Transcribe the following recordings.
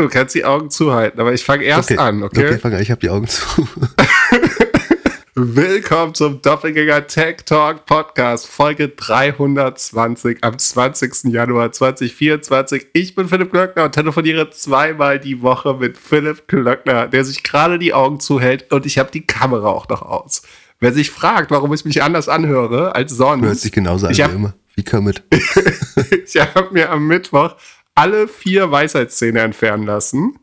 Du kannst die Augen zuhalten, aber ich fange erst okay. an, okay? Okay, fang an. Ich habe die Augen zu. Willkommen zum Doppelgänger Tech Talk Podcast, Folge 320 am 20. Januar 2024. Ich bin Philipp Klöckner und telefoniere zweimal die Woche mit Philipp Klöckner, der sich gerade die Augen zuhält und ich habe die Kamera auch noch aus. Wer sich fragt, warum ich mich anders anhöre als sonst. Du hörst dich genauso an wie immer. Wie Kermit. ich habe mir am Mittwoch alle vier Weisheitszähne entfernen lassen.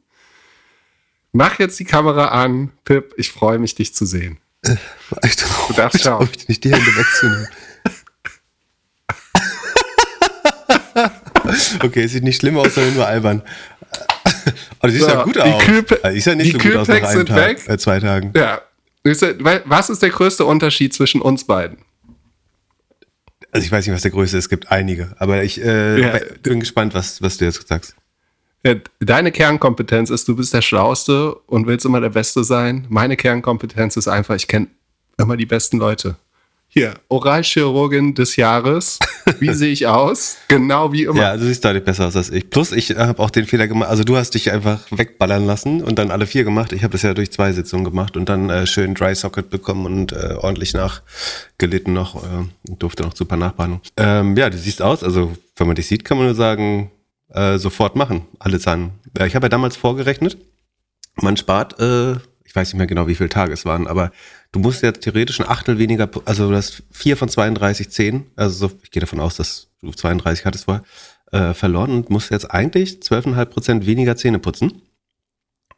Mach jetzt die Kamera an. Pip, ich freue mich, dich zu sehen. Ich traue darfst mich, trau schauen. mich nicht, die Hände wegzunehmen. okay, sieht nicht schlimm aus, sondern nur albern. Aber du siehst So, ja gut aus. Kühlpa- Also, siehst ja nicht die so gut aus nach einem sind Tag, weg. äh, zwei Tagen. Ja. Was ist der größte Unterschied zwischen uns beiden? Also ich weiß nicht, was der größte ist, es gibt einige. Aber ich äh, Ja. bin gespannt, was, was du jetzt sagst. Ja, deine Kernkompetenz ist, du bist der Schlauste und willst immer der Beste sein. Meine Kernkompetenz ist einfach, ich kenne immer die besten Leute. Hier, Oralchirurgin des Jahres. Wie sehe ich aus? Genau wie immer. Ja, du siehst deutlich besser aus als ich. Plus, ich habe auch den Fehler gemacht. Also du hast dich einfach wegballern lassen und dann alle vier gemacht. Ich habe das ja durch zwei Sitzungen gemacht und dann äh, schön Dry Socket bekommen und äh, ordentlich nachgelitten noch äh, durfte noch paar Nachbehandlungen. Ähm, ja, du siehst aus. Also wenn man dich sieht, kann man nur sagen, äh, sofort machen. Alle Zahn. Ja, ich habe ja damals vorgerechnet. Man spart, äh, ich weiß nicht mehr genau, wie viele Tage es waren, aber du musst jetzt theoretisch ein Achtel weniger, also du hast vier von 32 Zähnen, also so, ich gehe davon aus, dass du 32 hattest vorher, äh, verloren und musst jetzt eigentlich 12,5 Prozent weniger Zähne putzen.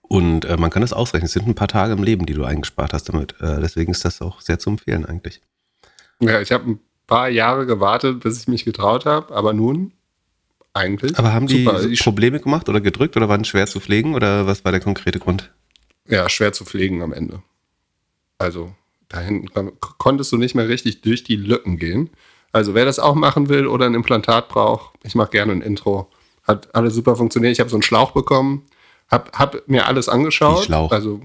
Und äh, man kann das ausrechnen. Es sind ein paar Tage im Leben, die du eingespart hast damit. Äh, deswegen ist das auch sehr zu empfehlen eigentlich. Ja, ich habe ein paar Jahre gewartet, bis ich mich getraut habe, aber nun eigentlich. Aber haben die Super, Probleme gemacht oder gedrückt oder waren schwer zu pflegen oder was war der konkrete Grund? ja, schwer zu pflegen am Ende. Also da hinten kon konntest du nicht mehr richtig durch die Lücken gehen. Also wer das auch machen will oder ein Implantat braucht, ich mache gerne ein Intro. Hat alles super funktioniert. Ich habe so einen Schlauch bekommen, hab, hab mir alles angeschaut. Schlauch? Also,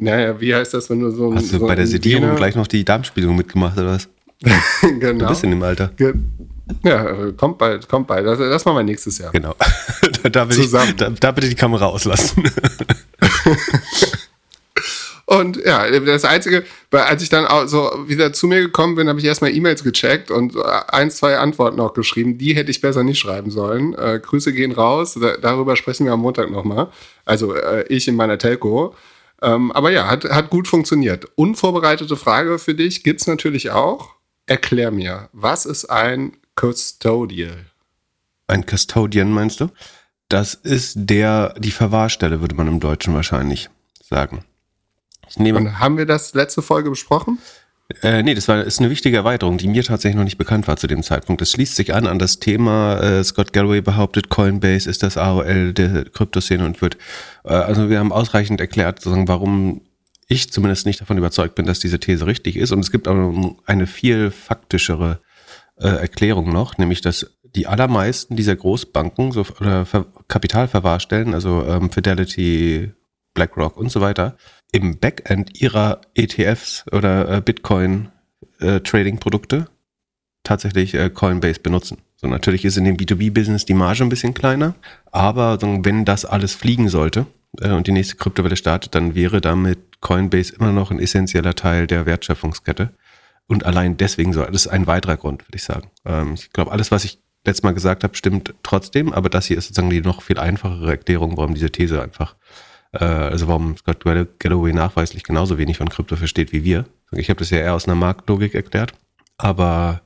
naja, wie heißt das, wenn du so ein- Hast du so bei der Sedierung Vene- gleich noch die Darmspiegelung mitgemacht oder was? Du genau. bist in dem Alter. Ge- Ja, kommt bald, kommt bald. Das, das machen wir nächstes Jahr. Genau. da, da, will ich, Zusammen. da, da bitte die Kamera auslassen. Und ja, das Einzige, als ich dann so wieder zu mir gekommen bin, habe ich erstmal E-Mails gecheckt und so ein, zwei Antworten auch geschrieben. Die hätte ich besser nicht schreiben sollen. Äh, Grüße gehen raus. Da, darüber sprechen wir am Montag nochmal. Also äh, ich in meiner Telco. Ähm, aber ja, hat, hat gut funktioniert. Unvorbereitete Frage für dich gibt's natürlich auch. Erklär mir, was ist ein Custodial? Ein Custodian meinst du? Das ist der, die Verwahrstelle, würde man im Deutschen wahrscheinlich sagen. Ich nehme, Und haben wir das letzte Folge besprochen? äh, nee, das war, ist eine wichtige Erweiterung, die mir tatsächlich noch nicht bekannt war zu dem Zeitpunkt. Das schließt sich an an das Thema, äh, Scott Galloway behauptet, Coinbase ist das AOL der Kryptoszene und wird, äh, also wir haben ausreichend erklärt, sozusagen, warum ich zumindest nicht davon überzeugt bin, dass diese These richtig ist. Und es gibt aber eine viel faktischere äh, Erklärung noch, nämlich dass die allermeisten dieser Großbanken so, oder Ver Kapitalverwahrstellen, also ähm, Fidelity, BlackRock und so weiter, im Backend ihrer ETFs oder äh, Bitcoin äh, tatsächlich äh, Coinbase benutzen. So natürlich ist in dem B2B-Business die Marge ein bisschen kleiner, aber wenn das alles fliegen sollte und die nächste Kryptowelle startet, dann wäre damit Coinbase immer noch ein essentieller Teil der Wertschöpfungskette. Und allein deswegen so, das ist ein weiterer Grund, würde ich sagen. Ähm, ich glaube, alles, was ich letztes Mal gesagt habe, stimmt trotzdem, aber das hier ist sozusagen die noch viel einfachere Erklärung, warum diese These einfach, äh, also warum Scott Galloway nachweislich genauso wenig von Krypto versteht wie wir. Ich habe das ja eher aus einer Marktlogik erklärt, aber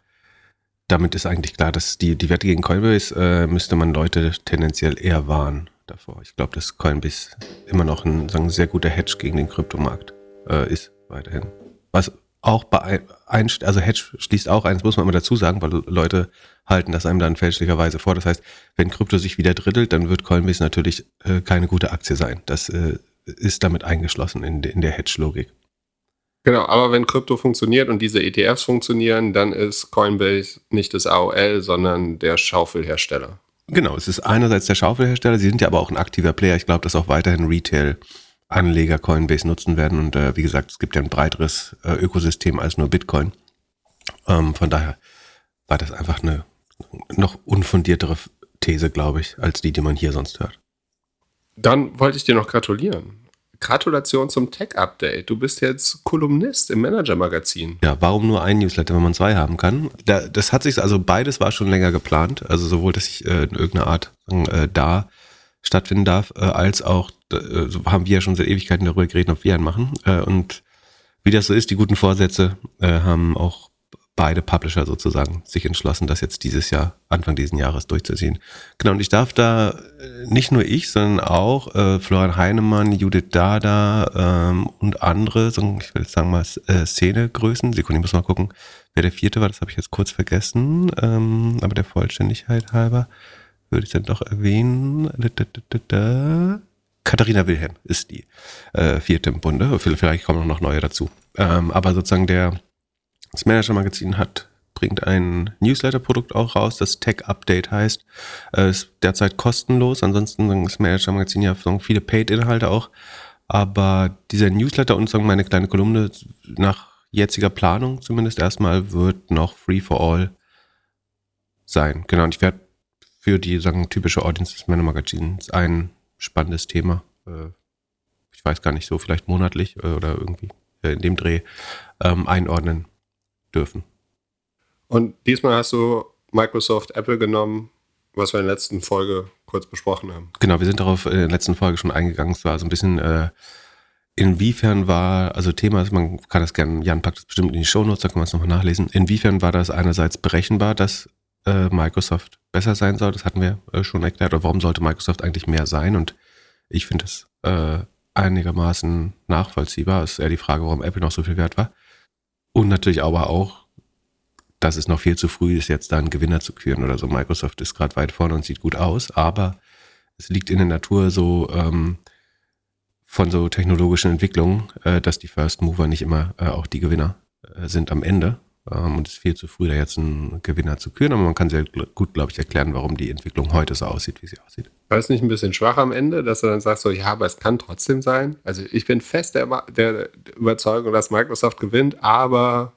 damit ist eigentlich klar, dass die, die Wette gegen Coinbase äh, müsste man Leute tendenziell eher warnen davor. Ich glaube, dass Coinbase immer noch ein sagen, sehr guter Hedge gegen den Kryptomarkt äh, ist, weiterhin. Was auch bei ein, also Hedge schließt auch eins, muss man immer dazu sagen, weil Leute halten das einem dann fälschlicherweise vor. Das heißt, wenn Krypto sich wieder drittelt, dann wird Coinbase natürlich äh, keine gute Aktie sein. Das äh, ist damit eingeschlossen in, in der Hedge-Logik. Genau, aber wenn Krypto funktioniert und diese ETFs funktionieren, dann ist Coinbase nicht das AOL, sondern der Schaufelhersteller. Genau, es ist einerseits der Schaufelhersteller, sie sind ja aber auch ein aktiver Player. Ich glaube, dass auch weiterhin Retail-Anleger Coinbase nutzen werden. Und äh, wie gesagt, es gibt ja ein breiteres äh, Ökosystem als nur Bitcoin. Ähm, von daher war das einfach eine noch unfundiertere These, glaube ich, als die, die man hier sonst hört. Dann wollte ich dir noch gratulieren. Gratulation zum Tech-Update. Du bist jetzt Kolumnist im Manager-Magazin. Ja, warum nur ein Newsletter, wenn man zwei haben kann? Da, das hat sich, also beides war schon länger geplant. Also sowohl, dass ich äh, in irgendeiner Art äh, da stattfinden darf, äh, als auch, so haben wir ja schon seit Ewigkeiten darüber geredet, ob wir einen machen. Äh, und wie das so ist, die guten Vorsätze äh, haben auch beide Publisher sozusagen sich entschlossen, das jetzt dieses Jahr, Anfang dieses Jahres durchzuziehen. Genau, und ich darf da äh, nicht nur ich, sondern auch äh, Florian Heinemann, Judith Dada ähm, und andere, so, ich will jetzt sagen mal äh, Szenegrößen, Sekunde, ich muss mal gucken, wer der vierte war, das habe ich jetzt kurz vergessen, ähm, aber der Vollständigkeit halber würde ich dann doch erwähnen. Katharina Wilhelm ist die äh, vierte im Bunde, vielleicht kommen noch neue dazu. Ähm, aber sozusagen der das Manager-Magazin hat, bringt ein Newsletter-Produkt auch raus, das Tech Update heißt. Äh, ist derzeit kostenlos. Ansonsten das Manager-Magazin ja viele Paid-Inhalte auch. Aber dieser Newsletter und sagen meine kleine Kolumne nach jetziger Planung zumindest erstmal wird noch free for all sein. Genau. Und ich werde für die sagen typische Audience des Männermagazins ein spannendes Thema. Äh, ich weiß gar nicht so, vielleicht monatlich äh, oder irgendwie in dem Dreh ähm, einordnen dürfen. Und diesmal hast du Microsoft, Apple genommen, was wir in der letzten Folge kurz besprochen haben. Genau, wir sind darauf in der letzten Folge schon eingegangen. Es war so ein bisschen, äh, inwiefern war, also Thema ist, man kann das gerne, Jan packt das bestimmt in die Shownotes, da kann man es nochmal nachlesen. Inwiefern war das einerseits berechenbar, dass äh, Microsoft besser sein soll? Das hatten wir äh, schon erklärt. Oder warum sollte Microsoft eigentlich mehr sein? Und ich finde das äh, einigermaßen nachvollziehbar. Es ist eher die Frage, warum Apple noch so viel wert war. Und natürlich aber auch, dass es noch viel zu früh ist, jetzt da einen Gewinner zu küren oder so. Microsoft ist gerade weit vorne und sieht gut aus, aber es liegt in der Natur so ähm, von so technologischen Entwicklungen, äh, dass die First Mover nicht immer äh, auch die Gewinner äh, sind am Ende. Ähm, und es ist viel zu früh, da jetzt einen Gewinner zu küren, aber man kann sehr gut, glaube ich, erklären, warum die Entwicklung heute so aussieht, wie sie aussieht. War es nicht ein bisschen schwach am Ende, dass du dann sagst, so, ja, aber es kann trotzdem sein? Also ich bin fest der, der Überzeugung, dass Microsoft gewinnt, aber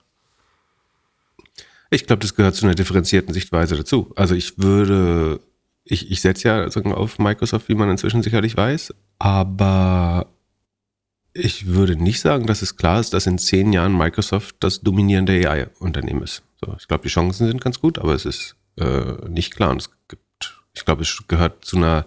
ich glaube, das gehört zu einer differenzierten Sichtweise dazu. Also ich würde, ich, ich setze ja auf Microsoft, wie man inzwischen sicherlich weiß, aber ich würde nicht sagen, dass es klar ist, dass in zehn Jahren Microsoft das dominierende AI-Unternehmen ist. So, ich glaube, die Chancen sind ganz gut, aber es ist äh, nicht klar. Und es gibt, ich glaube, es gehört zu einer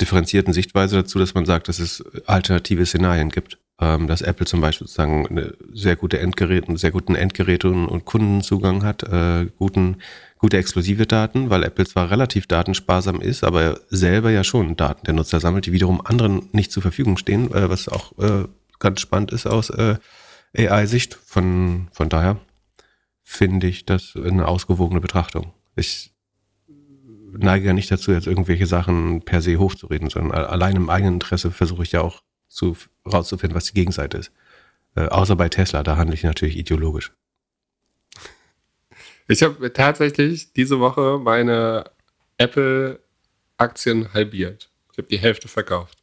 differenzierten Sichtweise dazu, dass man sagt, dass es alternative Szenarien gibt. Ähm, dass Apple zum Beispiel sozusagen eine sehr gute Endgeräte, sehr guten Endgeräte und Kundenzugang hat, äh, guten gute exklusive Daten, weil Apple zwar relativ datensparsam ist, aber selber ja schon Daten der Nutzer sammelt, die wiederum anderen nicht zur Verfügung stehen, äh, was auch äh, ganz spannend ist aus äh, AI-Sicht. Von, von daher finde ich das eine ausgewogene Betrachtung. Ich neige ja nicht dazu, jetzt irgendwelche Sachen per se hochzureden, sondern allein im eigenen Interesse versuche ich ja auch zu, rauszufinden, was die Gegenseite ist. Äh, außer bei Tesla, da handle ich natürlich ideologisch. Ich habe tatsächlich diese Woche meine Apple-Aktien halbiert. Ich habe die Hälfte verkauft.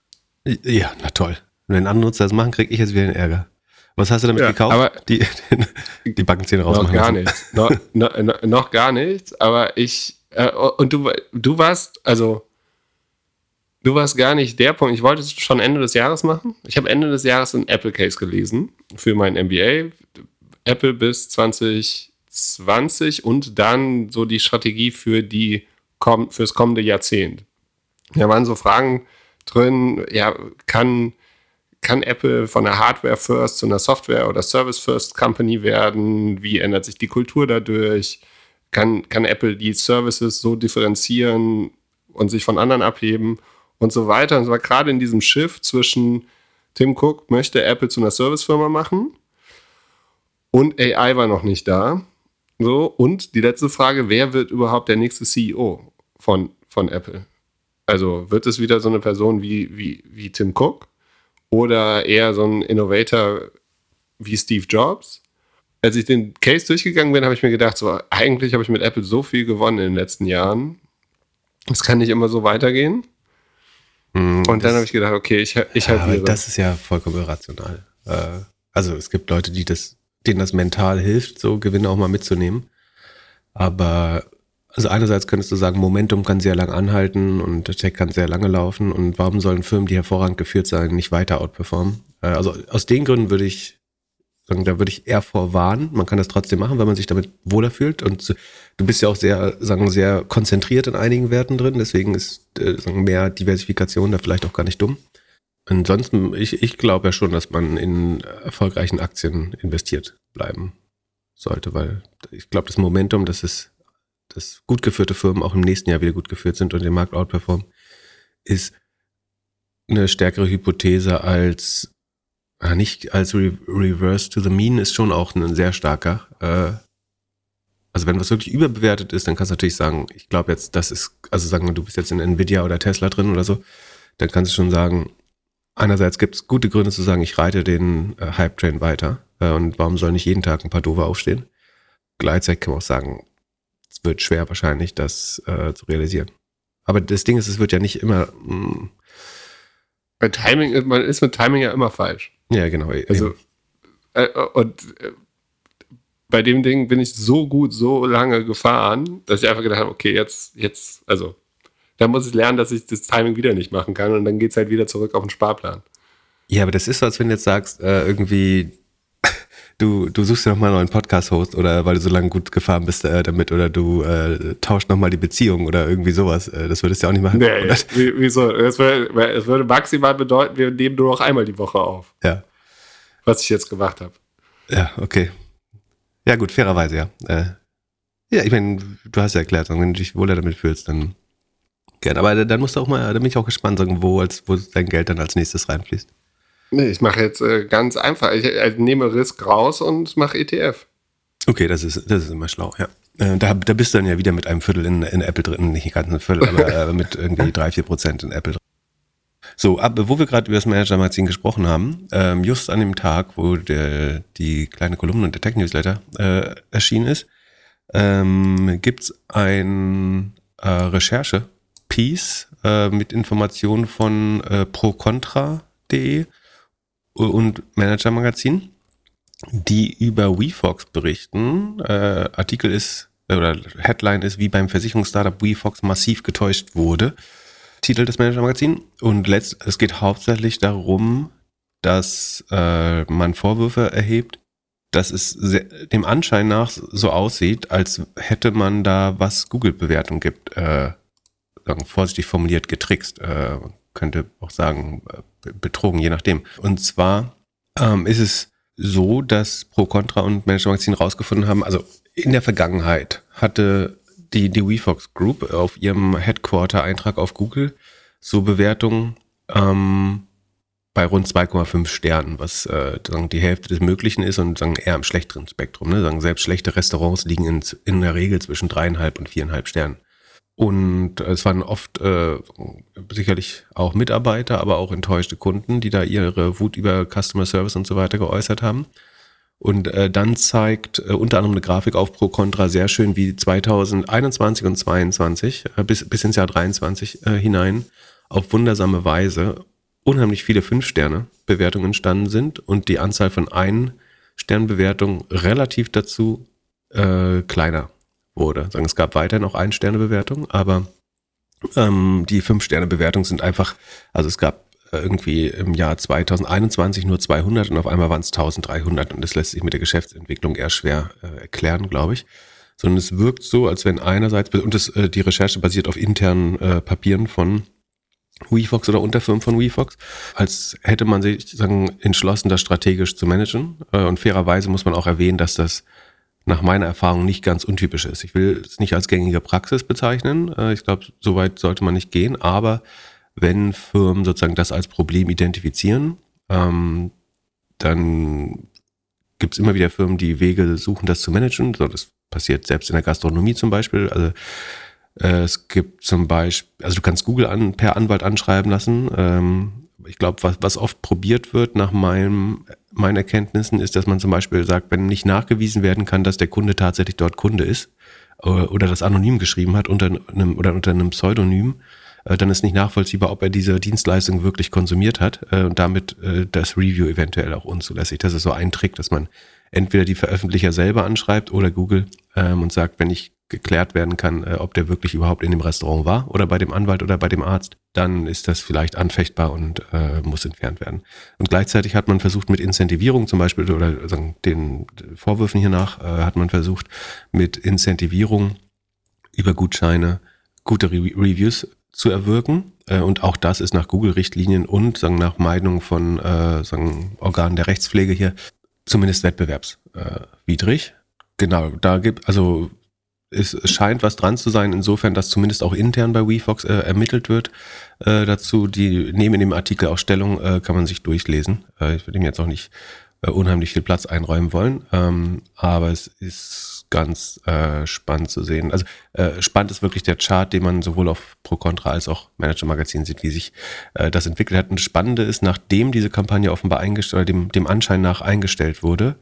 Ja, na toll. Wenn andere Nutzer das machen, kriege ich jetzt wieder einen Ärger. Was hast du damit ja, gekauft? Aber die, die Backenzähne rausmachen. Noch gar nichts. no, no, no, noch gar nichts. Aber ich, äh, und du, du warst, also, du warst gar nicht der Punkt. Ich wollte es schon Ende des Jahres machen. Ich habe Ende des Jahres einen Apple Case gelesen für mein MBA. Apple bis 20 20 und dann so die Strategie für die fürs kommende Jahrzehnt. Da waren so Fragen drin, ja, kann, kann Apple von einer Hardware First zu einer Software oder Service First Company werden? Wie ändert sich die Kultur dadurch? Kann, kann Apple die Services so differenzieren und sich von anderen abheben und so weiter? Und es war gerade in diesem Shift zwischen Tim Cook möchte Apple zu einer Servicefirma machen und AI war noch nicht da. So, und die letzte Frage: Wer wird überhaupt der nächste CEO von, von Apple? Also wird es wieder so eine Person wie, wie, wie Tim Cook oder eher so ein Innovator wie Steve Jobs? Als ich den Case durchgegangen bin, habe ich mir gedacht, so, eigentlich habe ich mit Apple so viel gewonnen in den letzten Jahren. Es kann nicht immer so weitergehen. Mm, und dann habe ich gedacht, okay, ich, ich ja, halbiere. Das ist ja vollkommen irrational. Äh, also es gibt Leute, die das denen das mental hilft, so Gewinne auch mal mitzunehmen. Aber also einerseits könntest du sagen, Momentum kann sehr lang anhalten und der Tech kann sehr lange laufen und warum sollen Firmen, die hervorragend geführt sein, nicht weiter outperformen? Äh, also aus den Gründen würde ich sagen, da würde ich eher vorwarnen. Man kann das trotzdem machen, wenn man sich damit wohler fühlt und du bist ja auch sehr, sagen, sehr konzentriert in einigen Werten drin, deswegen ist äh, sagen, mehr Diversifikation da vielleicht auch gar nicht dumm. Ansonsten, ich, ich glaube ja schon, dass man in erfolgreichen Aktien investiert bleiben sollte, weil ich glaube, das Momentum, das ist, dass gut geführte Firmen auch im nächsten Jahr wieder gut geführt sind und den Markt outperformen, ist eine stärkere Hypothese als nicht als Re Reverse to the Mean ist schon auch ein sehr starker. Äh, also wenn was wirklich überbewertet ist, dann kannst du natürlich sagen, ich glaube jetzt, das ist, also sagen wir, du bist jetzt in Nvidia oder Tesla drin oder so, dann kannst du schon sagen, einerseits gibt es gute Gründe zu sagen, ich reite den äh, Hype-Train weiter äh, und warum soll nicht jeden Tag ein paar Dove aufstehen? Gleichzeitig kann man auch sagen, es wird schwer wahrscheinlich, das äh, zu realisieren. Aber das Ding ist, es wird ja nicht immer. Mh, mm, Bei Timing, man ist mit Timing ja immer falsch. Ja, genau. Also, äh, und äh, bei dem Ding bin ich so gut, so lange gefahren, dass ich einfach gedacht habe, okay, jetzt, jetzt, also da muss ich lernen, dass ich das Timing wieder nicht machen kann und dann geht es halt wieder zurück auf den Sparplan. Ja, aber das ist so, als wenn du jetzt sagst, äh, irgendwie, du, du suchst dir nochmal einen neuen Podcast-Host oder weil du so lange gut gefahren bist äh, damit oder du äh, tauscht nochmal die Beziehung oder irgendwie sowas. Äh, das würdest du ja auch nicht machen. Nee, oder? wieso? Es würde, würde maximal bedeuten, wir nehmen nur noch einmal die Woche auf. Ja. Was ich jetzt gemacht habe. Ja, okay. Ja, gut, fairerweise, ja. Äh, ja, ich meine, du hast ja erklärt, wenn du dich wohler damit fühlst, dann Gern. Aber dann musst du auch mal, da bin ich auch gespannt, sagen, wo, als, wo dein Geld dann als nächstes reinfließt. Nee, ich mache jetzt äh, ganz einfach. Ich äh, nehme Risk raus und mache ETF. Okay, das ist, das ist immer schlau, ja. Äh, da, da bist du dann ja wieder mit einem Viertel in, in Apple drin, nicht ganz ein Viertel, aber äh, mit irgendwie drei, vier Prozent in Apple drin. So, ab, wo wir gerade über das Manager-Magazin gesprochen haben, ähm, just an dem Tag, wo der, die kleine Kolumne und der Tech-Newsletter äh, erschienen ist, ähm, gibt es ein äh, Recherche Piece äh, mit Informationen von äh, procontra.de und Manager Magazin, die über WeFox berichten. Äh, Artikel ist oder Headline ist, wie beim Versicherungsstartup WeFox massiv getäuscht wurde. Titel des Manager Magazin. Und letzt, es geht hauptsächlich darum, dass äh, man Vorwürfe erhebt, dass es sehr, dem Anschein nach so aussieht, als hätte man da was Google-Bewertung gibt, äh, vorsichtig formuliert getrickst. Äh, könnte auch sagen, äh, betrogen, je nachdem. Und zwar ähm, ist es so, dass Pro Contra und Manager Magazin rausgefunden haben, also in der Vergangenheit hatte die, die WeFox Group auf ihrem Headquarter-Eintrag auf Google so Bewertungen ähm, bei rund 2,5 Sternen, was äh, sagen, die Hälfte des Möglichen ist und sagen, eher im schlechteren Spektrum. Ne? Sagen, selbst schlechte Restaurants liegen in, in der Regel zwischen dreieinhalb und viereinhalb Sternen. Und es waren oft äh, sicherlich auch Mitarbeiter, aber auch enttäuschte Kunden, die da ihre Wut über Customer Service und so weiter geäußert haben. Und äh, dann zeigt äh, unter anderem eine Grafik auf Pro Contra sehr schön, wie 2021 und 2022 äh, bis, bis ins Jahr 23 äh, hinein auf wundersame Weise unheimlich viele Fünf-Sterne-Bewertungen entstanden sind und die Anzahl von Ein-Stern-Bewertungen relativ dazu äh, kleiner wurde. Sagen, es gab weiter noch Ein-Sterne-Bewertungen, aber ähm, die Fünf-Sterne-Bewertungen sind einfach, also es gab irgendwie im Jahr 2021 nur 200 und auf einmal waren es 1300 und das lässt sich mit der Geschäftsentwicklung eher schwer äh, erklären, glaube ich. Sondern es wirkt so, als wenn einerseits, und das, äh, die Recherche basiert auf internen äh, Papieren von WeFox oder Unterfirmen von WeFox, als hätte man sich sagen, entschlossen, das strategisch zu managen. Äh, und fairerweise muss man auch erwähnen, dass das nach meiner Erfahrung nicht ganz untypisch ist. Ich will es nicht als gängige Praxis bezeichnen. Äh, ich glaube, so weit sollte man nicht gehen. Aber wenn Firmen sozusagen das als Problem identifizieren, ähm, dann gibt es immer wieder Firmen, die Wege suchen, das zu managen. Das passiert selbst in der Gastronomie zum Beispiel. Also äh, es gibt zum Beispiel, also du kannst Google an, per Anwalt anschreiben lassen. Ähm, ich glaube, was, was oft probiert wird nach meinem meinen Erkenntnissen ist, dass man zum Beispiel sagt, wenn nicht nachgewiesen werden kann, dass der Kunde tatsächlich dort Kunde ist äh, oder das anonym geschrieben hat unter einem oder unter einem Pseudonym, äh, dann ist nicht nachvollziehbar, ob er diese Dienstleistung wirklich konsumiert hat äh, und damit das Review eventuell auch unzulässig. Das ist so ein Trick, dass man entweder die Veröffentlicher selber anschreibt oder Google ähm, und sagt, wenn ich geklärt werden kann, äh, ob der wirklich überhaupt in dem Restaurant war oder bei dem Anwalt oder bei dem Arzt, dann ist das vielleicht anfechtbar und äh, muss entfernt werden. Und gleichzeitig hat man versucht mit Incentivierung zum Beispiel oder sagen, den Vorwürfen hiernach äh, hat man versucht mit Incentivierung über Gutscheine gute Re Reviews zu erwirken. Äh, und auch das ist nach Google-Richtlinien und sagen, nach Meinung von äh, sagen, Organen der Rechtspflege hier zumindest wettbewerbswidrig. Genau, da gibt, also es scheint was dran zu sein, insofern, dass zumindest auch intern bei WeFox äh, ermittelt wird äh, dazu. Die nehmen in dem Artikel auch Stellung, äh, kann man sich durchlesen. Äh, ich würde ihm jetzt auch nicht äh, unheimlich viel Platz einräumen wollen, ähm, aber es ist ganz äh, spannend zu sehen. Also äh, spannend ist wirklich der Chart, den man sowohl auf Pro Contra als auch Manager Magazin sieht, wie sich äh, das entwickelt hat. Und das Spannende ist, nachdem diese Kampagne offenbar eingestellt, oder dem, dem Anschein nach eingestellt wurde,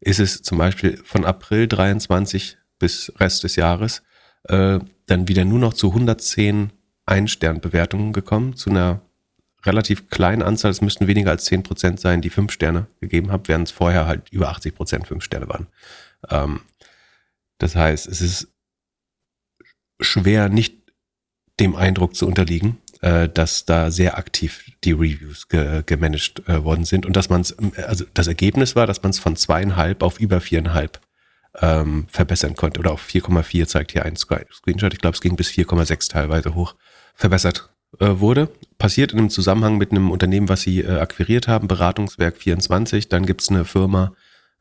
ist es zum Beispiel von April 23 bis Rest des Jahres äh, dann wieder nur noch zu 110 Ein-Stern-Bewertungen gekommen, zu einer relativ kleinen Anzahl, es müssten weniger als 10 Prozent sein, die fünf Sterne gegeben haben, während es vorher halt über 80 Prozent fünf Sterne waren. Ähm, das heißt, es ist schwer, nicht dem Eindruck zu unterliegen, äh, dass da sehr aktiv die Reviews ge gemanagt äh, worden sind und dass man es, also das Ergebnis war, dass man es von zweieinhalb auf über viereinhalb ähm, verbessern konnte oder auf 4,4 zeigt hier ein Screenshot. Ich glaube, es ging bis 4,6 teilweise hoch verbessert äh, wurde. Passiert in einem Zusammenhang mit einem Unternehmen, was sie äh, akquiriert haben, Beratungswerk 24. Dann gibt es eine Firma,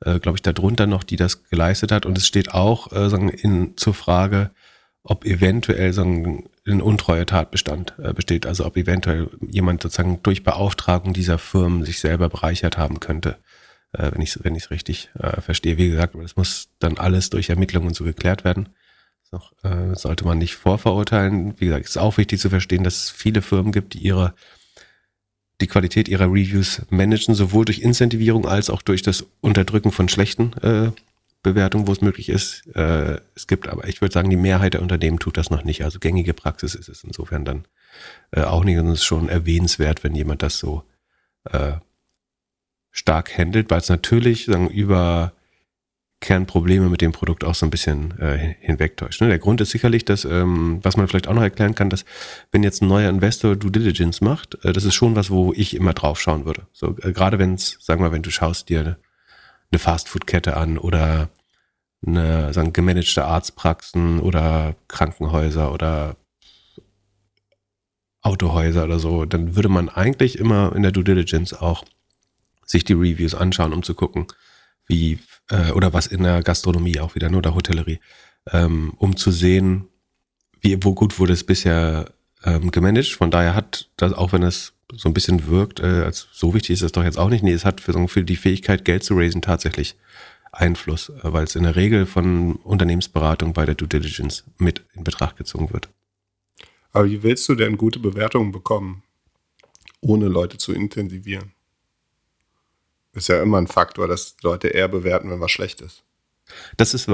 äh, glaube ich, darunter noch, die das geleistet hat. Und es steht auch äh, sagen, in, zur Frage, ob eventuell sagen, ein untreuer Tatbestand äh, besteht, also ob eventuell jemand sozusagen durch Beauftragung dieser Firmen sich selber bereichert haben könnte, äh, wenn ich es wenn richtig äh, verstehe. Wie gesagt, es muss dann alles durch Ermittlungen so geklärt werden. Noch, äh, sollte man nicht vorverurteilen. Wie gesagt, es ist auch wichtig zu verstehen, dass es viele Firmen gibt, die ihre die Qualität ihrer Reviews managen, sowohl durch Incentivierung als auch durch das Unterdrücken von schlechten äh, Bewertungen, wo es möglich ist. Äh, es gibt aber, ich würde sagen, die Mehrheit der Unternehmen tut das noch nicht. Also gängige Praxis ist es insofern dann äh, auch nicht. Und es ist schon erwähnenswert, wenn jemand das so äh, stark handelt, weil es natürlich sagen, über Kernprobleme mit dem Produkt auch so ein bisschen äh, hinwegtäuscht. Ne? Der Grund ist sicherlich, dass, ähm, was man vielleicht auch noch erklären kann, dass wenn jetzt ein neuer Investor Due Diligence macht, äh, das ist schon was, wo ich immer drauf schauen würde. So, äh, gerade wenn es, sagen wir, wenn du schaust dir eine Fastfood-Kette an oder eine sagen, gemanagte Arztpraxen oder Krankenhäuser oder Autohäuser oder so, dann würde man eigentlich immer in der Due Diligence auch sich die Reviews anschauen, um zu gucken, wie, äh, oder was in der Gastronomie auch wieder, nur der Hotellerie, ähm, um zu sehen, wie, wo gut wurde es bisher ähm, gemanagt. Von daher hat das, auch wenn es so ein bisschen wirkt, äh, als so wichtig ist es doch jetzt auch nicht. Nee, es hat für, für die Fähigkeit, Geld zu raisen, tatsächlich Einfluss, äh, weil es in der Regel von Unternehmensberatung bei der Due Diligence mit in Betracht gezogen wird. Aber wie willst du denn gute Bewertungen bekommen, ohne Leute zu intensivieren? Ist ja immer ein Faktor, dass Leute eher bewerten, wenn was schlecht ist. Das ist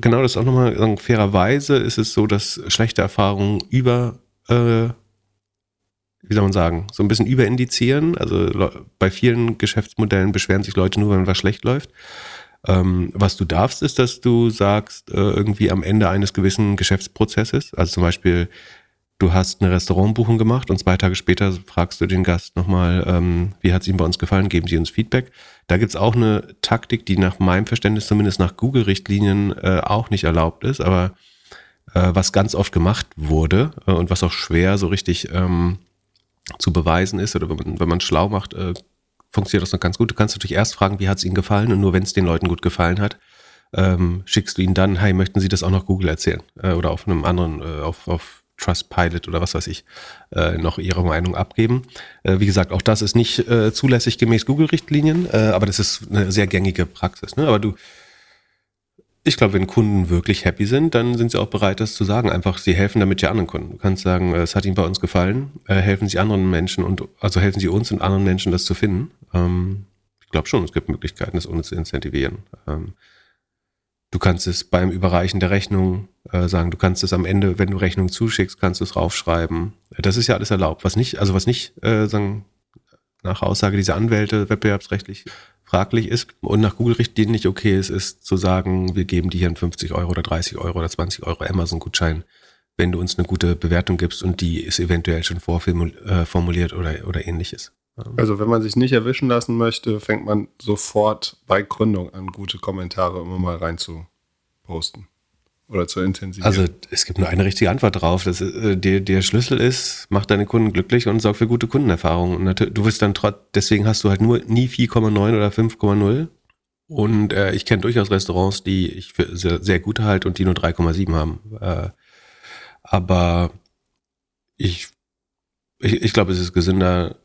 genau das auch nochmal fairerweise ist es so, dass schlechte Erfahrungen über, äh, wie soll man sagen, so ein bisschen überindizieren. Also bei vielen Geschäftsmodellen beschweren sich Leute nur, wenn was schlecht läuft. Ähm, was du darfst, ist, dass du sagst, äh, irgendwie am Ende eines gewissen Geschäftsprozesses, also zum Beispiel du hast eine Restaurantbuchung gemacht und zwei Tage später fragst du den Gast nochmal, ähm, wie hat es ihm bei uns gefallen, geben Sie uns Feedback. Da gibt es auch eine Taktik, die nach meinem Verständnis zumindest nach Google-Richtlinien äh, auch nicht erlaubt ist, aber äh, was ganz oft gemacht wurde äh, und was auch schwer so richtig ähm, zu beweisen ist oder wenn man, wenn man schlau macht, äh, funktioniert das noch ganz gut. Du kannst natürlich erst fragen, wie hat es Ihnen gefallen und nur wenn es den Leuten gut gefallen hat, ähm, schickst du ihnen dann, hey, möchten Sie das auch noch Google erzählen? Äh, oder auf einem anderen, äh, auf, auf Trustpilot oder was weiß ich, äh, noch ihre Meinung abgeben. Äh, wie gesagt, auch das ist nicht äh, zulässig gemäß Google-Richtlinien, aber das ist eine sehr gängige Praxis. Ne? Aber du, ich glaube, wenn Kunden wirklich happy sind, dann sind sie auch bereit, das zu sagen. Einfach, sie helfen damit ja anderen Kunden. Du kannst sagen, es hat ihnen bei uns gefallen, helfen sie anderen Menschen und also helfen sie uns und anderen Menschen, das zu finden. Ähm, ich glaube schon, es gibt Möglichkeiten, das ohne zu incentivieren. Ähm, Du kannst es beim Überreichen der Rechnung äh, sagen, du kannst es am Ende, wenn du Rechnung zuschickst, kannst du es raufschreiben. Das ist ja alles erlaubt. Was nicht, also was nicht, äh, sagen, nach Aussage dieser Anwälte wettbewerbsrechtlich fraglich ist und nach Google-Richtlinien nicht okay ist, ist zu sagen, wir geben dir hier einen 50 Euro oder 30 Euro oder 20 Euro Amazon-Gutschein, wenn du uns eine gute Bewertung gibst und die ist eventuell schon vorformuliert oder, oder ähnliches. Also wenn man sich nicht erwischen lassen möchte, fängt man sofort bei Gründung an, gute Kommentare immer mal rein zu posten oder zu intensivieren. Also es gibt nur eine richtige Antwort drauf. Das, äh, der, der Schlüssel ist, mach deine Kunden glücklich und sorg für gute Kundenerfahrungen. Und du wirst dann trotz, deswegen hast du halt nur nie 4,9 oder 5,0. Und äh, ich kenne durchaus Restaurants, die ich für sehr, sehr gut halte und die nur 3,7 haben. Äh, aber ich, ich, ich glaube, es ist gesünder,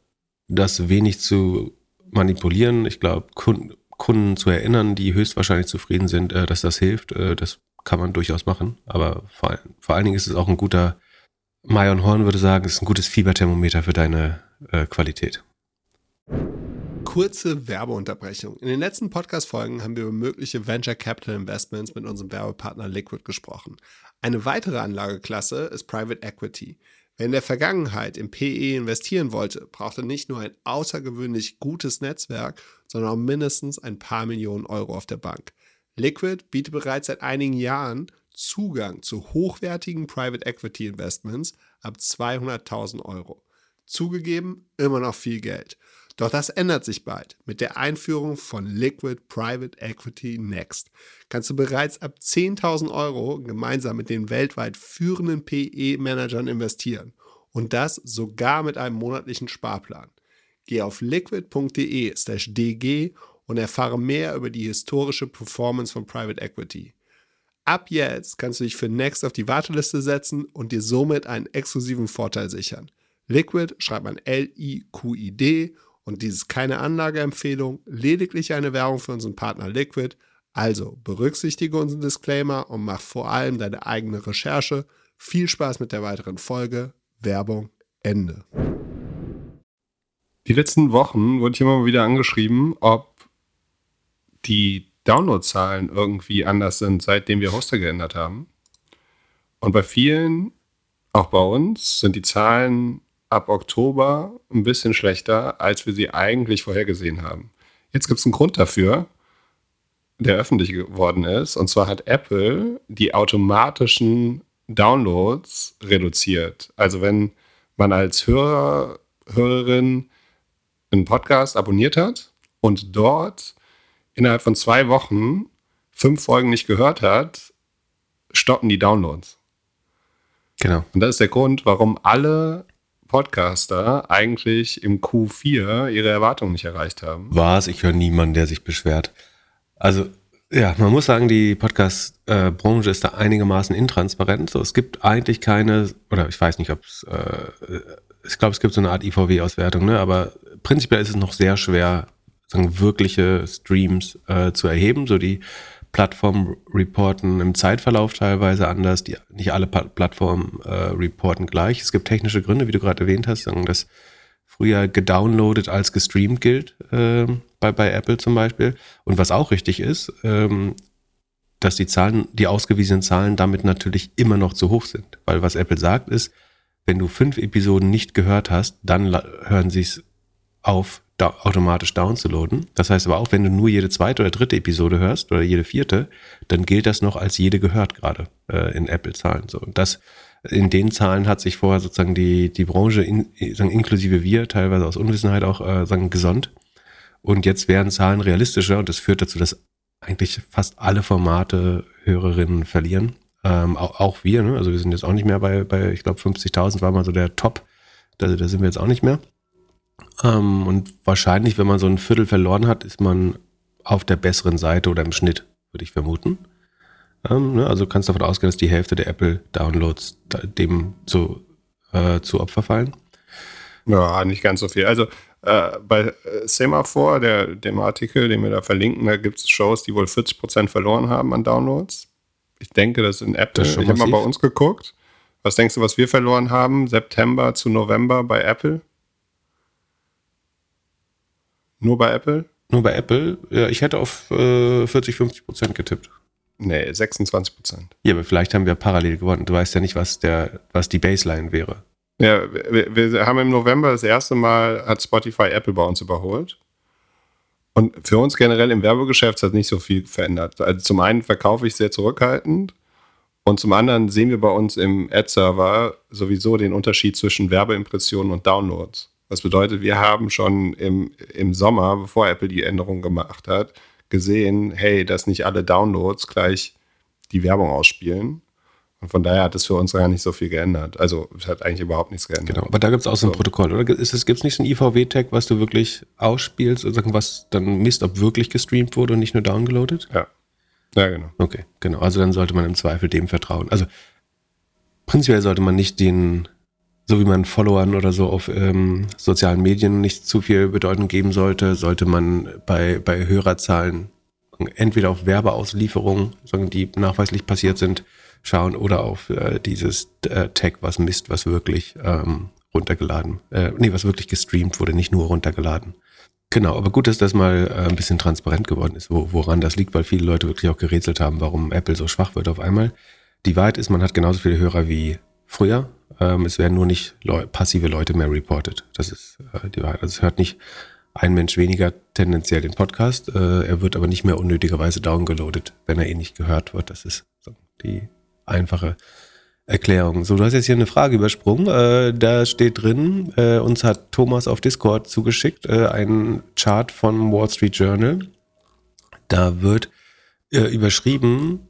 das wenig zu manipulieren. Ich glaube, Kunden, Kunden zu erinnern, die höchstwahrscheinlich zufrieden sind, äh, dass das hilft, äh, das kann man durchaus machen. Aber vor, vor allen Dingen ist es auch ein guter, Marion Horn würde sagen, ist ein gutes Fieberthermometer für deine äh, Qualität. Kurze Werbeunterbrechung. In den letzten Podcast-Folgen haben wir über mögliche Venture Capital Investments mit unserem Werbepartner Liquid gesprochen. Eine weitere Anlageklasse ist Private Equity. Wer in der Vergangenheit im PE investieren wollte, brauchte nicht nur ein außergewöhnlich gutes Netzwerk, sondern auch mindestens ein paar Millionen Euro auf der Bank. Liquid bietet bereits seit einigen Jahren Zugang zu hochwertigen Private Equity Investments ab 200.000 Euro. Zugegeben, immer noch viel Geld. Doch das ändert sich bald. Mit der Einführung von Liquid Private Equity Next kannst du bereits ab 10.000 Euro gemeinsam mit den weltweit führenden PE-Managern investieren. Und das sogar mit einem monatlichen Sparplan. Geh auf liquid.de/dg und erfahre mehr über die historische Performance von Private Equity. Ab jetzt kannst du dich für Next auf die Warteliste setzen und dir somit einen exklusiven Vorteil sichern. Liquid schreibt man L-I-Q-I-D und dies ist keine Anlageempfehlung, lediglich eine Werbung für unseren Partner Liquid. Also berücksichtige unseren Disclaimer und mach vor allem deine eigene Recherche. Viel Spaß mit der weiteren Folge. Werbung Ende. Die letzten Wochen wurde ich immer wieder angeschrieben, ob die Downloadzahlen irgendwie anders sind, seitdem wir Hoster geändert haben. Und bei vielen, auch bei uns, sind die Zahlen ab Oktober ein bisschen schlechter, als wir sie eigentlich vorhergesehen haben. Jetzt gibt es einen Grund dafür, der öffentlich geworden ist. Und zwar hat Apple die automatischen Downloads reduziert. Also wenn man als Hörer, Hörerin einen Podcast abonniert hat und dort innerhalb von zwei Wochen fünf Folgen nicht gehört hat, stoppen die Downloads. Genau. Und das ist der Grund, warum alle Podcaster eigentlich im Q4 ihre Erwartungen nicht erreicht haben. Was? Ich höre niemanden, der sich beschwert. Also, ja, man muss sagen, die Podcast-Branche ist da einigermaßen intransparent. So, es gibt eigentlich keine, oder ich weiß nicht, ob es, äh, ich glaube, es gibt so eine Art IVW-Auswertung, ne? aber prinzipiell ist es noch sehr schwer, sagen, wirkliche Streams äh, zu erheben. So die Plattformen reporten im Zeitverlauf teilweise anders. Die, nicht alle Plattformen äh, reporten gleich. Es gibt technische Gründe, wie du gerade erwähnt hast, dass früher gedownloadet als gestreamt gilt, äh, bei, bei Apple zum Beispiel. Und was auch richtig ist, ähm, dass die Zahlen, die ausgewiesenen Zahlen damit natürlich immer noch zu hoch sind. Weil was Apple sagt ist, wenn du fünf Episoden nicht gehört hast, dann hören sie es auf, da automatisch downzuladen. Das heißt aber auch, wenn du nur jede zweite oder dritte Episode hörst oder jede vierte, dann gilt das noch als jede gehört gerade äh, in Apple-Zahlen. So und das in den Zahlen hat sich vorher sozusagen die die Branche in, sagen, inklusive wir teilweise aus Unwissenheit auch äh, sagen gesonnt. Und jetzt werden Zahlen realistischer und das führt dazu, dass eigentlich fast alle Formate Hörerinnen verlieren. Ähm, auch, auch wir, ne? also wir sind jetzt auch nicht mehr bei, bei ich glaube 50.000 war mal so der Top. Da, da sind wir jetzt auch nicht mehr. Ähm, und wahrscheinlich, wenn man so ein Viertel verloren hat, ist man auf der besseren Seite oder im Schnitt, würde ich vermuten. Ähm, ne? Also kannst davon ausgehen, dass die Hälfte der Apple-Downloads dem zu, äh, zu Opfer fallen. Ja, nicht ganz so viel. Also äh, bei äh, Semaphore, der, dem Artikel, den wir da verlinken, da gibt es Shows, die wohl 40% verloren haben an Downloads. Ich denke, das ist in Apple. Das ich habe mal bei uns geguckt. Was denkst du, was wir verloren haben? September zu November bei Apple? Nur bei Apple? Nur bei Apple? Ja, ich hätte auf äh, 40, 50 Prozent getippt. Nee, 26 Prozent. Ja, aber vielleicht haben wir parallel gewonnen. Du weißt ja nicht, was, der, was die Baseline wäre. Ja, wir, wir haben im November das erste Mal, hat Spotify Apple bei uns überholt. Und für uns generell im Werbegeschäft hat nicht so viel verändert. Also zum einen verkaufe ich sehr zurückhaltend und zum anderen sehen wir bei uns im Ad-Server sowieso den Unterschied zwischen Werbeimpressionen und Downloads. Das bedeutet, wir haben schon im, im Sommer, bevor Apple die Änderung gemacht hat, gesehen, hey, dass nicht alle Downloads gleich die Werbung ausspielen. Und von daher hat es für uns gar nicht so viel geändert. Also es hat eigentlich überhaupt nichts geändert. Genau, aber da gibt es auch so ein. Protokoll, oder? Gibt es nicht so ein IVW-Tag, was du wirklich ausspielst und was dann misst, ob wirklich gestreamt wurde und nicht nur downgeloadet? Ja. Ja, genau. Okay, genau. Also dann sollte man im Zweifel dem vertrauen. Also prinzipiell sollte man nicht den, so wie man Followern oder so auf ähm, sozialen Medien nicht zu viel Bedeutung geben sollte, sollte man bei, bei Hörerzahlen entweder auf Werbeauslieferungen, die nachweislich passiert sind, schauen oder auf äh, dieses äh, Tag, was misst, was wirklich ähm, runtergeladen, äh, nee, was wirklich gestreamt wurde, nicht nur runtergeladen. Genau, aber gut, dass das mal äh, ein bisschen transparent geworden ist, wo, woran das liegt, weil viele Leute wirklich auch gerätselt haben, warum Apple so schwach wird auf einmal. Die Wahrheit ist, man hat genauso viele Hörer wie früher. Ähm, es werden nur nicht Leu passive Leute mehr reported. Das ist äh, die Wahrheit. Also es hört nicht ein Mensch weniger tendenziell den Podcast. Äh, er wird aber nicht mehr unnötigerweise downgeloadet, wenn er eh nicht gehört wird. Das ist so die einfache Erklärung. So, du hast jetzt hier eine Frage übersprungen. Äh, da steht drin, äh, uns hat Thomas auf Discord zugeschickt, äh, ein Chart von Wall Street Journal. Da wird äh, überschrieben,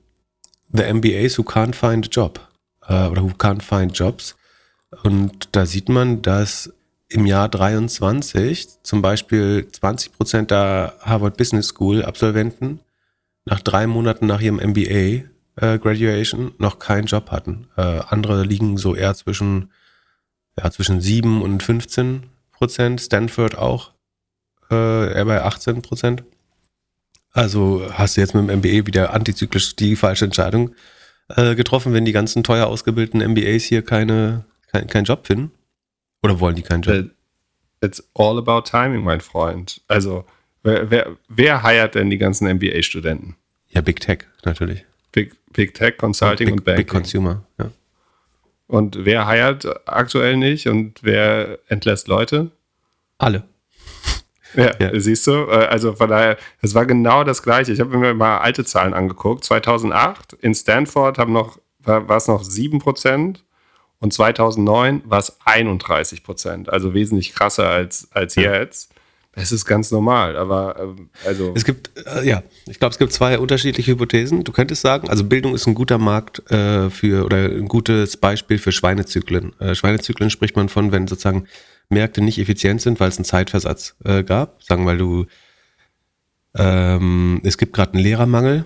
The MBAs who can't find a job äh, oder who can't find jobs. Und da sieht man, dass im Jahr 23 zum Beispiel 20 Prozent der Harvard Business School Absolventen nach drei Monaten nach ihrem MBA äh, Graduation noch keinen Job hatten. Äh, andere liegen so eher zwischen, ja, zwischen 7 und 15 Prozent. Stanford auch äh, eher bei 18 Prozent. Also hast du jetzt mit dem MBA wieder antizyklisch die falsche Entscheidung äh, getroffen, wenn die ganzen teuer ausgebildeten MBAs hier keine, kein, keinen Job finden? Oder wollen die keinen Job? Äh, it's all about timing, mein Freund. Also, wer, wer, wer heiert denn die ganzen MBA-Studenten? Ja, Big Tech natürlich. Big, Big Tech, Consulting und, Big, und Banking. Big Consumer, ja. Und wer heiert aktuell nicht und wer entlässt Leute? Alle. Ja, ja, siehst du? Äh, also von daher, es war genau das Gleiche. Ich habe mir mal alte Zahlen angeguckt. 2008 in Stanford haben noch, war, war es noch 7 Prozent und 2009 war es 31 Prozent. Also wesentlich krasser als, als ja. jetzt. Es ist ganz normal, aber ähm, also. Es gibt, äh, ja, ich glaube, es gibt zwei unterschiedliche Hypothesen. Du könntest sagen, also Bildung ist ein guter Markt äh, für oder ein gutes Beispiel für Schweinezyklen. Äh, Schweinezyklen spricht man von, wenn sozusagen Märkte nicht effizient sind, weil es einen Zeitversatz äh, gab. Sagen, weil du, ähm, es gibt gerade einen Lehrermangel,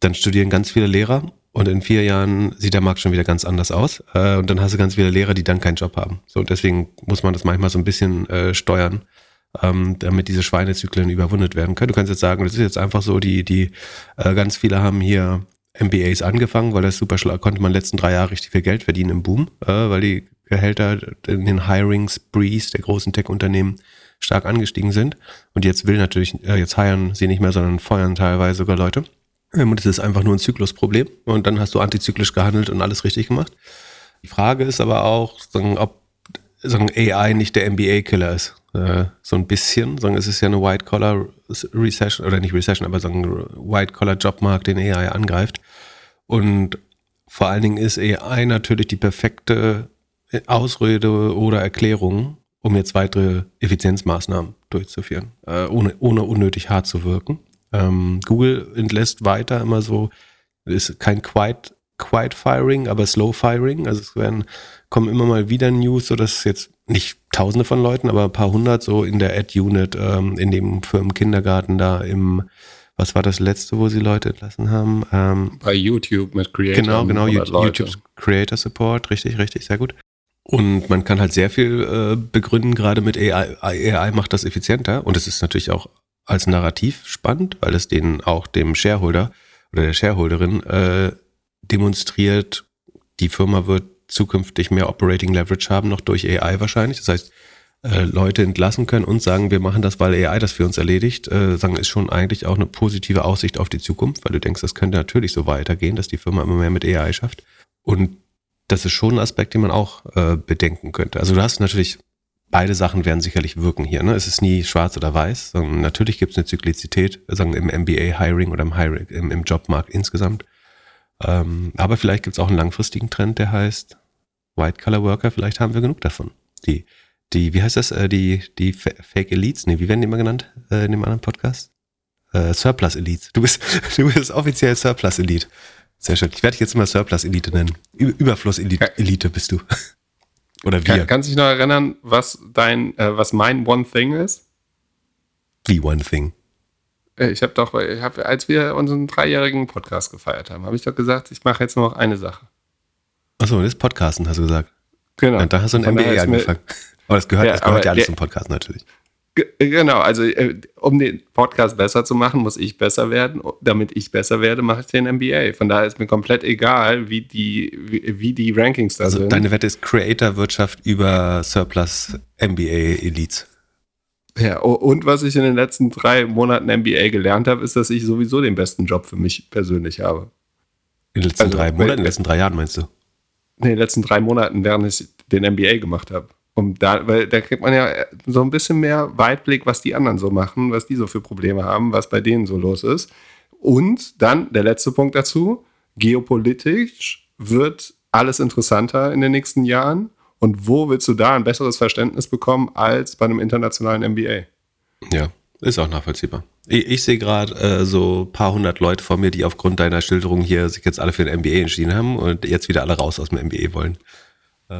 dann studieren ganz viele Lehrer und in vier Jahren sieht der Markt schon wieder ganz anders aus. Äh, und dann hast du ganz viele Lehrer, die dann keinen Job haben. So, und deswegen muss man das manchmal so ein bisschen äh, steuern ähm, damit diese Schweinezyklen überwundet werden können. Du kannst jetzt sagen, das ist jetzt einfach so, die, die äh, ganz viele haben hier MBAs angefangen, weil das super schlau konnte man letzten drei Jahre richtig viel Geld verdienen im Boom, äh, weil die Gehälter in den Hiring Sprees der großen Tech-Unternehmen stark angestiegen sind. Und jetzt will natürlich, äh, jetzt hiren sie nicht mehr, sondern feuern teilweise sogar Leute. Und es ist einfach nur ein Zyklusproblem. Und dann hast du antizyklisch gehandelt und alles richtig gemacht. Die Frage ist aber auch, sagen, ob sagen, AI nicht der MBA-Killer ist. Äh, so ein bisschen, sagen, es ist ja eine White-Collar-Recession, oder nicht Recession, aber sagen White-Collar-Jobmarkt, den AI angreift. Und vor allen Dingen ist AI natürlich die perfekte Ausrede oder Erklärung, um jetzt weitere Effizienzmaßnahmen durchzuführen, äh, ohne, ohne unnötig hart zu wirken. Ähm, Google entlässt weiter immer so, ist kein Quiet, Quiet Firing, aber Slow Firing. Also es werden, kommen immer mal wieder News, so dass jetzt nicht tausende von Leuten, aber ein paar hundert so in der Ad-Unit, ähm, in dem Firmenkindergarten da im, was war das letzte, wo sie Leute entlassen haben? Ähm, Bei YouTube mit Creator. Genau, genau, YouTube Creator Support, richtig, richtig, sehr gut. Und man kann halt sehr viel äh, begründen, gerade mit AI. AI macht das effizienter und es ist natürlich auch als Narrativ spannend, weil es den auch dem Shareholder oder der Shareholderin äh, demonstriert, die Firma wird zukünftig mehr Operating Leverage haben, noch durch AI wahrscheinlich. Das heißt, äh, Leute entlassen können und sagen, wir machen das, weil AI das für uns erledigt, äh, sagen, ist schon eigentlich auch eine positive Aussicht auf die Zukunft, weil du denkst, das könnte natürlich so weitergehen, dass die Firma immer mehr mit AI schafft. Und das ist schon ein Aspekt, den man auch äh, bedenken könnte. Also du hast natürlich beide Sachen werden sicherlich wirken hier. Ne? Es ist nie schwarz oder weiß, sondern natürlich gibt es eine Zyklizität, sagen im MBA-Hiring oder im, Hiring, im, im Jobmarkt insgesamt. Ähm, aber vielleicht gibt es auch einen langfristigen Trend, der heißt White-Collar-Worker, vielleicht haben wir genug davon. Die, die, wie heißt das, äh, die, die Fake Elites, nee, wie werden die immer genannt äh, in dem anderen Podcast? Äh, Surplus Elites. Du bist, du bist offiziell Surplus Elite. Sehr schön. Ich werde dich jetzt immer Surplus Elite nennen. Überfluss Elite bist du. Oder wir. Kann, kannst du dich noch erinnern, was dein, äh, was mein One Thing ist? Wie One Thing? Äh, ich habe doch, ich hab, als wir unseren dreijährigen Podcast gefeiert haben, habe ich doch gesagt, ich mache jetzt nur noch eine Sache. Achso, das ist Podcasten, hast du gesagt. Genau. Und da hast du ein MBA angefangen. Aber das gehört, ja, das gehört ja alles der, zum Podcast natürlich. Genau, also äh, um den Podcast besser zu machen, muss ich besser werden. Damit ich besser werde, mache ich den MBA. Von daher ist mir komplett egal, wie die, wie, wie die Rankings da also sind. Deine Wette ist Creator-Wirtschaft über Surplus MBA Elites. Ja, und was ich in den letzten drei Monaten MBA gelernt habe, ist, dass ich sowieso den besten Job für mich persönlich habe. In den letzten also, drei Monaten, in den letzten drei Jahren meinst du? In den letzten drei Monaten, während ich den MBA gemacht habe. Um da, weil da kriegt man ja so ein bisschen mehr Weitblick, was die anderen so machen, was die so für Probleme haben, was bei denen so los ist. Und dann der letzte Punkt dazu: Geopolitisch wird alles interessanter in den nächsten Jahren. Und wo willst du da ein besseres Verständnis bekommen als bei einem internationalen MBA? Ja, ist auch nachvollziehbar. Ich, ich sehe gerade äh, so ein paar hundert Leute vor mir, die aufgrund deiner Schilderung hier sich jetzt alle für ein MBA entschieden haben und jetzt wieder alle raus aus dem MBA wollen.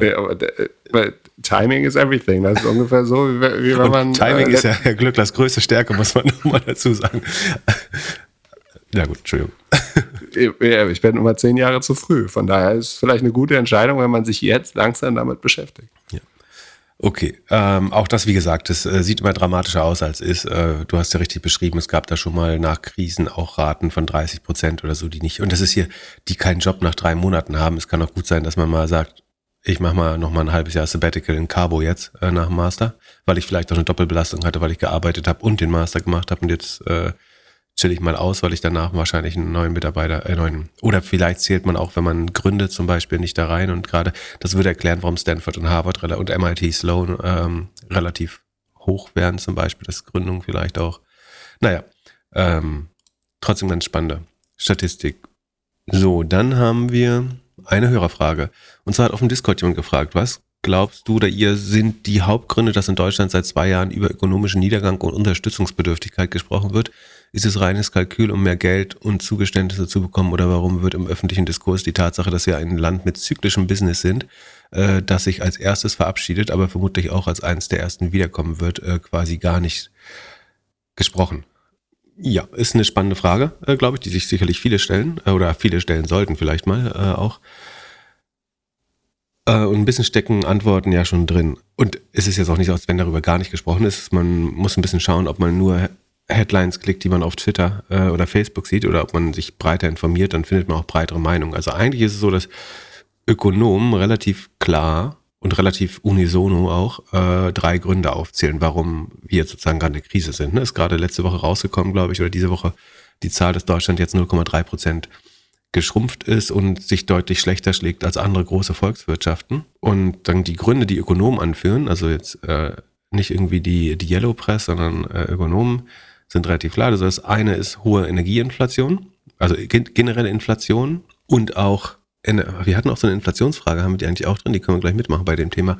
Ja, aber, aber, Timing is everything. Das ist ungefähr so, wie, wie wenn man. Timing äh, ist ja Herr Glücklers größte Stärke, muss man nochmal dazu sagen. ja, gut, Entschuldigung. Ich bin immer zehn Jahre zu früh. Von daher ist es vielleicht eine gute Entscheidung, wenn man sich jetzt langsam damit beschäftigt. Ja. Okay, ähm, auch das, wie gesagt, das äh, sieht immer dramatischer aus, als ist. Äh, du hast ja richtig beschrieben, es gab da schon mal nach Krisen auch Raten von 30 Prozent oder so, die nicht, und das ist hier, die keinen Job nach drei Monaten haben. Es kann auch gut sein, dass man mal sagt, ich mache mal noch mal ein halbes Jahr Sabbatical in Cabo jetzt äh, nach dem Master, weil ich vielleicht auch eine Doppelbelastung hatte, weil ich gearbeitet habe und den Master gemacht habe und jetzt äh, chill ich mal aus, weil ich danach wahrscheinlich einen neuen Mitarbeiter, äh, neuen, oder vielleicht zählt man auch, wenn man gründet zum Beispiel nicht da rein und gerade, das würde erklären, warum Stanford und Harvard und MIT Sloan ähm, relativ hoch werden zum Beispiel, das Gründung vielleicht auch. Naja, ähm, trotzdem ganz spannende Statistik. So, dann haben wir eine Hörerfrage. Und zwar hat auf dem Discord jemand gefragt, was glaubst du oder ihr sind die Hauptgründe, dass in Deutschland seit zwei Jahren über ökonomischen Niedergang und Unterstützungsbedürftigkeit gesprochen wird? Ist es reines Kalkül, um mehr Geld und Zugeständnisse zu bekommen oder warum wird im öffentlichen Diskurs die Tatsache, dass wir ein Land mit zyklischem Business sind, äh, das sich als erstes verabschiedet, aber vermutlich auch als eines der ersten wiederkommen wird, äh, quasi gar nicht gesprochen? Ja, ist eine spannende Frage, äh, glaube ich, die sich sicherlich viele stellen äh, oder viele stellen sollten vielleicht mal äh, auch. Äh, und ein bisschen stecken Antworten ja schon drin. Und es ist jetzt auch nicht, als wenn darüber gar nicht gesprochen ist. Man muss ein bisschen schauen, ob man nur Headlines klickt, die man auf Twitter äh, oder Facebook sieht, oder ob man sich breiter informiert, dann findet man auch breitere Meinungen. Also eigentlich ist es so, dass Ökonomen relativ klar und relativ unisono auch äh, drei Gründe aufzählen, warum wir jetzt sozusagen gerade in der Krise sind. Ne? Ist gerade letzte Woche rausgekommen, glaube ich, oder diese Woche die Zahl, dass Deutschland jetzt 0,3 Prozent geschrumpft ist und sich deutlich schlechter schlägt als andere große Volkswirtschaften. Und dann die Gründe, die Ökonomen anführen, also jetzt äh, nicht irgendwie die, die Yellow Press, sondern äh, Ökonomen, sind relativ klar. Also das eine ist hohe Energieinflation, also generelle Inflation und auch wir hatten auch so eine Inflationsfrage, haben wir die eigentlich auch drin? Die können wir gleich mitmachen bei dem Thema.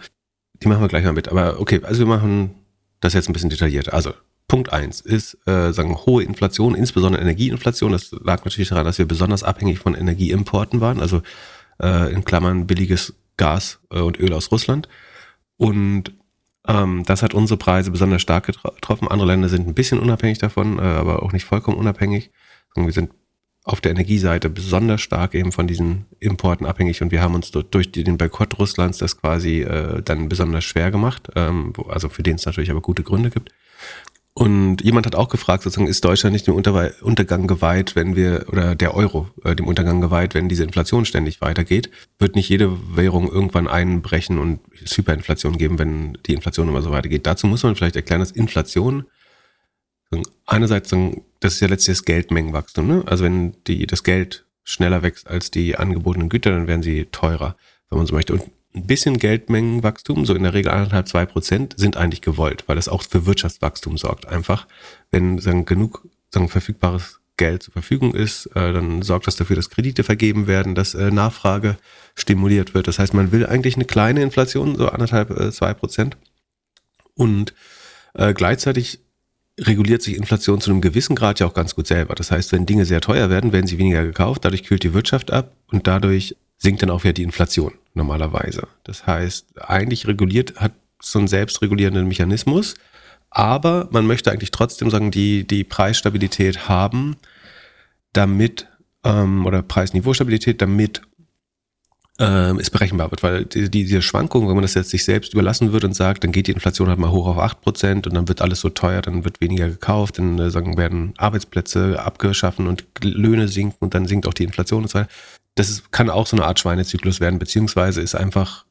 Die machen wir gleich mal mit. Aber okay, also wir machen das jetzt ein bisschen detaillierter. Also Punkt eins ist, äh, sagen, hohe Inflation, insbesondere Energieinflation. Das lag natürlich daran, dass wir besonders abhängig von Energieimporten waren, also äh, in Klammern billiges Gas äh, und Öl aus Russland. Und ähm, das hat unsere Preise besonders stark getroffen. Andere Länder sind ein bisschen unabhängig davon, äh, aber auch nicht vollkommen unabhängig. Wir sind auf der Energieseite besonders stark eben von diesen Importen abhängig und wir haben uns durch den Boykott Russlands das quasi äh, dann besonders schwer gemacht, ähm, also für den es natürlich aber gute Gründe gibt. Und jemand hat auch gefragt, sozusagen, ist Deutschland nicht dem Untergang geweiht, wenn wir, oder der Euro äh, dem Untergang geweiht, wenn diese Inflation ständig weitergeht? Wird nicht jede Währung irgendwann einbrechen und es Hyperinflation geben, wenn die Inflation immer so weitergeht? Dazu muss man vielleicht erklären, dass Inflation einerseits, das ist ja letztlich das Geldmengenwachstum. Ne? Also wenn die, das Geld schneller wächst als die angebotenen Güter, dann werden sie teurer, wenn man so möchte. Und ein bisschen Geldmengenwachstum, so in der Regel anderthalb, zwei Prozent, sind eigentlich gewollt, weil das auch für Wirtschaftswachstum sorgt. Einfach, wenn sagen, genug sagen, verfügbares Geld zur Verfügung ist, äh, dann sorgt das dafür, dass Kredite vergeben werden, dass äh, Nachfrage stimuliert wird. Das heißt, man will eigentlich eine kleine Inflation, so anderthalb, äh, zwei Prozent. Und äh, gleichzeitig reguliert sich Inflation zu einem gewissen Grad ja auch ganz gut selber. Das heißt, wenn Dinge sehr teuer werden, werden sie weniger gekauft, dadurch kühlt die Wirtschaft ab und dadurch sinkt dann auch wieder die Inflation normalerweise. Das heißt, eigentlich reguliert hat so einen selbstregulierenden Mechanismus, aber man möchte eigentlich trotzdem sagen, die, die Preisstabilität haben, damit, ähm, oder Preisniveaustabilität, damit ähm, es berechenbar wird, weil die, diese Schwankungen, wenn man das jetzt sich selbst überlassen würde und sagt, dann geht die Inflation halt mal hoch auf 8% und dann wird alles so teuer, dann wird weniger gekauft, dann äh, sagen, werden Arbeitsplätze abgeschaffen und Löhne sinken und dann sinkt auch die Inflation und so weiter. Das ist, kann auch so eine Art Schweinezyklus werden, beziehungsweise ist einfach,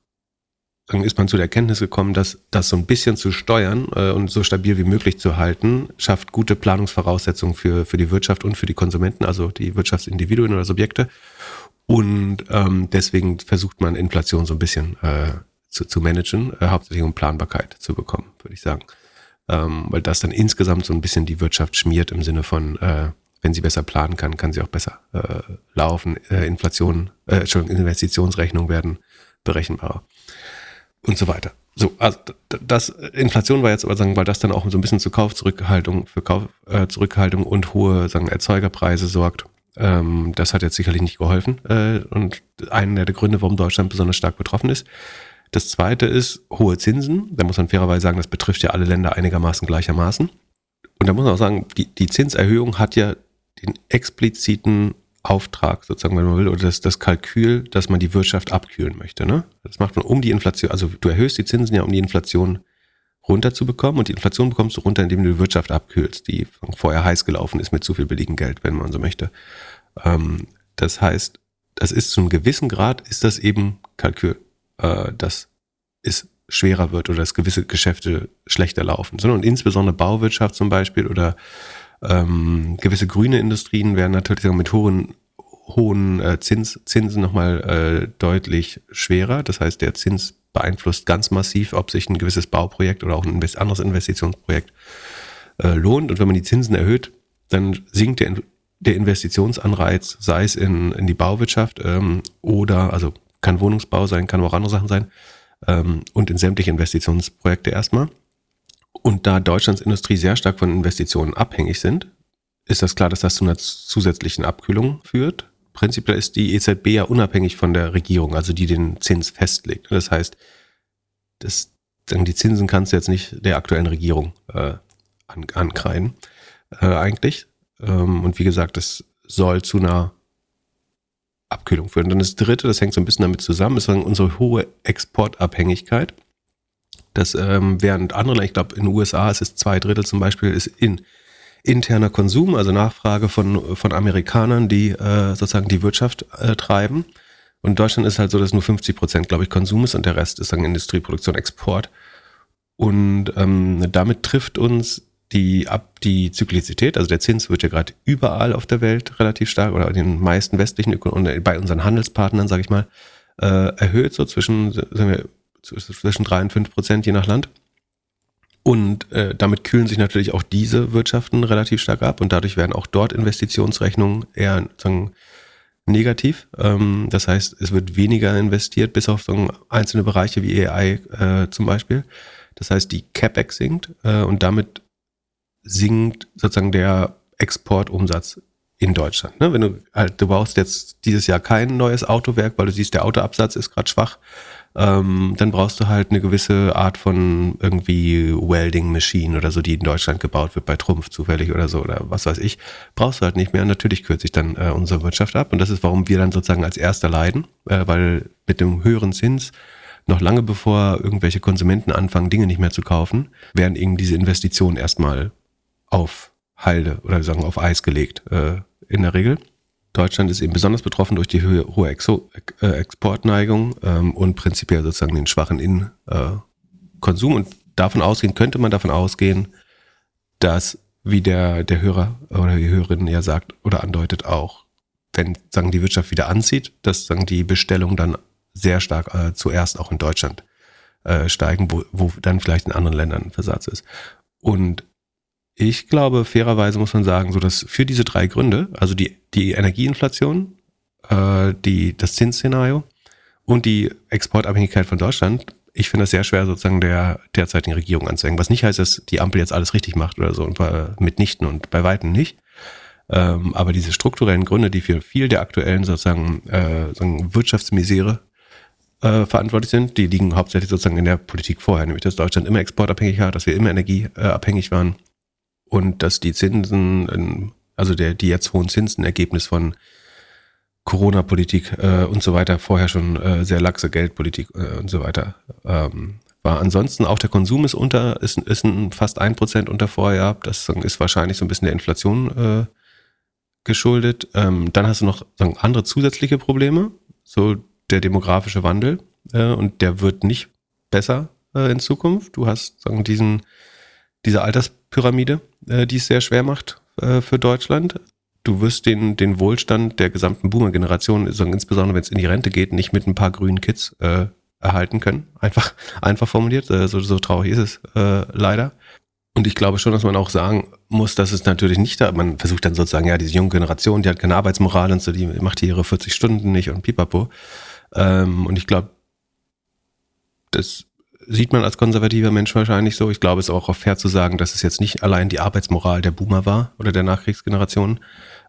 dann ist man zu der Erkenntnis gekommen, dass das so ein bisschen zu steuern äh, und so stabil wie möglich zu halten, schafft gute Planungsvoraussetzungen für, für die Wirtschaft und für die Konsumenten, also die Wirtschaftsindividuen oder Subjekte. Und ähm, deswegen versucht man Inflation so ein bisschen äh, zu, zu managen, äh, hauptsächlich um Planbarkeit zu bekommen, würde ich sagen. Ähm, weil das dann insgesamt so ein bisschen die Wirtschaft schmiert im Sinne von, äh, wenn sie besser planen kann, kann sie auch besser äh, laufen. Äh, Inflation, äh, Entschuldigung, Investitionsrechnungen werden berechenbarer und so weiter. So, also das Inflation war jetzt aber sagen, weil das dann auch so ein bisschen zu Kaufzurückhaltung, für Kaufzurückhaltung äh, und hohe sagen Erzeugerpreise sorgt ähm, das hat jetzt sicherlich nicht geholfen äh, und einer der Gründe, warum Deutschland besonders stark betroffen ist. Das zweite ist hohe Zinsen. Da muss man fairerweise sagen, das betrifft ja alle Länder einigermaßen gleichermaßen. Und da muss man auch sagen, die, die Zinserhöhung hat ja den expliziten Auftrag, sozusagen, wenn man will, oder das, das Kalkül, dass man die Wirtschaft abkühlen möchte. Ne? Das macht man um die Inflation, also du erhöhst die Zinsen ja, um die Inflation runterzubekommen und die Inflation bekommst du runter, indem du die Wirtschaft abkühlst, die vorher heiß gelaufen ist mit zu viel billigem Geld, wenn man so möchte. Ähm, das heißt, das ist zu einem gewissen Grad, ist das eben Kalkül, äh, dass es schwerer wird oder dass gewisse Geschäfte schlechter laufen. Und insbesondere Bauwirtschaft zum Beispiel oder ähm, gewisse grüne Industrien werden natürlich mit hohen hohen äh, Zins, Zinsen nochmal äh, deutlich schwerer. Das heißt, der Zins beeinflusst ganz massiv, ob sich ein gewisses Bauprojekt oder auch ein anderes Investitionsprojekt äh, lohnt. Und wenn man die Zinsen erhöht, dann sinkt der, der Investitionsanreiz, sei es in, in die Bauwirtschaft ähm, oder, also kann Wohnungsbau sein, kann auch andere Sachen sein, ähm, und in sämtliche Investitionsprojekte erstmal. Und da Deutschlands Industrie sehr stark von Investitionen abhängig sind, ist das klar, dass das zu einer zusätzlichen Abkühlung führt prinzipiell ist die EZB ja unabhängig von der Regierung, also die den Zins festlegt. Das heißt, das, die Zinsen kannst du jetzt nicht der aktuellen Regierung äh, an, ankreiden, äh, eigentlich. Ähm, und wie gesagt, das soll zu einer Abkühlung führen. Und dann das dritte, das hängt so ein bisschen damit zusammen, ist unsere hohe Exportabhängigkeit. Das ähm, während andere, ich glaube in den USA ist es zwei Drittel zum Beispiel, ist in interner Konsum, also Nachfrage von, von Amerikanern, die äh, sozusagen die Wirtschaft äh, treiben. Und in Deutschland ist halt so, dass nur 50 Prozent, glaube ich, Konsum ist und der Rest ist dann Industrieproduktion, Export. Und ähm, damit trifft uns die ab die Zyklizität, also der Zins wird ja gerade überall auf der Welt relativ stark oder in den meisten westlichen Ökonomien, bei unseren Handelspartnern, sage ich mal, äh, erhöht so zwischen, sagen wir, zwischen drei und fünf Prozent je nach Land. Und äh, damit kühlen sich natürlich auch diese Wirtschaften relativ stark ab und dadurch werden auch dort Investitionsrechnungen eher sagen, negativ. Ähm, das heißt, es wird weniger investiert, bis auf so einzelne Bereiche wie AI äh, zum Beispiel. Das heißt, die CapEx sinkt äh, und damit sinkt sozusagen der Exportumsatz in Deutschland. Ne? Wenn du halt, du brauchst jetzt dieses Jahr kein neues Autowerk, weil du siehst, der Autoabsatz ist gerade schwach ähm, dann brauchst du halt eine gewisse Art von irgendwie Welding Machine oder so, die in Deutschland gebaut wird bei Trumpf zufällig oder so oder was weiß ich. Brauchst du halt nicht mehr. Natürlich kürzt sich dann äh, unsere Wirtschaft ab und das ist, warum wir dann sozusagen als Erster leiden, äh, weil mit dem höheren Zins noch lange bevor irgendwelche Konsumenten anfangen, Dinge nicht mehr zu kaufen, werden eben diese Investitionen erstmal auf Halde oder sagen auf Eis gelegt, äh, in der Regel. Deutschland ist eben besonders betroffen durch die hohe Exo äh, Exportneigung ähm, und prinzipiell sozusagen den schwachen Innenkonsum. Äh, und davon ausgehen, könnte man davon ausgehen, dass, wie der, der Hörer oder die Hörerin ja sagt oder andeutet auch, wenn sagen die Wirtschaft wieder anzieht, dass sagen die Bestellungen dann sehr stark äh, zuerst auch in Deutschland äh, steigen, wo, wo dann vielleicht in anderen Ländern ein Versatz ist. Und ich glaube, fairerweise muss man sagen, so dass für diese drei Gründe, also die, die Energieinflation, äh, die, das Zinsszenario und die Exportabhängigkeit von Deutschland, ich finde es sehr schwer, sozusagen der derzeitigen Regierung anzuhängen. Was nicht heißt, dass die Ampel jetzt alles richtig macht oder so, und bei, mitnichten und bei Weitem nicht. Ähm, aber diese strukturellen Gründe, die für viel der aktuellen sozusagen, äh, sozusagen Wirtschaftsmisere äh, verantwortlich sind, die liegen hauptsächlich sozusagen in der Politik vorher, nämlich dass Deutschland immer exportabhängig war, dass wir immer energieabhängig waren und dass die Zinsen, also der, die jetzt hohen Zinsen Ergebnis von Corona-Politik äh, und so weiter, vorher schon äh, sehr laxe Geldpolitik äh, und so weiter ähm, war. Ansonsten auch der Konsum ist unter, ist, ist ein fast ein Prozent unter Vorjahr. Das ist wahrscheinlich so ein bisschen der Inflation äh, geschuldet. Ähm, dann hast du noch sagen, andere zusätzliche Probleme, so der demografische Wandel äh, und der wird nicht besser äh, in Zukunft. Du hast sagen, diesen, diese Alterspyramide, äh, die es sehr schwer macht äh, für Deutschland. Du wirst den, den Wohlstand der gesamten Boomer-Generation, insbesondere wenn es in die Rente geht, nicht mit ein paar grünen Kids äh, erhalten können. Einfach, einfach formuliert. Äh, so, so traurig ist es äh, leider. Und ich glaube schon, dass man auch sagen muss, dass es natürlich nicht da, man versucht dann sozusagen, ja, diese junge Generation, die hat keine Arbeitsmoral und so, die macht hier ihre 40 Stunden nicht und pipapo. Ähm, und ich glaube, das sieht man als konservativer Mensch wahrscheinlich so. Ich glaube, es ist auch fair zu sagen, dass es jetzt nicht allein die Arbeitsmoral der Boomer war oder der Nachkriegsgeneration,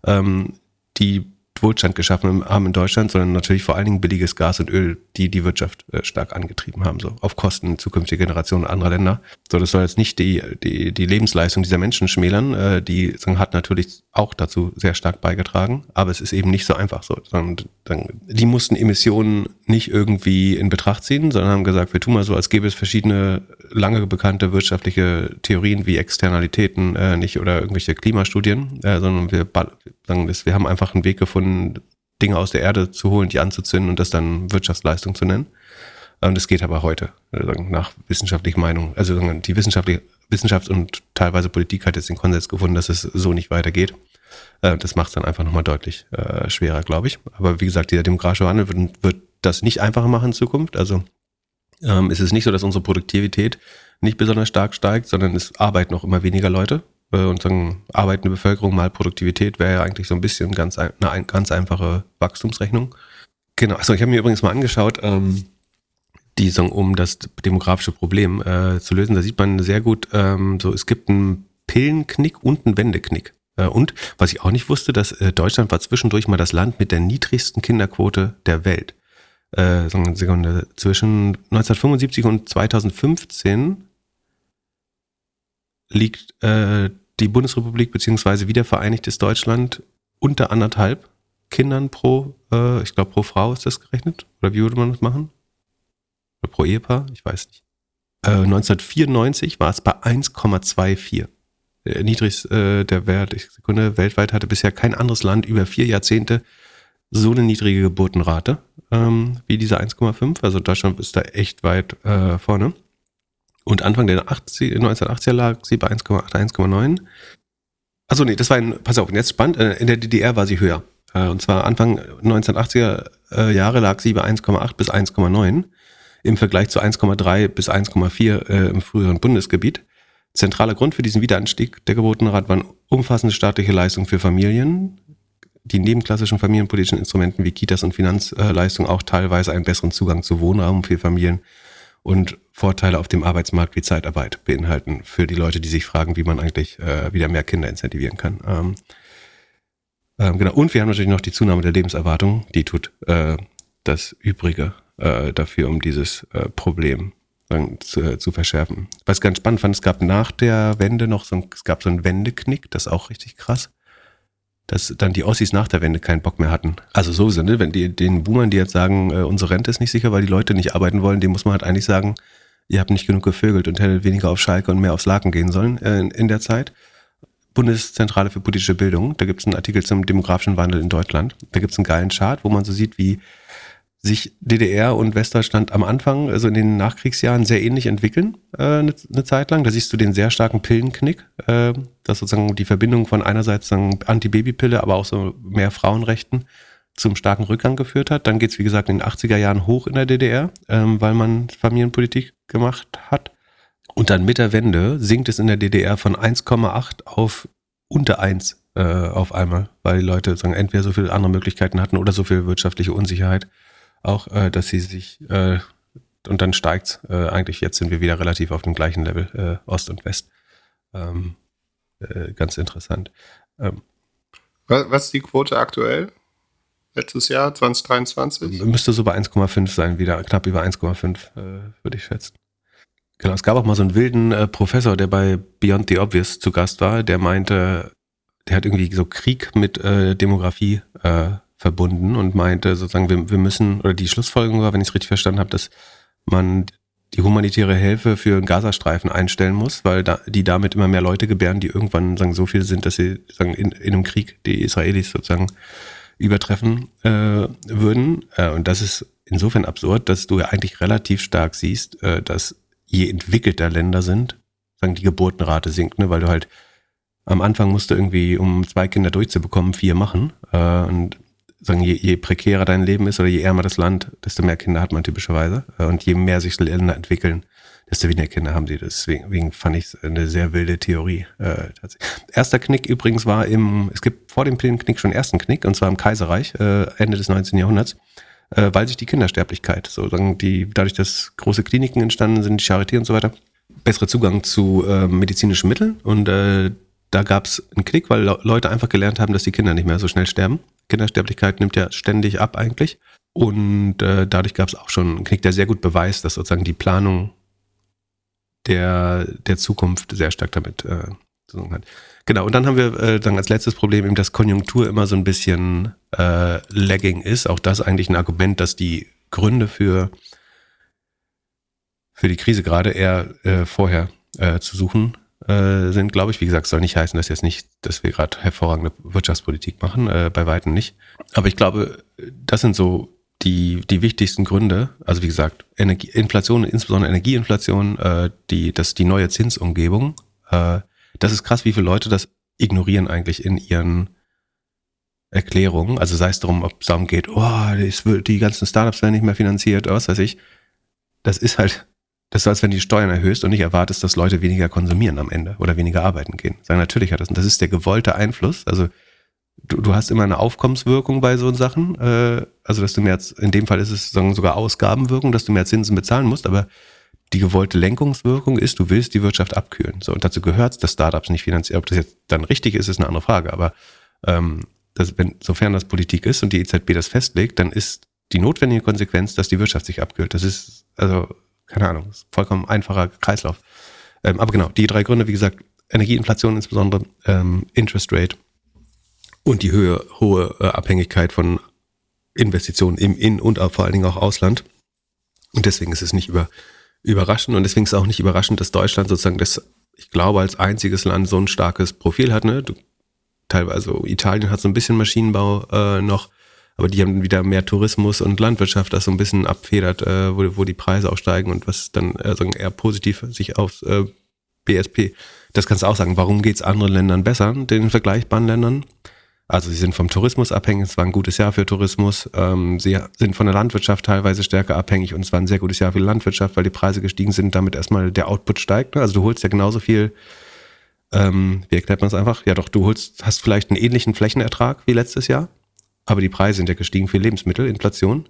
ähm, die Wohlstand geschaffen haben in Deutschland, sondern natürlich vor allen Dingen billiges Gas und Öl, die die Wirtschaft äh, stark angetrieben haben, so auf Kosten zukünftiger Generationen anderer Länder. So, das soll jetzt nicht die, die, die Lebensleistung dieser Menschen schmälern, äh, die hat natürlich auch dazu sehr stark beigetragen, aber es ist eben nicht so einfach so, sondern die mussten Emissionen nicht irgendwie in Betracht ziehen, sondern haben gesagt, wir tun mal so, als gäbe es verschiedene lange bekannte wirtschaftliche Theorien wie Externalitäten äh, nicht oder irgendwelche Klimastudien, äh, sondern wir sagen, das, wir haben einfach einen Weg gefunden, Dinge aus der Erde zu holen, die anzuzünden und das dann Wirtschaftsleistung zu nennen. Und das geht aber heute, also nach wissenschaftlicher Meinung. Also die wissenschaftliche Wissenschaft und teilweise Politik hat jetzt den Konsens gefunden, dass es so nicht weitergeht. Äh, das macht es dann einfach nochmal deutlich äh, schwerer, glaube ich. Aber wie gesagt, dieser demografische Wandel wird, wird das nicht einfacher machen in Zukunft. Also ähm, ist es nicht so, dass unsere Produktivität nicht besonders stark steigt, sondern es arbeiten noch immer weniger Leute. Äh, und sagen, arbeitende Bevölkerung mal Produktivität wäre ja eigentlich so ein bisschen ganz, eine ganz einfache Wachstumsrechnung. Genau, also ich habe mir übrigens mal angeschaut, ähm, die sagen, um das demografische Problem äh, zu lösen, da sieht man sehr gut, ähm, so es gibt einen Pillenknick und einen Wendeknick. Äh, und was ich auch nicht wusste, dass äh, Deutschland war zwischendurch mal das Land mit der niedrigsten Kinderquote der Welt äh, Sekunde, zwischen 1975 und 2015 liegt äh, die Bundesrepublik beziehungsweise wiedervereinigtes Deutschland unter anderthalb Kindern pro, äh, ich glaube pro Frau ist das gerechnet. Oder wie würde man das machen? Oder pro Ehepaar? Ich weiß nicht. Äh, 1994 war es bei 1,24. Der niedrigst äh, der Wert, Sekunde, weltweit hatte bisher kein anderes Land über vier Jahrzehnte so eine niedrige Geburtenrate ähm, wie diese 1,5. Also Deutschland ist da echt weit äh, vorne. Und Anfang der 80, 1980er lag sie bei 1,8, 1,9. Also nee, das war ein, pass auf, jetzt spannend, äh, in der DDR war sie höher. Äh, und zwar Anfang 1980er äh, Jahre lag sie bei 1,8 bis 1,9 im Vergleich zu 1,3 bis 1,4 äh, im früheren Bundesgebiet. Zentraler Grund für diesen Wiederanstieg der Geburtenrate waren umfassende staatliche Leistungen für Familien, die neben klassischen familienpolitischen Instrumenten wie Kitas und Finanzleistungen auch teilweise einen besseren Zugang zu Wohnraum für Familien und Vorteile auf dem Arbeitsmarkt wie Zeitarbeit beinhalten für die Leute, die sich fragen, wie man eigentlich äh, wieder mehr Kinder incentivieren kann. Ähm, ähm, genau. Und wir haben natürlich noch die Zunahme der Lebenserwartung, die tut äh, das Übrige äh, dafür, um dieses äh, Problem zu, äh, zu, verschärfen. Was ich ganz spannend fand, es gab nach der Wende noch so ein, es gab so einen Wendeknick, das ist auch richtig krass dass dann die Ossis nach der Wende keinen Bock mehr hatten. Also so sind, ne? wenn die den Boomern, die jetzt sagen, äh, unsere Rente ist nicht sicher, weil die Leute nicht arbeiten wollen, dem muss man halt eigentlich sagen, ihr habt nicht genug gevögelt und hättet weniger auf Schalke und mehr aufs Laken gehen sollen äh, in, in der Zeit. Bundeszentrale für politische Bildung, da gibt es einen Artikel zum demografischen Wandel in Deutschland. Da gibt es einen geilen Chart, wo man so sieht, wie sich DDR und Westdeutschland am Anfang, also in den Nachkriegsjahren, sehr ähnlich entwickeln, äh, eine, eine Zeit lang. Da siehst du den sehr starken Pillenknick, äh, das sozusagen die Verbindung von einerseits Anti-Baby-Pille, aber auch so mehr Frauenrechten zum starken Rückgang geführt hat. Dann geht es, wie gesagt, in den 80er Jahren hoch in der DDR, ähm, weil man Familienpolitik gemacht hat. Und dann mit der Wende sinkt es in der DDR von 1,8 auf unter 1 äh, auf einmal, weil die Leute sagen, entweder so viele andere Möglichkeiten hatten oder so viel wirtschaftliche Unsicherheit auch, äh, dass sie sich äh, und dann steigt äh, eigentlich jetzt sind wir wieder relativ auf dem gleichen Level äh, Ost und West. Ähm, äh, ganz interessant. Ähm, was, was ist die Quote aktuell? Letztes Jahr, 2023? Müsste so bei 1,5 sein, wieder knapp über 1,5, äh, würde ich schätzen. Genau, es gab auch mal so einen wilden äh, Professor, der bei Beyond the Obvious zu Gast war, der meinte, der hat irgendwie so Krieg mit äh, Demografie äh, verbunden und meinte sozusagen, wir, wir müssen, oder die Schlussfolgerung war, wenn ich es richtig verstanden habe, dass man die humanitäre Hilfe für den Gazastreifen einstellen muss, weil da, die damit immer mehr Leute gebären, die irgendwann sagen, so viel sind, dass sie sagen, in, in einem Krieg die Israelis sozusagen übertreffen äh, würden. Äh, und das ist insofern absurd, dass du ja eigentlich relativ stark siehst, äh, dass je entwickelter Länder sind, sagen die Geburtenrate sinkt, ne, weil du halt am Anfang musst du irgendwie, um zwei Kinder durchzubekommen, vier machen. Äh, und sagen, je, je prekärer dein Leben ist oder je ärmer das Land, desto mehr Kinder hat man typischerweise. Äh, und je mehr sich Länder entwickeln, desto weniger Kinder haben sie. Deswegen fand ich es eine sehr wilde Theorie. Äh. Erster Knick übrigens war im, es gibt vor dem Knick schon ersten Knick, und zwar im Kaiserreich, äh, Ende des 19. Jahrhunderts äh, weil sich die Kindersterblichkeit, so sagen die, dadurch, dass große Kliniken entstanden sind, die Charité und so weiter, bessere Zugang zu äh, medizinischen Mitteln und äh, da gab es einen Klick, weil Leute einfach gelernt haben, dass die Kinder nicht mehr so schnell sterben. Kindersterblichkeit nimmt ja ständig ab eigentlich. Und äh, dadurch gab es auch schon einen Knick, der sehr gut beweist, dass sozusagen die Planung der, der Zukunft sehr stark damit äh, zu tun hat. Genau, und dann haben wir äh, dann als letztes Problem eben, dass Konjunktur immer so ein bisschen äh, lagging ist. Auch das eigentlich ein Argument, dass die Gründe für, für die Krise gerade eher äh, vorher äh, zu suchen äh, sind, glaube ich. Wie gesagt, soll nicht heißen, dass jetzt nicht, dass wir gerade hervorragende Wirtschaftspolitik machen, äh, bei weitem nicht. Aber ich glaube, das sind so die, die wichtigsten Gründe, also wie gesagt, Energie, Inflation, insbesondere Energieinflation, äh, die, das die neue Zinsumgebung, äh, das ist krass, wie viele Leute das ignorieren eigentlich in ihren Erklärungen. Also sei es darum, ob es darum geht, oh, die ganzen Startups werden nicht mehr finanziert, was weiß ich. Das ist halt, das ist so, als wenn du die Steuern erhöhst und nicht erwartest, dass Leute weniger konsumieren am Ende oder weniger arbeiten gehen. Sagen, natürlich hat das, und das ist der gewollte Einfluss. Also du, du hast immer eine Aufkommenswirkung bei so Sachen. Äh, also dass du mehr, in dem Fall ist es sogar Ausgabenwirkung, dass du mehr Zinsen bezahlen musst, aber die gewollte Lenkungswirkung ist, du willst die Wirtschaft abkühlen. So, und dazu gehört es, dass Startups nicht finanzieren. Ob das jetzt dann richtig ist, ist eine andere Frage. Aber ähm, das, wenn, sofern das Politik ist und die EZB das festlegt, dann ist die notwendige Konsequenz, dass die Wirtschaft sich abkühlt. Das ist, also, keine Ahnung, ist vollkommen einfacher Kreislauf. Ähm, aber genau, die drei Gründe, wie gesagt, Energieinflation insbesondere, ähm, Interest Rate und die Höhe, hohe äh, Abhängigkeit von Investitionen im In- und vor allen Dingen auch Ausland. Und deswegen ist es nicht über überraschend und deswegen ist es auch nicht überraschend, dass Deutschland sozusagen das, ich glaube, als einziges Land so ein starkes Profil hat. Ne? Du, teilweise, Italien hat so ein bisschen Maschinenbau äh, noch, aber die haben wieder mehr Tourismus und Landwirtschaft, das so ein bisschen abfedert, äh, wo, wo die Preise auch steigen und was dann äh, sagen, eher positiv sich aufs äh, BSP. Das kannst du auch sagen. Warum geht es anderen Ländern besser, den vergleichbaren Ländern? Also sie sind vom Tourismus abhängig, es war ein gutes Jahr für Tourismus. Ähm, sie sind von der Landwirtschaft teilweise stärker abhängig und es war ein sehr gutes Jahr für die Landwirtschaft, weil die Preise gestiegen sind, damit erstmal der Output steigt. Ne? Also du holst ja genauso viel, ähm, wie erklärt man es einfach? Ja doch, du holst, hast vielleicht einen ähnlichen Flächenertrag wie letztes Jahr, aber die Preise sind ja gestiegen für Lebensmittel, Inflation.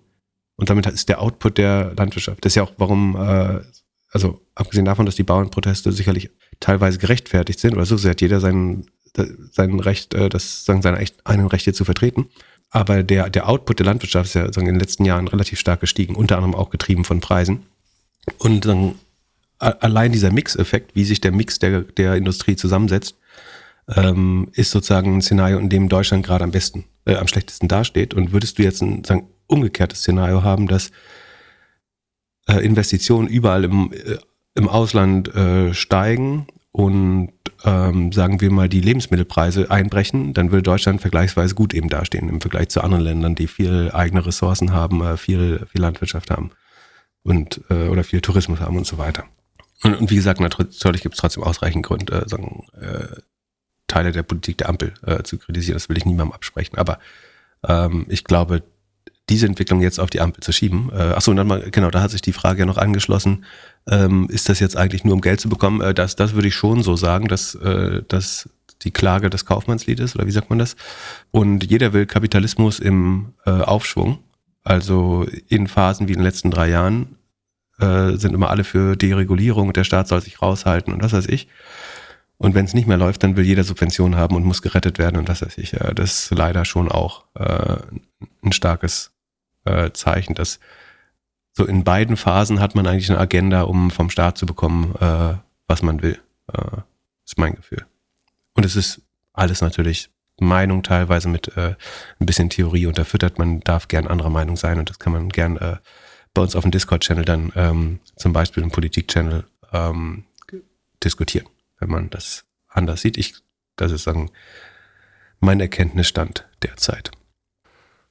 Und damit ist der Output der Landwirtschaft. Das ist ja auch, warum, äh, also abgesehen davon, dass die Bauernproteste sicherlich teilweise gerechtfertigt sind, oder so sehr hat jeder seinen sein Recht, äh, das sagen seine eigenen Rechte zu vertreten. Aber der, der Output der Landwirtschaft ist ja sagen, in den letzten Jahren relativ stark gestiegen, unter anderem auch getrieben von Preisen. Und dann allein dieser Mix-Effekt, wie sich der Mix der, der Industrie zusammensetzt, ähm, ist sozusagen ein Szenario, in dem Deutschland gerade am besten, äh, am schlechtesten dasteht. Und würdest du jetzt ein sagen, umgekehrtes Szenario haben, dass äh, Investitionen überall im, äh, im Ausland äh, steigen und ähm, sagen wir mal die Lebensmittelpreise einbrechen, dann würde Deutschland vergleichsweise gut eben dastehen im Vergleich zu anderen Ländern, die viel eigene Ressourcen haben, äh, viel, viel Landwirtschaft haben und äh, oder viel Tourismus haben und so weiter. Und, und wie gesagt, natürlich gibt es trotzdem ausreichend Grund, sagen, Teile der Politik der Ampel äh, zu kritisieren. Das will ich niemandem absprechen. Aber Ähm, ich glaube, diese Entwicklung jetzt auf die Ampel zu schieben. Äh, achso, und dann mal, genau, da hat sich die Frage ja noch angeschlossen, ähm, ist das jetzt eigentlich nur um Geld zu bekommen? Äh, das, das würde ich schon so sagen, dass, äh, dass die Klage des Kaufmannsliedes, oder wie sagt man das? Und jeder will Kapitalismus im äh, Aufschwung. Also in Phasen wie in den letzten drei Jahren äh, sind immer alle für Deregulierung, der Staat soll sich raushalten und was weiß ich. Und wenn es nicht mehr läuft, dann will jeder Subvention haben und muss gerettet werden und was weiß ich. Äh, das ist leider schon auch äh, ein starkes äh, Zeichen, dass so in beiden Phasen hat man eigentlich eine Agenda, um vom Staat zu bekommen, äh, was man will. Äh, ist mein Gefühl. Und es ist alles natürlich Meinung teilweise mit äh, ein bisschen Theorie unterfüttert. Man darf gern anderer Meinung sein und das kann man gern äh, bei uns auf dem Discord-Channel dann ähm, zum Beispiel im Politik-Channel ähm, diskutieren, wenn man das anders sieht. Ich, das ist dann mein Erkenntnisstand derzeit.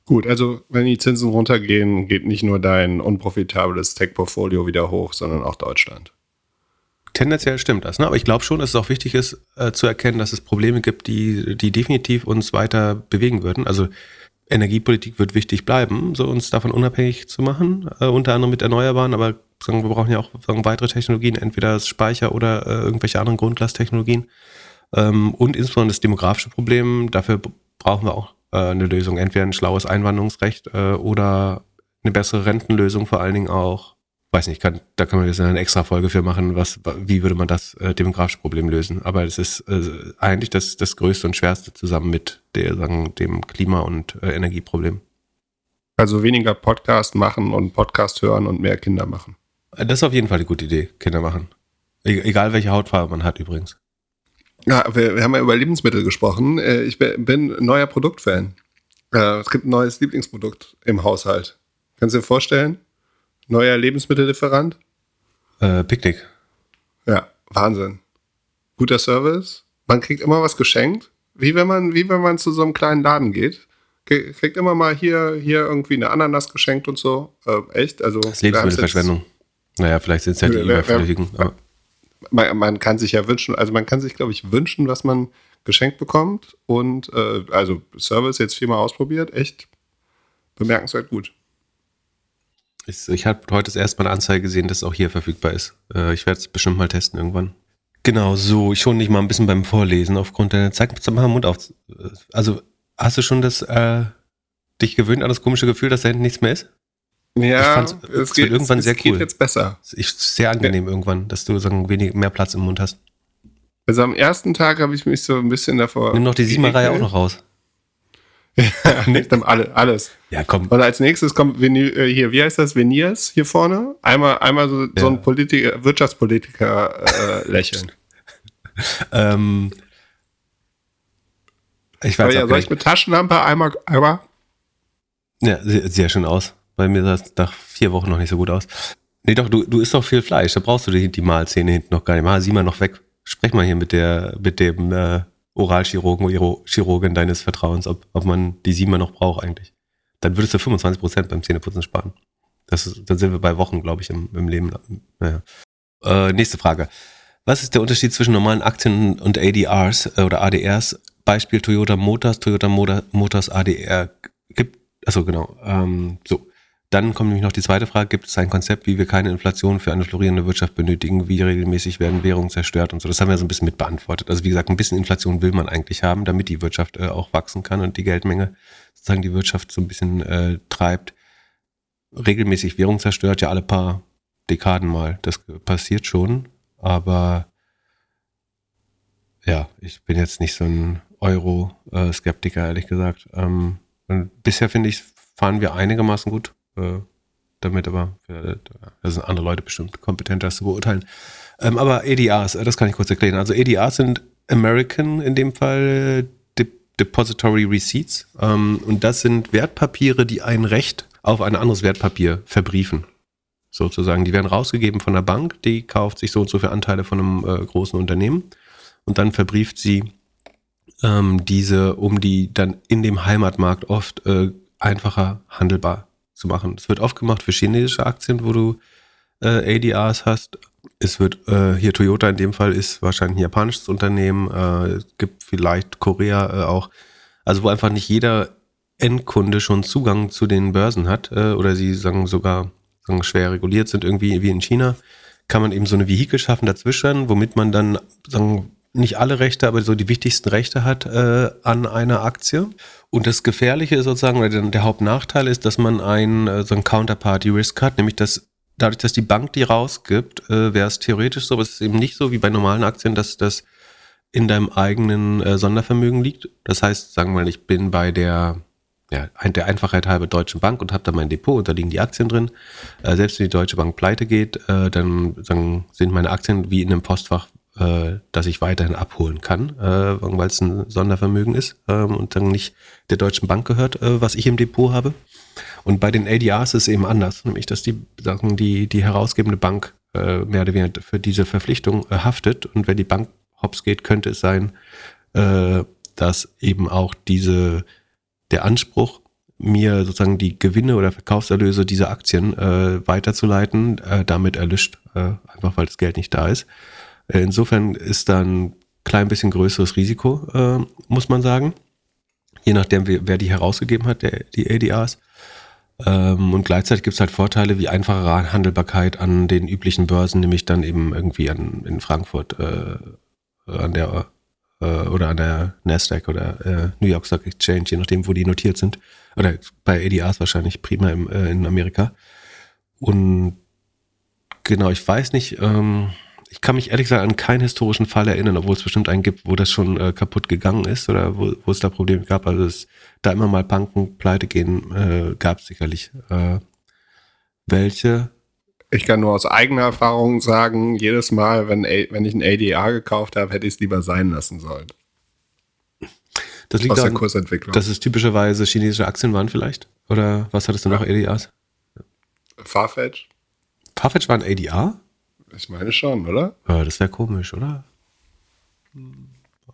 Gut, also wenn die Zinsen runtergehen, geht nicht nur dein unprofitables Tech-Portfolio wieder hoch, sondern auch Deutschland. Tendenziell stimmt das, ne? aber ich glaube schon, dass es auch wichtig ist äh, zu erkennen, dass es Probleme gibt, die, die definitiv uns weiter bewegen würden. Also Energiepolitik wird wichtig bleiben, so uns davon unabhängig zu machen, äh, unter anderem mit Erneuerbaren, aber sagen, wir brauchen ja auch sagen, weitere Technologien, entweder das Speicher oder äh, irgendwelche anderen Grundlasttechnologien. Ähm, und insbesondere das demografische Problem, dafür brauchen wir auch äh, eine Lösung. Entweder ein schlaues Einwanderungsrecht äh, oder eine bessere Rentenlösung, vor allen Dingen auch. Weiß nicht, kann, da kann man jetzt eine extra Folge für machen, was, wie würde man das äh, demografische Problem lösen. Aber es ist äh, eigentlich das, das größte und schwerste zusammen mit der, sagen, dem Klima- und äh, Energieproblem. Also weniger Podcast machen und Podcast hören und mehr Kinder machen. Das ist auf jeden Fall eine gute Idee, Kinder machen. E egal welche Hautfarbe man hat übrigens. Ja, wir, wir, haben ja über Lebensmittel gesprochen. Äh, ich bin neuer Produktfan. Äh, es gibt ein neues Lieblingsprodukt im Haushalt. Kannst du dir vorstellen? Neuer Lebensmittellieferant? Äh, Picknick. Ja, Wahnsinn. Guter Service. Man kriegt immer was geschenkt. Wie wenn man, wie wenn man zu so einem kleinen Laden geht. Kriegt immer mal hier, hier irgendwie eine Ananas geschenkt und so. Äh, echt? Also, das ist Lebensmittelverschwendung. Naja, vielleicht sind es ja die überflüssigen man, man, kann sich ja wünschen, also man kann sich, glaube ich, wünschen, was man geschenkt bekommt. Und äh, also Service jetzt viermal ausprobiert, echt bemerkenswert gut. Ich, ich habe heute das erste Mal eine Anzeige gesehen, dass es auch hier verfügbar ist. Äh, ich werde es bestimmt mal testen irgendwann. Genau, so, ich schon dich mal ein bisschen beim Vorlesen aufgrund deiner Zeig mal Mund auf. Also, hast du schon das, äh, dich gewöhnt an das komische Gefühl, dass da hinten nichts mehr ist? Ja, es, es geht irgendwann es, sehr cool. geht jetzt besser. Ist sehr angenehm ja. irgendwann, dass du sagen, wenig, mehr Platz im Mund hast. Also am ersten Tag habe ich mich so ein bisschen davor. Nimm noch die Siebener-Reihe auch noch raus. ja, alle, alles. Ja, komm. Und als nächstes kommt Venir, äh, hier, wie heißt das? Veneers hier vorne. Einmal, einmal so, ja. so ein Politiker, Wirtschaftspolitiker äh, lächeln. ähm, ich weiß ja, soll ich mit Taschenlampe einmal, einmal? Ja, sieht sehr schön aus. Bei mir sah es nach vier Wochen noch nicht so gut aus. Nee, doch, du, du isst doch viel Fleisch. Da brauchst du die, die Mahlzähne hinten noch gar nicht. Mal, sieh mal noch weg. Sprech mal hier mit der, mit dem äh, Oralchirurgen, Chirurgin deines Vertrauens, ob, ob man die Siemer noch braucht eigentlich. Dann würdest du 25 Prozent beim Zähneputzen sparen. Das ist, dann sind wir bei Wochen, glaube ich, im, im Leben. Naja. Äh, nächste Frage. Was ist der Unterschied zwischen normalen Aktien und ADRs äh, oder ADRs? Beispiel Toyota Motors, Toyota Motors ADR gibt, also genau, ähm, so. Dann kommt nämlich noch die zweite Frage, gibt es ein Konzept, wie wir keine Inflation für eine florierende Wirtschaft benötigen, wie regelmäßig werden Währungen zerstört und so. Das haben wir so ein bisschen mit beantwortet. Also wie gesagt, ein bisschen Inflation will man eigentlich haben, damit die Wirtschaft äh, auch wachsen kann und die Geldmenge sozusagen die Wirtschaft so ein bisschen äh, treibt. Regelmäßig Währung zerstört, ja alle paar Dekaden mal. Das passiert schon, aber ja, ich bin jetzt nicht so ein Euro-Skeptiker, ehrlich gesagt. Ähm, bisher finde ich, fahren wir einigermaßen gut äh, damit, aber äh, da sind andere Leute bestimmt kompetenter, das zu beurteilen. Ähm, aber ADRs, äh, das kann ich kurz erklären. Also ADRs sind American in dem Fall De Depository Receipts ähm, und das sind Wertpapiere, die ein Recht auf ein anderes Wertpapier verbriefen. Sozusagen. Die werden rausgegeben von der Bank, die kauft sich so und so viele Anteile von einem äh, großen Unternehmen und dann verbrieft sie ähm, diese, um die dann in dem Heimatmarkt oft äh, einfacher handelbar zu machen. Es wird oft gemacht für chinesische Aktien, wo du äh, ADRs hast. Es wird äh, hier Toyota in dem Fall ist wahrscheinlich ein japanisches Unternehmen. Äh, es gibt vielleicht Korea äh, auch. Also wo einfach nicht jeder Endkunde schon Zugang zu den Börsen hat äh, oder sie sagen sogar sagen, schwer reguliert sind, irgendwie wie in China, kann man eben so eine Vehikel schaffen dazwischen, womit man dann sagen, nicht alle Rechte, aber so die wichtigsten Rechte hat äh, an einer Aktie. Und das Gefährliche sozusagen, oder der Hauptnachteil ist, dass man ein, äh, so ein Counterparty-Risk hat, nämlich dass dadurch, dass die Bank die rausgibt, äh, wäre es theoretisch so, aber es ist eben nicht so wie bei normalen Aktien, dass das in deinem eigenen äh, Sondervermögen liegt. Das heißt, sagen wir mal, ich bin bei der ja, der Einfachheit halber Deutschen Bank und habe da mein Depot und da liegen die Aktien drin. Äh, selbst wenn die Deutsche Bank pleite geht, äh, dann sagen, sind meine Aktien wie in einem Postfach, äh, das ich weiterhin abholen kann, äh, weil es ein Sondervermögen ist ähm, und dann nicht der Deutschen Bank gehört, äh, was ich im Depot habe. Und bei den ADRs ist es eben anders, nämlich dass die, sagen, die, die herausgebende Bank äh, mehr oder weniger für diese Verpflichtung haftet und wenn die Bank hops geht, könnte es sein, dass eben auch diese der Anspruch, mir sozusagen die Gewinne oder Verkaufserlöse dieser Aktien äh, weiterzuleiten, äh, damit erlischt, äh, einfach weil das Geld nicht da ist. Insofern ist da ein klein bisschen größeres Risiko, äh, muss man sagen. Je nachdem, wer die herausgegeben hat, der, die ADRs. Ähm, und gleichzeitig gibt es halt Vorteile wie einfachere Handelbarkeit an den üblichen Börsen, nämlich dann eben irgendwie an, in Frankfurt äh, an der äh, oder an der Nasdaq oder äh, New York Stock Exchange, je nachdem, wo die notiert sind. Oder bei ADRs wahrscheinlich prima im, äh, in Amerika. Und genau, ich weiß nicht, ähm, ich kann mich ehrlich gesagt an keinen historischen Fall erinnern, obwohl es bestimmt einen gibt, wo das schon äh, kaputt gegangen ist oder wo, wo es da Probleme gab. Also es da immer mal Banken pleite gehen, äh, gab es sicherlich äh, welche. Ich kann nur aus eigener Erfahrung sagen, jedes Mal, wenn, wenn ich ein ADR gekauft habe, hätte ich es lieber sein lassen sollen. Das liegt aus daran, der Kursentwicklung. Dass es typischerweise chinesische Aktien waren vielleicht? Oder was hattest du noch ADRs? Farfetch. Farfetch war ein ADR? Ich meine schon, oder? Ja, das wäre komisch, oder?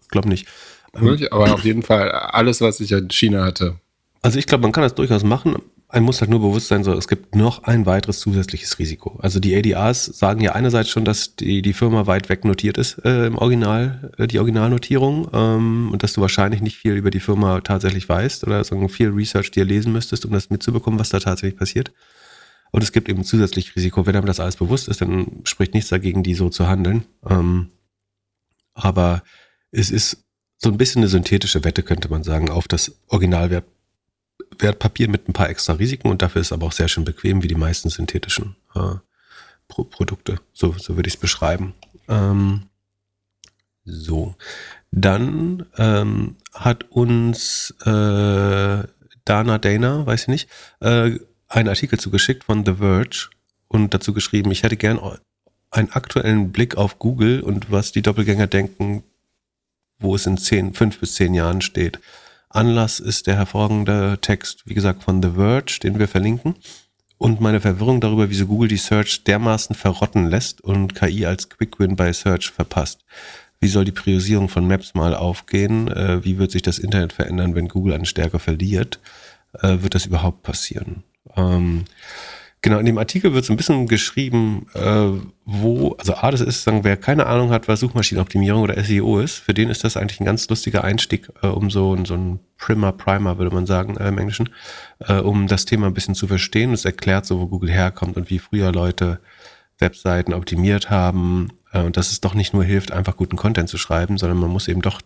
Ich glaube nicht. Aber auf jeden Fall alles, was ich in China hatte. Also ich glaube, man kann das durchaus machen. Einem muss halt nur bewusst sein, so, es gibt noch ein weiteres zusätzliches Risiko. Also die ADRs sagen ja einerseits schon, dass die, die Firma weit weg notiert ist äh, im Original, äh, die Originalnotierung ähm, und dass du wahrscheinlich nicht viel über die Firma tatsächlich weißt oder sagen, viel Research dir lesen müsstest, um das mitzubekommen, was da tatsächlich passiert. Und es gibt eben zusätzlich Risiko. Wenn einem das alles bewusst ist, dann spricht nichts dagegen, die so zu handeln. Ähm, aber es ist so ein bisschen eine synthetische Wette, könnte man sagen, auf das Originalwert Wertpapier mit ein paar extra Risiken und dafür ist aber auch sehr schön bequem, wie die meisten synthetischen äh, Pro Produkte. So, so würde ich es beschreiben. Ähm, so. Dann ähm, hat uns äh, Dana Dana, weiß ich nicht, äh, einen Artikel zugeschickt von The Verge und dazu geschrieben, ich hätte gern einen aktuellen Blick auf Google und was die Doppelgänger denken, wo es in zehn, fünf bis zehn Jahren steht. Anlass ist der hervorragende Text, wie gesagt, von The Verge, den wir verlinken. Und meine Verwirrung darüber, wieso Google die Search dermaßen verrotten lässt und KI als Quick-Win bei Search verpasst. Wie soll die Priorisierung von Maps mal aufgehen? Äh, wie wird sich das Internet verändern, wenn Google an Stärke verliert? Äh, wird das überhaupt passieren? Ähm, Genau, in dem Artikel wird so ein bisschen geschrieben, äh, wo, also A, das ist, sagen, wer keine Ahnung hat, was Suchmaschinenoptimierung oder SEO ist, für den ist das eigentlich ein ganz lustiger Einstieg, äh, um so, so ein Primer, Primer, würde man sagen, äh, im Englischen, äh, um das Thema ein bisschen zu verstehen. Es erklärt so, wo Google herkommt und wie früher Leute Webseiten optimiert haben äh, und dass es doch nicht nur hilft, einfach guten Content zu schreiben, sondern man muss eben doch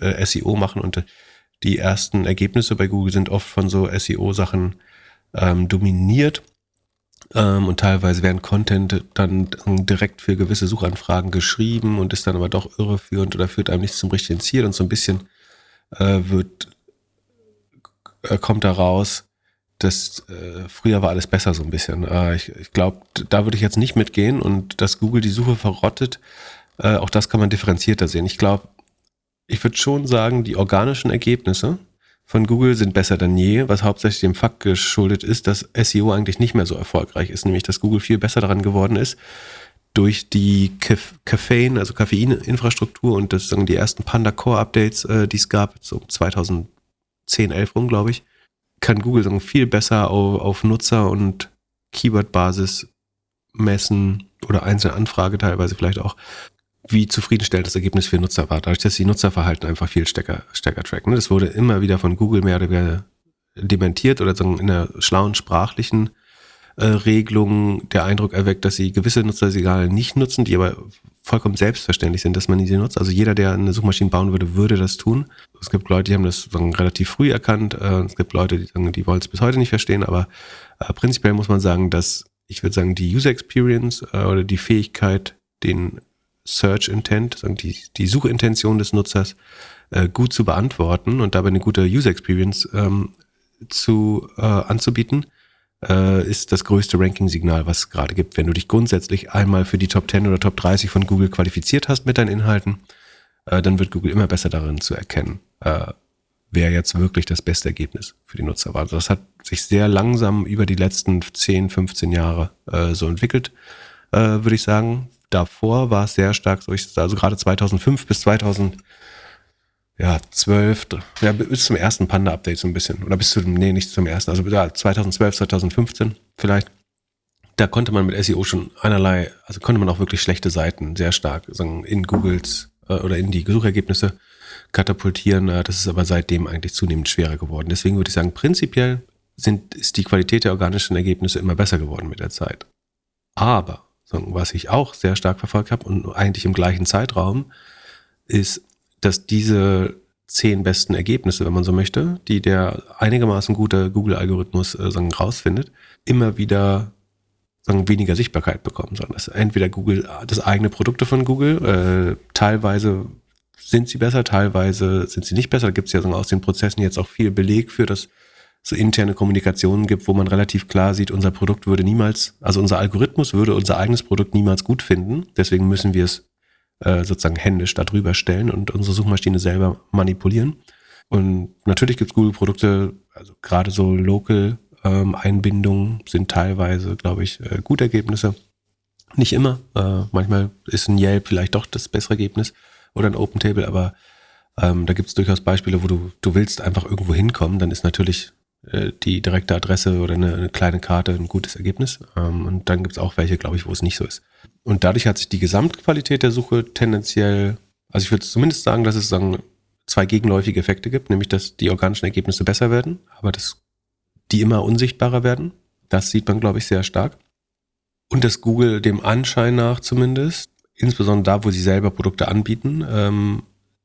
äh, SEO machen und die ersten Ergebnisse bei Google sind oft von so SEO-Sachen ähm, dominiert ähm, und teilweise werden Content dann direkt für gewisse Suchanfragen geschrieben und ist dann aber doch irreführend oder führt einem nicht zum richtigen Ziel und so ein bisschen äh, wird, äh, kommt da raus, dass äh, früher war alles besser so ein bisschen. Äh, ich ich glaube, da würde ich jetzt nicht mitgehen und dass Google die Suche verrottet, äh, auch das kann man differenzierter sehen. Ich glaube, ich würde schon sagen, die organischen Ergebnisse, von Google sind besser denn je, was hauptsächlich dem Fakt geschuldet ist, dass SEO eigentlich nicht mehr so erfolgreich ist, nämlich dass Google viel besser daran geworden ist, durch die Caffeine, also Koffeininfrastruktur und das sagen die ersten Panda Core Updates, äh, die es gab, so 2010, 11 rum, glaube ich, kann Google sagen, viel besser auf, auf Nutzer und Keyword-Basis messen oder einzelne Anfrage teilweise vielleicht auch, wie zufriedenstellend das Ergebnis für Nutzer war. Dadurch, dass die Nutzerverhalten einfach viel stärker, stärker tracken. Das wurde immer wieder von Google mehr oder weniger dementiert oder in einer schlauen sprachlichen äh, Regelung der Eindruck erweckt, dass sie gewisse Nutzersignale nicht nutzen, die aber vollkommen selbstverständlich sind, dass man sie nutzt. Also jeder, der eine Suchmaschine bauen würde, würde das tun. Es gibt Leute, die haben das sagen, relativ früh erkannt. Äh, es gibt Leute, die sagen, die wollen es bis heute nicht verstehen. Aber äh, prinzipiell muss man sagen, dass ich würde sagen, die User Experience äh, oder die Fähigkeit, den Search Intent, die, die Suchintention des Nutzers äh, gut zu beantworten und dabei eine gute User Experience ähm, zu äh, anzubieten, äh, ist das größte Ranking-Signal, was es gerade gibt. Wenn du dich grundsätzlich einmal für die Top 10 oder Top 30 von Google qualifiziert hast mit deinen Inhalten, äh, dann wird Google immer besser darin zu erkennen, äh, wer jetzt wirklich das beste Ergebnis für die Nutzer war. Also das hat sich sehr langsam über die letzten 10, 15 Jahre äh, so entwickelt, würde ich sagen. Davor war es sehr stark, so ich, also gerade 2005 bis 2000 ja, 12, ja, bis zum ersten Panda-Update so ein bisschen. Oder bis zu dem, nee, nicht zum ersten, also ja, 2012, 2015 vielleicht. Da konnte man mit SEO schon einerlei, also konnte man auch wirklich schlechte Seiten sehr stark sagen, in Googles äh, oder in die Suchergebnisse katapultieren. Äh, das ist aber seitdem eigentlich zunehmend schwerer geworden. Deswegen würde ich sagen, prinzipiell sind, ist die Qualität der organischen Ergebnisse immer besser geworden mit der Zeit. Aber, was ich auch sehr stark verfolgt habe und eigentlich im gleichen Zeitraum, ist dass diese zehn besten Ergebnisse, wenn man so möchte, die der einigermaßen gute Google-Algorithmus äh, rausfindet, immer wieder sagen, weniger Sichtbarkeit bekommen, sondern dass entweder Google, das eigene Produkte von Google, äh, teilweise sind sie besser, teilweise sind sie nicht besser. Da gibt es ja sagen, aus den Prozessen jetzt auch viel Beleg für, dass so interne Kommunikationen gibt, wo man relativ klar sieht, unser Produkt würde niemals, also unser Algorithmus würde unser eigenes Produkt niemals gut finden. Deswegen müssen wir es äh, sozusagen händisch darüber stellen und unsere Suchmaschine selber manipulieren. Und natürlich gibt es Google-Produkte, also gerade so Local ähm, sind teilweise, glaube ich, äh, gute Ergebnisse. Nicht immer. Äh, manchmal ist ein Yelp vielleicht doch das bessere Ergebnis oder ein Open Table, aber ähm, da gibt es durchaus Beispiele, wo du, du willst einfach irgendwo hinkommen, dann ist natürlich die direkte Adresse oder eine, eine, kleine Karte ein gutes Ergebnis. Ähm, und dann gibt es auch welche, glaube ich, wo es nicht so ist. Und dadurch hat sich die Gesamtqualität der Suche tendenziell, also ich würde zumindest sagen, dass es sagen, zwei gegenläufige Effekte gibt, nämlich dass die organischen Ergebnisse besser werden, aber dass die immer unsichtbarer werden. Das sieht man, glaube ich, sehr stark. Und dass Google dem Anschein nach zumindest, insbesondere da, wo sie selber Produkte anbieten, ähm,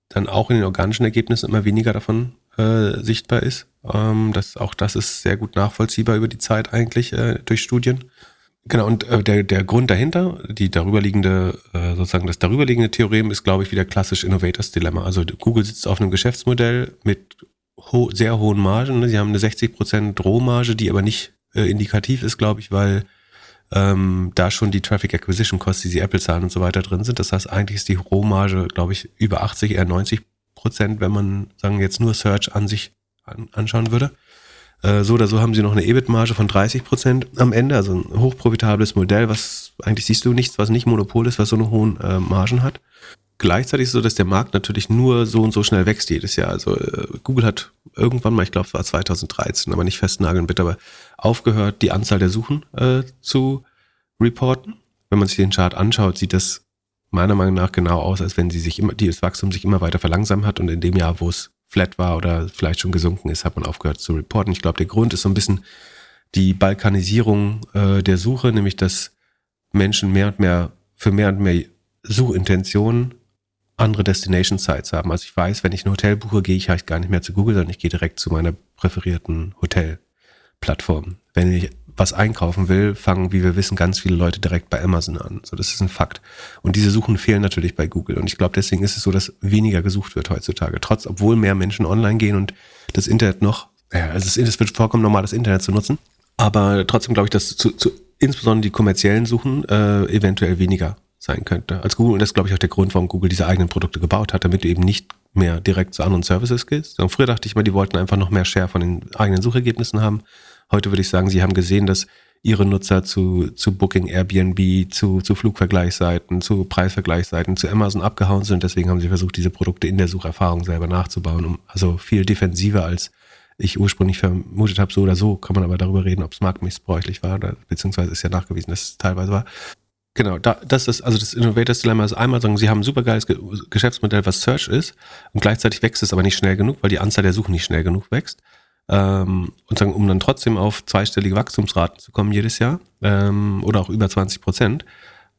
dann auch in den organischen Ergebnissen immer weniger davon äh, sichtbar ist. Ähm, das, auch das ist sehr gut nachvollziehbar über die Zeit eigentlich äh, durch Studien. Genau, und äh, der, der Grund dahinter, die darüberliegende, äh, sozusagen das darüberliegende Theorem ist, glaube ich, wieder klassisch Innovators Dilemma. Also Google sitzt auf einem Geschäftsmodell mit ho sehr hohen Margen. Ne? Sie haben eine 60% Rohmarge, die aber nicht äh, indikativ ist, glaube ich, weil ähm, da schon die Traffic Acquisition Costs, die sie Apple zahlen und so weiter drin sind. Das heißt, eigentlich ist die Rohmarge, glaube ich, über 80, eher 90 Prozent, wenn man sagen jetzt nur Search an sich an, anschauen würde. Äh, so oder so haben sie noch eine EBIT-Marge von 30 Prozent am Ende, also ein hochprofitables Modell, was eigentlich siehst du nichts, was nicht Monopol ist, was so eine hohen äh, Margen hat. Gleichzeitig ist es so, dass der Markt natürlich nur so und so schnell wächst jedes Jahr. Also äh, Google hat irgendwann mal, ich glaube, es war 2013, aber nicht festnageln bitte, aber aufgehört, die Anzahl der Suchen zu reporten. Wenn man sich den Chart anschaut, sieht das meiner Meinung nach genau aus, als wenn sie sich immer, das Wachstum sich immer weiter verlangsamt hat und in dem Jahr, wo es flat war oder vielleicht schon gesunken ist, hat man aufgehört zu reporten. Ich glaube, der Grund ist so ein bisschen die Balkanisierung äh, der Suche, nämlich dass Menschen mehr und mehr für mehr und mehr Suchintentionen andere Destination Sites haben. Also ich weiß, wenn ich ein Hotel buche, gehe ich halt gar nicht mehr zu Google, sondern ich gehe direkt zu meiner präferierten Hotelplattform. Wenn ich was einkaufen will, fangen, wie wir wissen, ganz viele Leute direkt bei Amazon an. So, das ist ein Fakt. Und diese Suchen fehlen natürlich bei Google. Und ich glaube, deswegen ist es so, dass weniger gesucht wird heutzutage. Trotz, obwohl mehr Menschen online gehen und das Internet noch, ja, also es wird vollkommen normal, das Internet zu nutzen. Aber trotzdem glaube ich, dass zu, zu, insbesondere die kommerziellen Suchen äh, eventuell weniger sein könnte als Google. Und das ist, glaube ich, auch der Grund, warum Google diese eigenen Produkte gebaut hat, damit du eben nicht mehr direkt zu anderen Services gehst. Und früher dachte ich mal, die wollten einfach noch mehr Share von den eigenen Suchergebnissen haben. Heute würde ich sagen, sie haben gesehen, dass ihre Nutzer zu, zu Booking, Airbnb, zu, zu Flugvergleichsseiten, zu Preisvergleichsseiten, zu Amazon abgehauen sind. Deswegen haben sie versucht, diese Produkte in der Sucherfahrung selber nachzubauen. Um, also viel defensiver als ich ursprünglich vermutet habe, so oder so, kann man aber darüber reden, ob es marktmissbräuchlich war, oder, beziehungsweise ist ja nachgewiesen, dass es teilweise war. Genau, da, das ist, also das Innovators Dilemma ist einmal sagen, sie haben ein supergeiles Geschäftsmodell, was Search ist, und gleichzeitig wächst es aber nicht schnell genug, weil die Anzahl der Suchen nicht schnell genug wächst. Ähm, und sagen, um dann trotzdem auf zweistellige Wachstumsraten zu kommen jedes Jahr ähm, oder auch über 20 Prozent,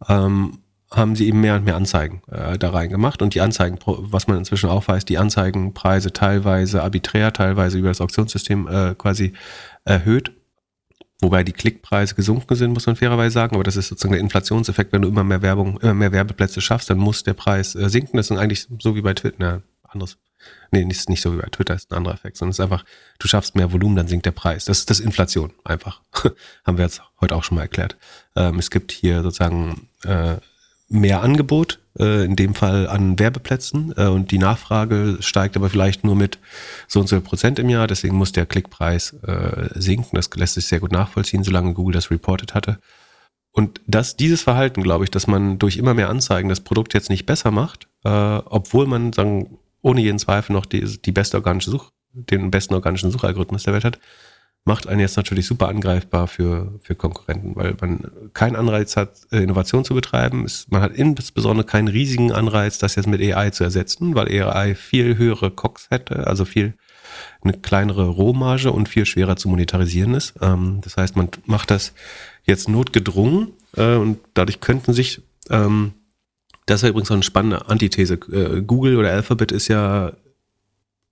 ähm, haben sie eben mehr und mehr Anzeigen äh, da reingemacht. Und die Anzeigen, was man inzwischen auch weiß, die Anzeigenpreise teilweise arbiträr, teilweise über das Auktionssystem äh, quasi erhöht. Wobei die Klickpreise gesunken sind, muss man fairerweise sagen. Aber das ist sozusagen der Inflationseffekt. Wenn du immer mehr Werbung, immer mehr Werbeplätze schaffst, dann muss der Preis äh, sinken. Das ist eigentlich so wie bei Twitter. Na, anderes. Nee, nicht, nicht so wie bei Twitter, ist ein anderer Effekt, sondern es ist einfach, du schaffst mehr Volumen, dann sinkt der Preis. Das ist das Inflation einfach. Haben wir jetzt heute auch schon mal erklärt. Ähm, es gibt hier sozusagen äh, mehr Angebot, äh, in dem Fall an Werbeplätzen äh, und die Nachfrage steigt aber vielleicht nur mit so und so Prozent im Jahr, deswegen muss der Klickpreis äh, sinken. Das lässt sich sehr gut nachvollziehen, solange Google das reported hatte. Und dass dieses Verhalten, glaube ich, dass man durch immer mehr Anzeigen das Produkt jetzt nicht besser macht, äh, obwohl man sagen, ohne jeden Zweifel noch die, die beste organische Such, den besten organischen Suchalgorithmus der Welt hat, macht einen jetzt natürlich super angreifbar für, für Konkurrenten, weil man keinen Anreiz hat, äh, Innovation zu betreiben. Man hat insbesondere keinen riesigen Anreiz, das jetzt mit AI zu ersetzen, weil AI viel höhere COX hätte, also viel eine kleinere Rohmarge und viel schwerer zu monetarisieren ist. Ähm, das heißt, man macht das jetzt notgedrungen äh, und dadurch könnten sich, ähm, das ist übrigens auch eine spannende Antithese. Äh, Google oder Alphabet ist ja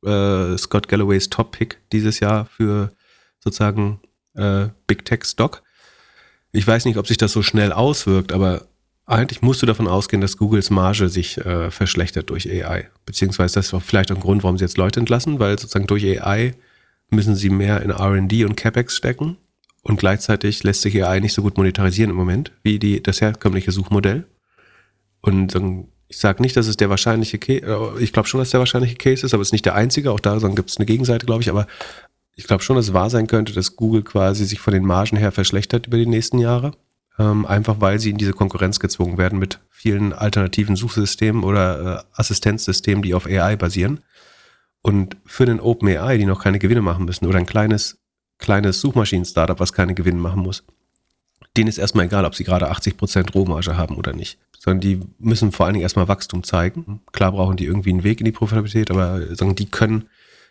Scott Galloways Top-Pick dieses Jahr für sozusagen äh, Big Tech Stock. Ich weiß nicht, ob sich das so schnell auswirkt, aber eigentlich musst du davon ausgehen, dass Googles Marge sich äh, verschlechtert durch AI. Beziehungsweise das ist vielleicht ein Grund, warum sie jetzt Leute entlassen, weil sozusagen durch AI müssen sie mehr in RD und CapEx stecken und gleichzeitig lässt sich AI nicht so gut monetarisieren im Moment wie die, das herkömmliche Suchmodell. Und ich sage nicht, dass es der wahrscheinliche Case, äh, ich glaube schon, dass der wahrscheinliche Case ist, aber es ist nicht der einzige. Auch da gibt es eine Gegenseite, glaube ich. Aber ich glaube schon, dass es wahr sein könnte, dass Google quasi sich von den Margen her verschlechtert über die nächsten Jahre. Ähm, einfach weil sie in diese Konkurrenz gezwungen werden mit vielen alternativen Suchsystemen oder äh, Assistenzsystemen, die auf AI basieren. Und für den OpenAI, die noch keine Gewinne machen müssen, oder ein kleines, kleines Suchmaschinen-Startup, was keine Gewinne machen muss, denen ist erstmal egal, ob sie gerade 80% Rohmarge haben oder nicht. Sondern die müssen vor allen Dingen erstmal Wachstum zeigen. Klar brauchen die irgendwie einen Weg in die Profitabilität, aber die können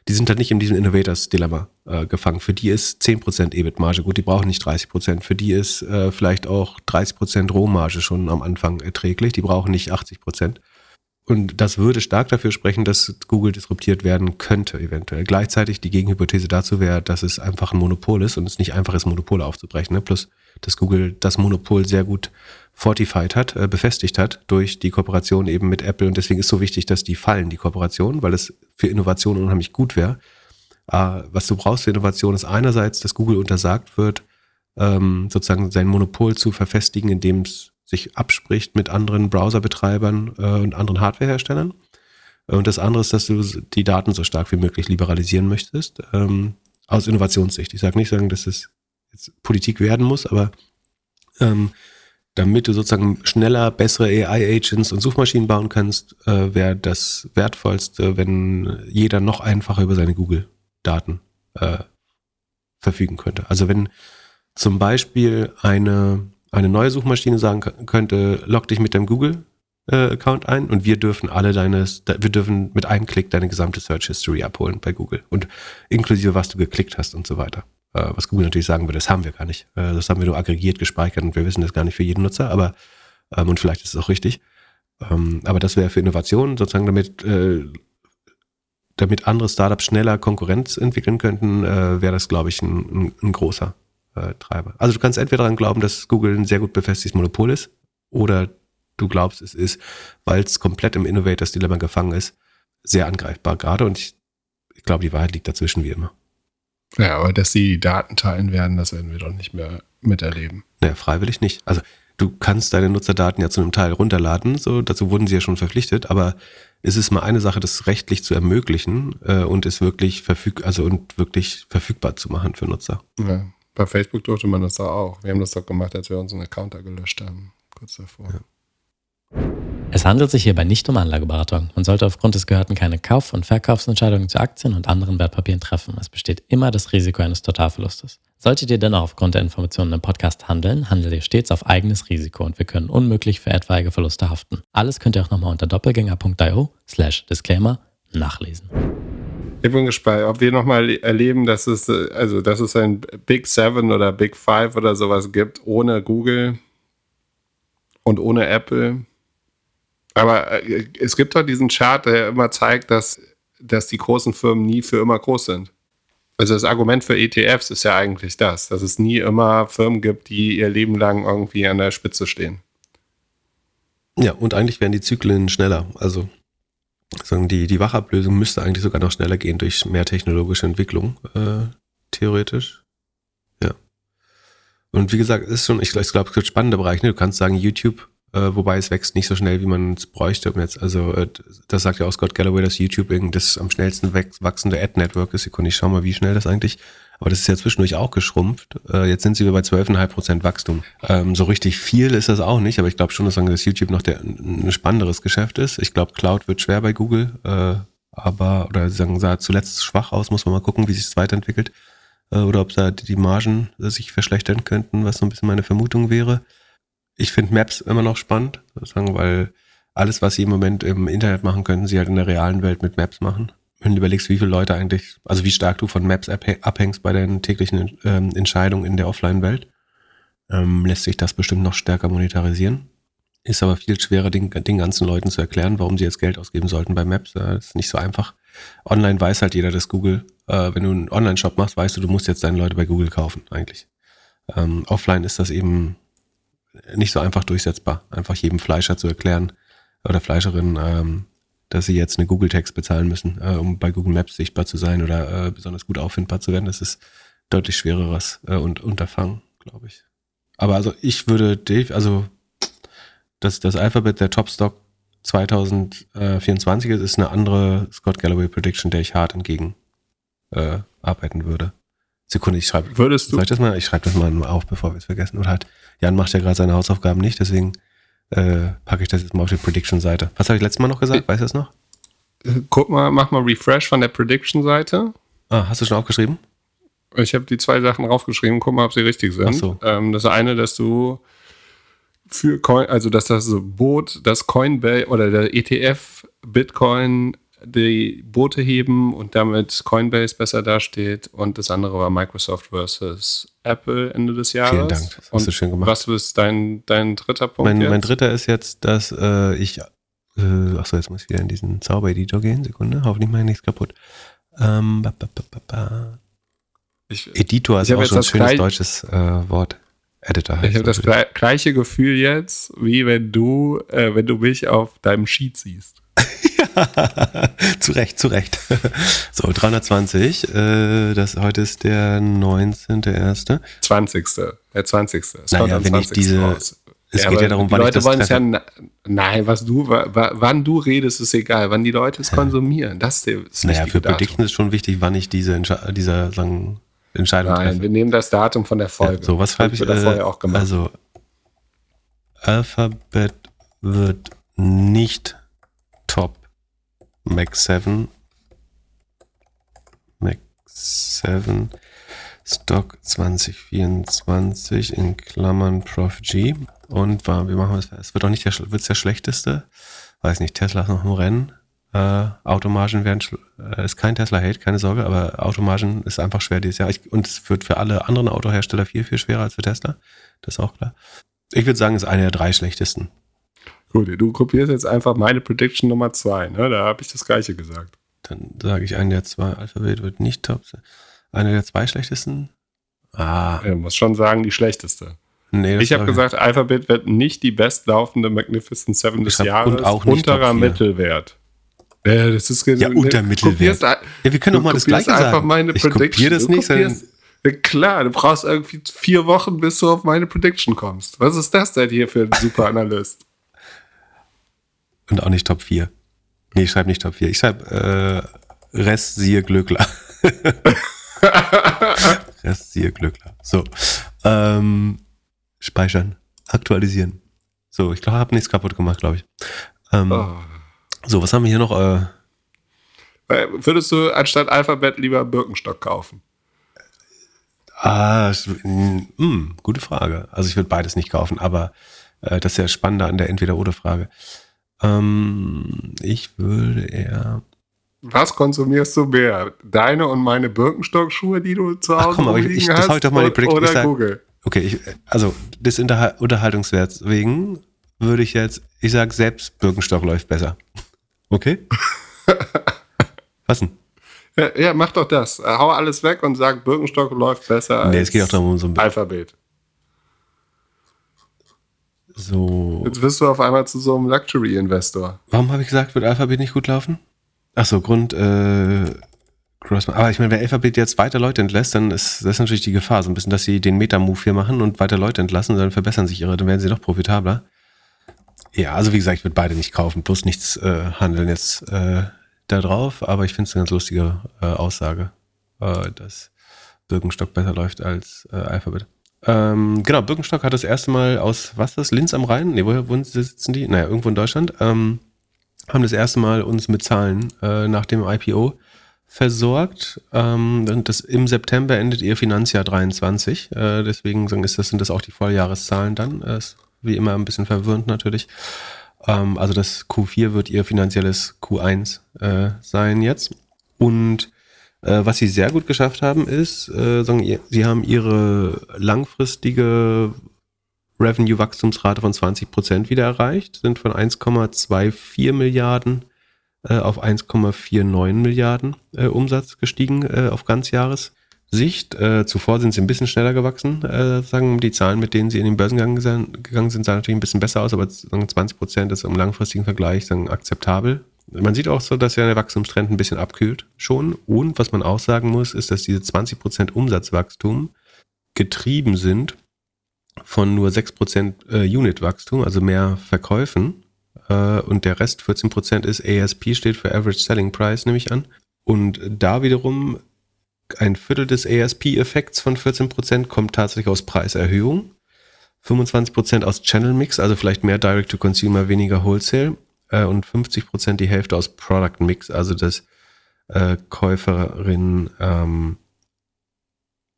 die sind halt nicht in diesem Innovators-Dilemma äh, gefangen. Für die ist 10% EBIT-Marge gut, die brauchen nicht 30%. Für die ist äh, vielleicht auch 30% Rohmarge schon am Anfang erträglich, die brauchen nicht 80%. Und das würde stark dafür sprechen, dass Google disruptiert werden könnte, eventuell. Gleichzeitig die Gegenhypothese dazu wäre, dass es einfach ein Monopol ist und es nicht einfach ist, Monopole aufzubrechen. Ne? Plus, dass Google das Monopol sehr gut fortified hat, äh, befestigt hat durch die Kooperation eben mit Apple. Und deswegen ist so wichtig, dass die fallen, die Kooperation, weil es für Innovation unheimlich gut wäre. Äh, was du brauchst für Innovation ist einerseits, dass Google untersagt wird, ähm, sozusagen sein Monopol zu verfestigen, indem es sich abspricht mit anderen Browserbetreibern äh, und anderen Hardwareherstellern. Und das andere ist, dass du die Daten so stark wie möglich liberalisieren möchtest, ähm, aus Innovationssicht. Ich sage nicht sagen, dass es jetzt Politik werden muss, aber ähm, damit du sozusagen schneller bessere AI-Agents und Suchmaschinen bauen kannst, äh, wäre das Wertvollste, wenn jeder noch einfacher über seine Google-Daten äh, verfügen könnte. Also wenn zum Beispiel eine, eine neue Suchmaschine sagen könnte, log dich mit deinem Google-Account ein und wir dürfen alle deine, wir dürfen mit einem Klick deine gesamte Search History abholen bei Google und inklusive was du geklickt hast und so weiter. Äh, was Google natürlich sagen würde, das haben wir gar nicht. Äh, das haben wir nur aggregiert gespeichert und wir wissen das gar nicht für jeden Nutzer, aber ähm, und vielleicht ist es auch richtig. Ähm, aber das wäre für Innovationen sozusagen, damit äh, damit andere Startups schneller Konkurrenz entwickeln könnten, wäre das, glaube ich, ein, ein, ein großer Treiber. Also du kannst entweder daran glauben, dass Google ein sehr gut befestigtes Monopol ist, oder du glaubst, es ist, weil es komplett im Innovators Dilemma gefangen ist, sehr angreifbar gerade. Und ich, ich glaube, die Wahrheit liegt dazwischen wie immer. Ja, aber dass sie die Daten teilen werden, das werden wir doch nicht mehr miterleben. Naja, freiwillig nicht. Also du kannst deine Nutzerdaten ja zu einem Teil runterladen, so dazu wurden sie ja schon verpflichtet, aber es ist mal eine Sache, das rechtlich zu ermöglichen äh, und es wirklich verfüg also und wirklich verfügbar zu machen für Nutzer. Ja, bei Facebook durfte man das doch auch. Wir haben das doch gemacht, als wir unseren Account da gelöscht haben, kurz davor. Ja. Es handelt sich hierbei nicht um Anlageberatung. Man sollte aufgrund des Gehörten keine Kauf- und Verkaufsentscheidungen zu Aktien und anderen Wertpapieren treffen. Es besteht immer das Risiko eines Totalverlustes. Solltet ihr dennoch aufgrund der Informationen im Podcast handeln, handelt ihr stets auf eigenes Risiko und wir können unmöglich für etwaige Verluste haften. Alles könnt ihr auch nochmal unter doppelgänger.io slash Disclaimer nachlesen. Ich bin gespannt, ob wir nochmal erleben, dass es, also, dass es ein Big Seven oder Big Five oder sowas gibt, ohne Google und ohne Apple. Aber äh, es gibt doch diesen Chart, der immer zeigt, dass, dass die großen Firmen nie für immer groß sind. Also das Argument für ETFs ist ja eigentlich das, dass es nie immer Firmen gibt, die ihr Leben lang irgendwie an der Spitze stehen. Ja, und eigentlich werden die Zyklen schneller. Also sagen die, die Wachablösung müsste eigentlich sogar noch schneller gehen durch mehr technologische Entwicklung, äh, theoretisch. Ja. Und wie gesagt, ist schon, ich, ich glaube, es gibt spannende Bereiche. Ne? Du kannst sagen, YouTube, äh, wobei es wächst nicht so schnell, wie man es bräuchte. Um jetzt, also, äh, das sagt ja auch Scott Galloway, dass YouTube das am schnellsten wachsende Ad-Network ist. Ich schau mal, wie schnell das eigentlich aber das ist ja zwischendurch auch geschrumpft. Äh, jetzt sind sie wieder bei 12,5 Prozent Wachstum. Ähm, so richtig viel ist das auch nicht, aber ich glaube schon, dass, YouTube noch der, ein spannenderes Geschäft ist. Ich glaube, Cloud wird schwer bei Google, äh, aber, oder sagen, sah zuletzt schwach aus, muss man mal gucken, wie sich das weiterentwickelt. Äh, oder ob da die Margen sich verschlechtern könnten, was so ein bisschen meine Vermutung wäre. Ich finde Maps immer noch spannend, sagen, weil alles, was sie im Moment im Internet machen, könnten sie halt in der realen Welt mit Maps machen wenn du überlegst, wie viele Leute eigentlich, also wie stark du von Maps abhängst bei deinen täglichen ähm, Entscheidungen in der Offline-Welt, ähm, lässt sich das bestimmt noch stärker monetarisieren. Ist aber viel schwerer, den, den ganzen Leuten zu erklären, warum sie jetzt Geld ausgeben sollten bei Maps. Das ist nicht so einfach. Online weiß halt jeder, dass Google, äh, wenn du einen Online-Shop machst, weißt du, du musst jetzt deine Leute bei Google kaufen, eigentlich. Ähm, offline ist das eben nicht so einfach durchsetzbar, einfach jedem Fleischer zu erklären oder Fleischerin, ähm, dass sie jetzt eine Google Text bezahlen müssen, äh, um bei Google Maps sichtbar zu sein oder äh, besonders gut auffindbar zu werden. Das ist deutlich schwereres äh, und Unterfangen, glaube ich. Aber also ich würde, also das, das Alphabet der Topstock 2024 ist, ist eine andere Scott Galloway Prediction, der ich hart entgegen äh, arbeiten würde. Sekunde, ich schreibe. Würdest du? Soll ich das mal? Ich schreibe das mal auf, bevor wir es vergessen. Oder halt, Jan macht ja gerade seine Hausaufgaben nicht, deswegen äh, packe ich das jetzt mal auf die Prediction-Seite. Was habe ich letztes Mal noch gesagt? Weißt du das noch? Guck mal, mach mal Refresh von der Prediction-Seite. Ah, hast du schon aufgeschrieben? Ich habe die zwei Sachen draufgeschrieben. Guck mal, ob sie richtig sind. Ach so. Ähm, das eine, dass du für Coin, also dass das Boot, das Coinbase oder der ETF Bitcoin die Boote heben und damit Coinbase besser dasteht. Und das andere war Microsoft versus Apple Ende des Jahres. Vielen Dank, das hast und du schön gemacht. Was ist dein, dein dritter Punkt? Mein, mein dritter ist jetzt, dass äh, ich, äh, achso, jetzt muss ich wieder in diesen Zauber-Editor gehen. Sekunde, hoffentlich mache ich nichts kaputt. Ähm, ba, ba, ba, ich, Editor ist auch schon ein schönes deutsches äh, Wort. Editor heißt Ich habe das gleiche Gefühl jetzt, wie wenn du, äh, wenn du mich auf deinem Sheet siehst. zu Recht, zu Recht. so, 320. Äh, das, heute ist der 19.1. 20. Der 20. Es naja, wenn ich diese... Raus. Es ja, geht ja darum, wann Leute ich das wollen ja, nein, was du, wann du redest, ist egal. Wann die Leute es konsumieren, das ist Naja, für Prediction ist schon wichtig, wann ich diese, dieser sagen, Entscheidung nein, treffe. wir nehmen das Datum von der Folge. Ja, so, was schreibe ich? Das vorher auch gemacht. Also, Alphabet wird nicht Top Mac 7 Mac 7 Stock 2024 in Klammern Prof G und wie machen wir es? Es wird auch nicht der, wird's der schlechteste. Weiß nicht, Tesla ist noch im Rennen. Äh, Automargen werden, äh, ist kein Tesla-Hate, keine Sorge, aber Automargen ist einfach schwer dieses Jahr. Ich, und es wird für alle anderen Autohersteller viel, viel schwerer als für Tesla. Das ist auch klar. Ich würde sagen, es ist eine der drei schlechtesten. Gut, du kopierst jetzt einfach meine Prediction Nummer zwei, ne? Da habe ich das gleiche gesagt. Dann sage ich, eine der zwei Alphabet wird nicht top sein. Eine der zwei schlechtesten? Ah. Er muss schon sagen, die schlechteste. Nee, ich habe gesagt, Alphabet wird nicht die bestlaufende Magnificent Seven des Jahres. Und auch nicht unterer Mittelwert. Ja, das ist ja unter Mittelwert. Ja, wir können doch mal das gleiche einfach sagen. Meine ich kopiere das nicht. Kopierst, klar, du brauchst irgendwie vier Wochen, bis du auf meine Prediction kommst. Was ist das denn hier für ein super Analyst? Und auch nicht Top 4. Nee, ich schreibe nicht Top 4. Ich schreibe äh, Rest siehe Glückler. Rest siehe Glückler. So. Ähm, speichern. Aktualisieren. So, ich glaube, ich habe nichts kaputt gemacht, glaube ich. Ähm, oh. So, was haben wir hier noch? Äh, äh, Würdest du anstatt Alphabet lieber Birkenstock kaufen? Ah, mh, hm, gute Frage. Also ich würde beides nicht kaufen, aber äh, das ist ja spannender an der Entweder-Oder-Frage. Ähm, ich würde eher. Was konsumierst du mehr? Deine und meine Birkenstock-Schuhe, die du zu Hause Ach, komm, aber ich, ich, das hast? ich doch mal die Prediction. Oder Google? Okay, ich, also des Unterhaltungswerts wegen würde ich jetzt, ich sag selbst Birkenstock läuft besser. Okay? Was denn? Ja, ja, mach doch das. Hau alles weg und sag, Birkenstock läuft besser nee, es geht auch darum, um so ein Alphabet. So. Jetzt wirst du auf einmal zu so einem Luxury-Investor. Warum habe ich gesagt, wird Alphabet nicht gut laufen? Achso, Grund, äh, Crossman. Aber ich meine, wenn Alphabet jetzt weiter Leute entlässt, dann ist das ist natürlich die Gefahr, so ein bisschen, dass sie den Meta-Move hier machen und weiter Leute entlassen, dann verbessern sich ihre, dann werden sie noch profitabler. Ja, also wie gesagt, ich würde beide nicht kaufen, bloß nichts äh, handeln jetzt äh, da drauf, aber ich finde es eine ganz lustige äh, Aussage, äh, dass Birkenstock besser läuft als äh, Alphabet. Ähm, genau, Birkenstock hat das erste Mal aus, was ist das, Linz am Rhein? Nee, woher wo sitzen die? Naja, irgendwo in Deutschland. Ähm, haben das erste Mal uns mit Zahlen äh, nach dem IPO versorgt. Ähm, das, Im September endet ihr Finanzjahr 23. Äh, deswegen ist das, sind das auch die Volljahreszahlen dann. Äh, ist wie immer ein bisschen verwirrend natürlich. Ähm, also das Q4 wird ihr finanzielles Q1 äh, sein jetzt. Und äh, was sie sehr gut geschafft haben, ist, äh, sagen, sie haben ihre langfristige Revenue-Wachstumsrate von 20 Prozent wieder erreicht, sind von 1,24 Milliarden äh, auf 1,49 Milliarden äh, Umsatz gestiegen äh, auf Ganzjahressicht. Äh, zuvor sind sie ein bisschen schneller gewachsen. Sagen die Zahlen, mit denen sie in den Börsengang gegangen sind, sahen natürlich ein bisschen besser aus, aber sagen, 20 Prozent ist im langfristigen Vergleich sagen, akzeptabel. Man sieht auch so, dass ja der Wachstumstrend ein bisschen abkühlt schon. Und was man auch sagen muss, ist, dass diese 20 Prozent Umsatzwachstum getrieben sind von nur 6% äh, Unit-Wachstum, also mehr Verkäufen. Äh, und der Rest, 14%, ist ASP, steht für Average Selling Price, nehme ich an. Und da wiederum ein Viertel des ASP-Effekts von 14% kommt tatsächlich aus Preiserhöhung. 25% aus Channel Mix, also vielleicht mehr Direct to Consumer, weniger Wholesale. Äh, und 50% die Hälfte aus Product Mix, also dass äh, Käuferinnen ähm,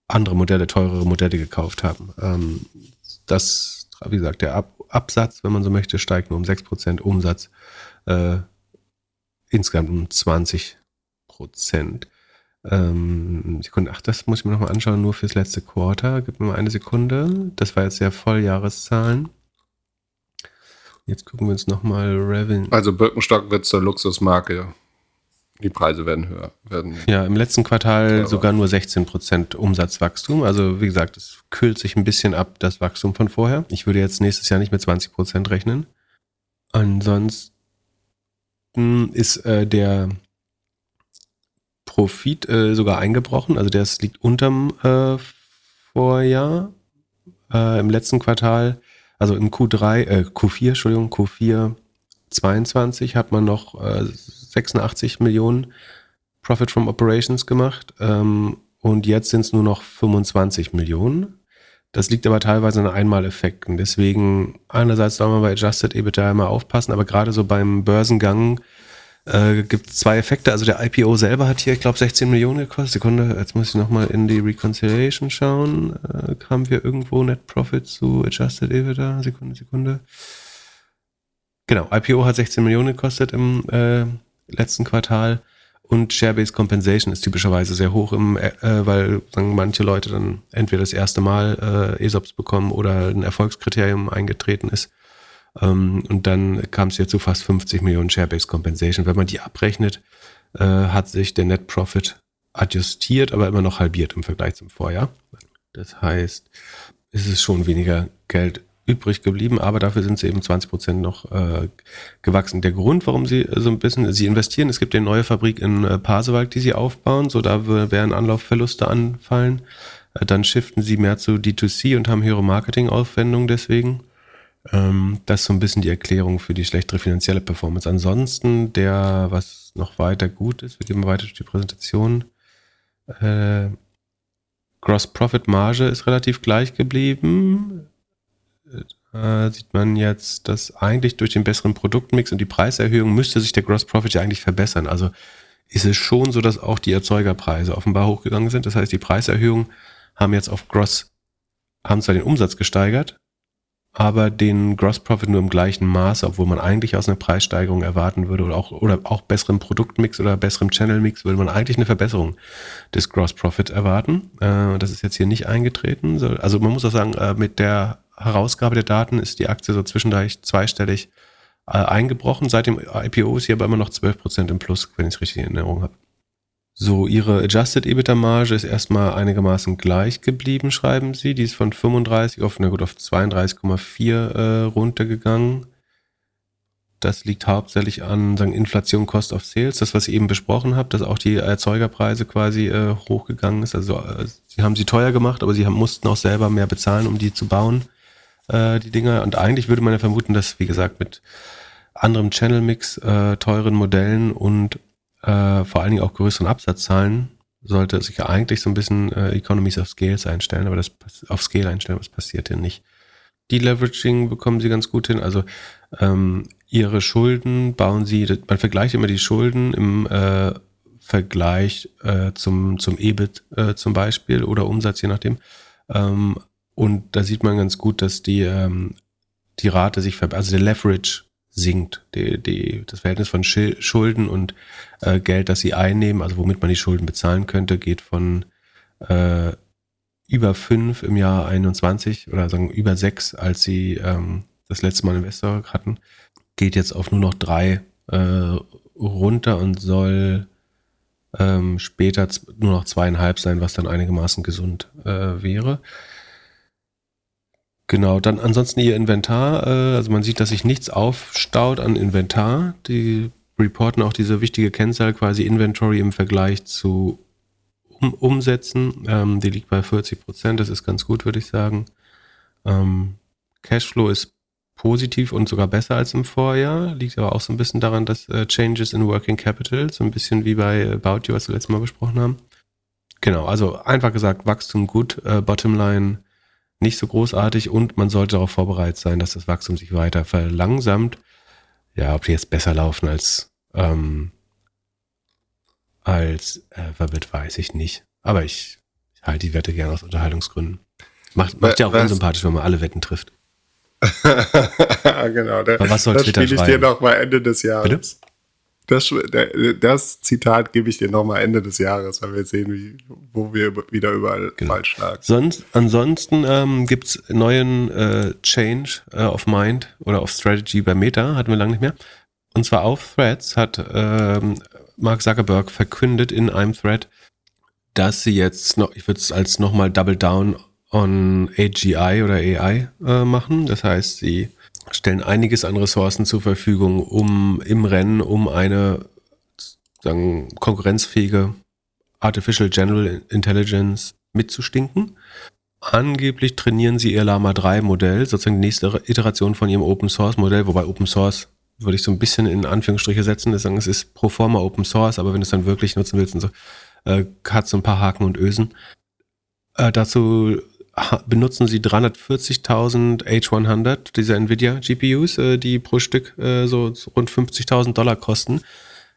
andere Modelle, teurere Modelle gekauft haben. Ähm, das, wie gesagt, der Ab Absatz, wenn man so möchte, steigt nur um 6%, Umsatz äh, insgesamt um 20%. Ähm, Sekunde, ach, das muss ich mir nochmal anschauen, nur fürs letzte Quarter. Gib mir mal eine Sekunde. Das war jetzt ja Volljahreszahlen. Jetzt gucken wir uns nochmal Revenue. Also Birkenstock wird zur Luxusmarke die Preise werden höher. Werden ja, im letzten Quartal sogar nur 16% Umsatzwachstum. Also wie gesagt, es kühlt sich ein bisschen ab, das Wachstum von vorher. Ich würde jetzt nächstes Jahr nicht mit 20% rechnen. Ansonsten ist äh, der Profit äh, sogar eingebrochen. Also der liegt unterm äh, Vorjahr. Äh, Im letzten Quartal, also im Q3, äh, Q4, Entschuldigung, Q4 22 hat man noch 86 Millionen Profit from Operations gemacht ähm, und jetzt sind es nur noch 25 Millionen. Das liegt aber teilweise an Einmaleffekten. Deswegen einerseits soll man bei Adjusted EBITDA immer aufpassen, aber gerade so beim Börsengang äh, gibt zwei Effekte. Also der IPO selber hat hier, ich glaube, 16 Millionen gekostet. Sekunde, jetzt muss ich nochmal in die Reconciliation schauen. Äh, haben wir irgendwo Net Profit zu Adjusted EBITDA? Sekunde, Sekunde. Genau, IPO hat 16 Millionen gekostet im äh, letzten Quartal. Und Share-Based Compensation ist typischerweise sehr hoch, im, äh, weil sagen manche Leute dann entweder das erste Mal äh, ESOPs bekommen oder ein Erfolgskriterium eingetreten ist. Ähm, und dann kam es ja zu fast 50 Millionen Share-Based Compensation. Wenn man die abrechnet, äh, hat sich der Net Profit adjustiert, aber immer noch halbiert im Vergleich zum Vorjahr. Das heißt, es ist schon weniger Geld übrig geblieben, aber dafür sind sie eben 20 Prozent noch äh, gewachsen. Der Grund, warum sie so ein bisschen, sie investieren, es gibt eine neue Fabrik in äh, Pasewalk, die sie aufbauen, so da werden Anlaufverluste anfallen. Äh, dann shiften sie mehr zu D2C und haben höhere Marketingaufwendungen deswegen. Ähm, das ist so ein bisschen die Erklärung für die schlechtere finanzielle Performance. Ansonsten, der, was noch weiter gut ist, wir gehen weiter durch die Präsentation. Äh, Gross Profit Marge ist relativ gleich geblieben äh, sieht man jetzt, dass eigentlich durch den besseren Produktmix und die Preiserhöhung müsste sich der Gross Profit ja eigentlich verbessern. Also ist es schon so, dass auch die Erzeugerpreise offenbar hochgegangen sind. Das heißt, die Preiserhöhungen haben jetzt auf Gross, haben zwar den Umsatz gesteigert, aber den Gross Profit nur im gleichen Maße, obwohl man eigentlich aus einer Preissteigerung erwarten würde oder auch, oder auch besserem Produktmix oder besserem Channel-Mix würde man eigentlich eine Verbesserung des Gross Profit erwarten. Äh, das ist jetzt hier nicht eingetreten. Also man muss auch sagen, äh, mit der Herausgabe der Daten ist die Aktie so zwischendurch zweistellig äh, eingebrochen. Seit dem IPO ist sie aber immer noch 12% im Plus, wenn ich es richtig in Erinnerung habe. So, Ihre Adjusted EBITDA-Marge ist erstmal einigermaßen gleich geblieben, schreiben Sie. Die ist von 35 auf, na gut, auf 32,4 äh, runtergegangen. Das liegt hauptsächlich an sagen, Inflation, Cost of Sales, das, was ich eben besprochen habe, dass auch die Erzeugerpreise quasi äh, hochgegangen ist. Also äh, sie haben sie teuer gemacht, aber sie haben, mussten auch selber mehr bezahlen, um die zu bauen, äh, die Dinger. Und eigentlich würde man ja vermuten, dass, wie gesagt, mit anderem Channel-Mix, äh, teuren Modellen und äh, vor allen Dingen auch größeren Absatzzahlen sollte sich ja eigentlich so ein bisschen äh, Economies of Scales einstellen, aber das auf Scale einstellen, was passiert denn nicht? Deleveraging bekommen sie ganz gut hin. Also ähm, ihre Schulden bauen sie, man vergleicht immer die Schulden im äh, Vergleich äh, zum, zum EBIT äh, zum Beispiel oder Umsatz, je nachdem. Ähm, und da sieht man ganz gut, dass die, ähm, die Rate sich verbessert, also der Leverage sinkt. Die, die, das Verhältnis von Schulden und äh, Geld, das sie einnehmen, also womit man die Schulden bezahlen könnte, geht von äh, über fünf im Jahr 21 oder sagen über sechs, als sie ähm, das letzte Mal Investor hatten, geht jetzt auf nur noch drei äh, runter und soll ähm, später nur noch zweieinhalb sein, was dann einigermaßen gesund äh, wäre. Genau, dann ansonsten ihr Inventar, äh, also man sieht, dass sich nichts aufstaut an Inventar. Die reporten auch diese wichtige Kennzahl quasi Inventory im Vergleich zu um Umsätzen. Ähm, die liegt bei 40 Prozent, das ist ganz gut, würde ich sagen. Ähm, Cashflow ist positiv und sogar besser als im Vorjahr. Liegt aber auch so ein bisschen daran, dass äh, Changes in Working Capital, so ein bisschen wie bei About You, was wir letztes Mal besprochen haben. Genau, also einfach gesagt, Wachstum gut, äh, Bottomline nicht so großartig und man sollte darauf vorbereitet sein, dass das Wachstum sich weiter verlangsamt. Ja, ob die jetzt besser laufen als, ähm, als Alphabet, weiß ich nicht. Aber ich, ich halte die Wette gerne aus Unterhaltungsgründen. Macht, macht ja auch was? unsympathisch, wenn man alle Wetten trifft. genau, da, was soll das spiele ich dir noch mal Ende des Jahres. Bitte? Das, das Zitat gebe ich dir nochmal Ende des Jahres, weil wir sehen, wie, wo wir wieder überall genau. falsch schlagen. Sonst, ansonsten ähm, gibt es neuen äh, Change äh, of Mind oder of Strategy bei Meta, hatten wir lange nicht mehr. Und zwar auf Threads hat ähm, Mark Zuckerberg verkündet in einem Thread, dass sie jetzt noch, ich würde es als nochmal Double Down on AGI oder AI äh, machen. Das heißt, sie stellen einiges an Ressourcen zur Verfügung, um im Rennen, um eine sagen, konkurrenzfähige Artificial General Intelligence mitzustinken. Angeblich trainieren sie ihr Lama 3 Modell, sozusagen die nächste Iteration von ihrem Open Source Modell, wobei Open Source würde ich so ein bisschen in Anführungsstriche setzen, sagen, es ist pro forma Open Source, aber wenn du es dann wirklich nutzen willst so, äh, hat so ein paar Haken und Ösen. Äh, dazu benutzen sie 340.000 H100 dieser Nvidia GPUs, äh, die pro Stück äh, so rund 50.000 Dollar kosten.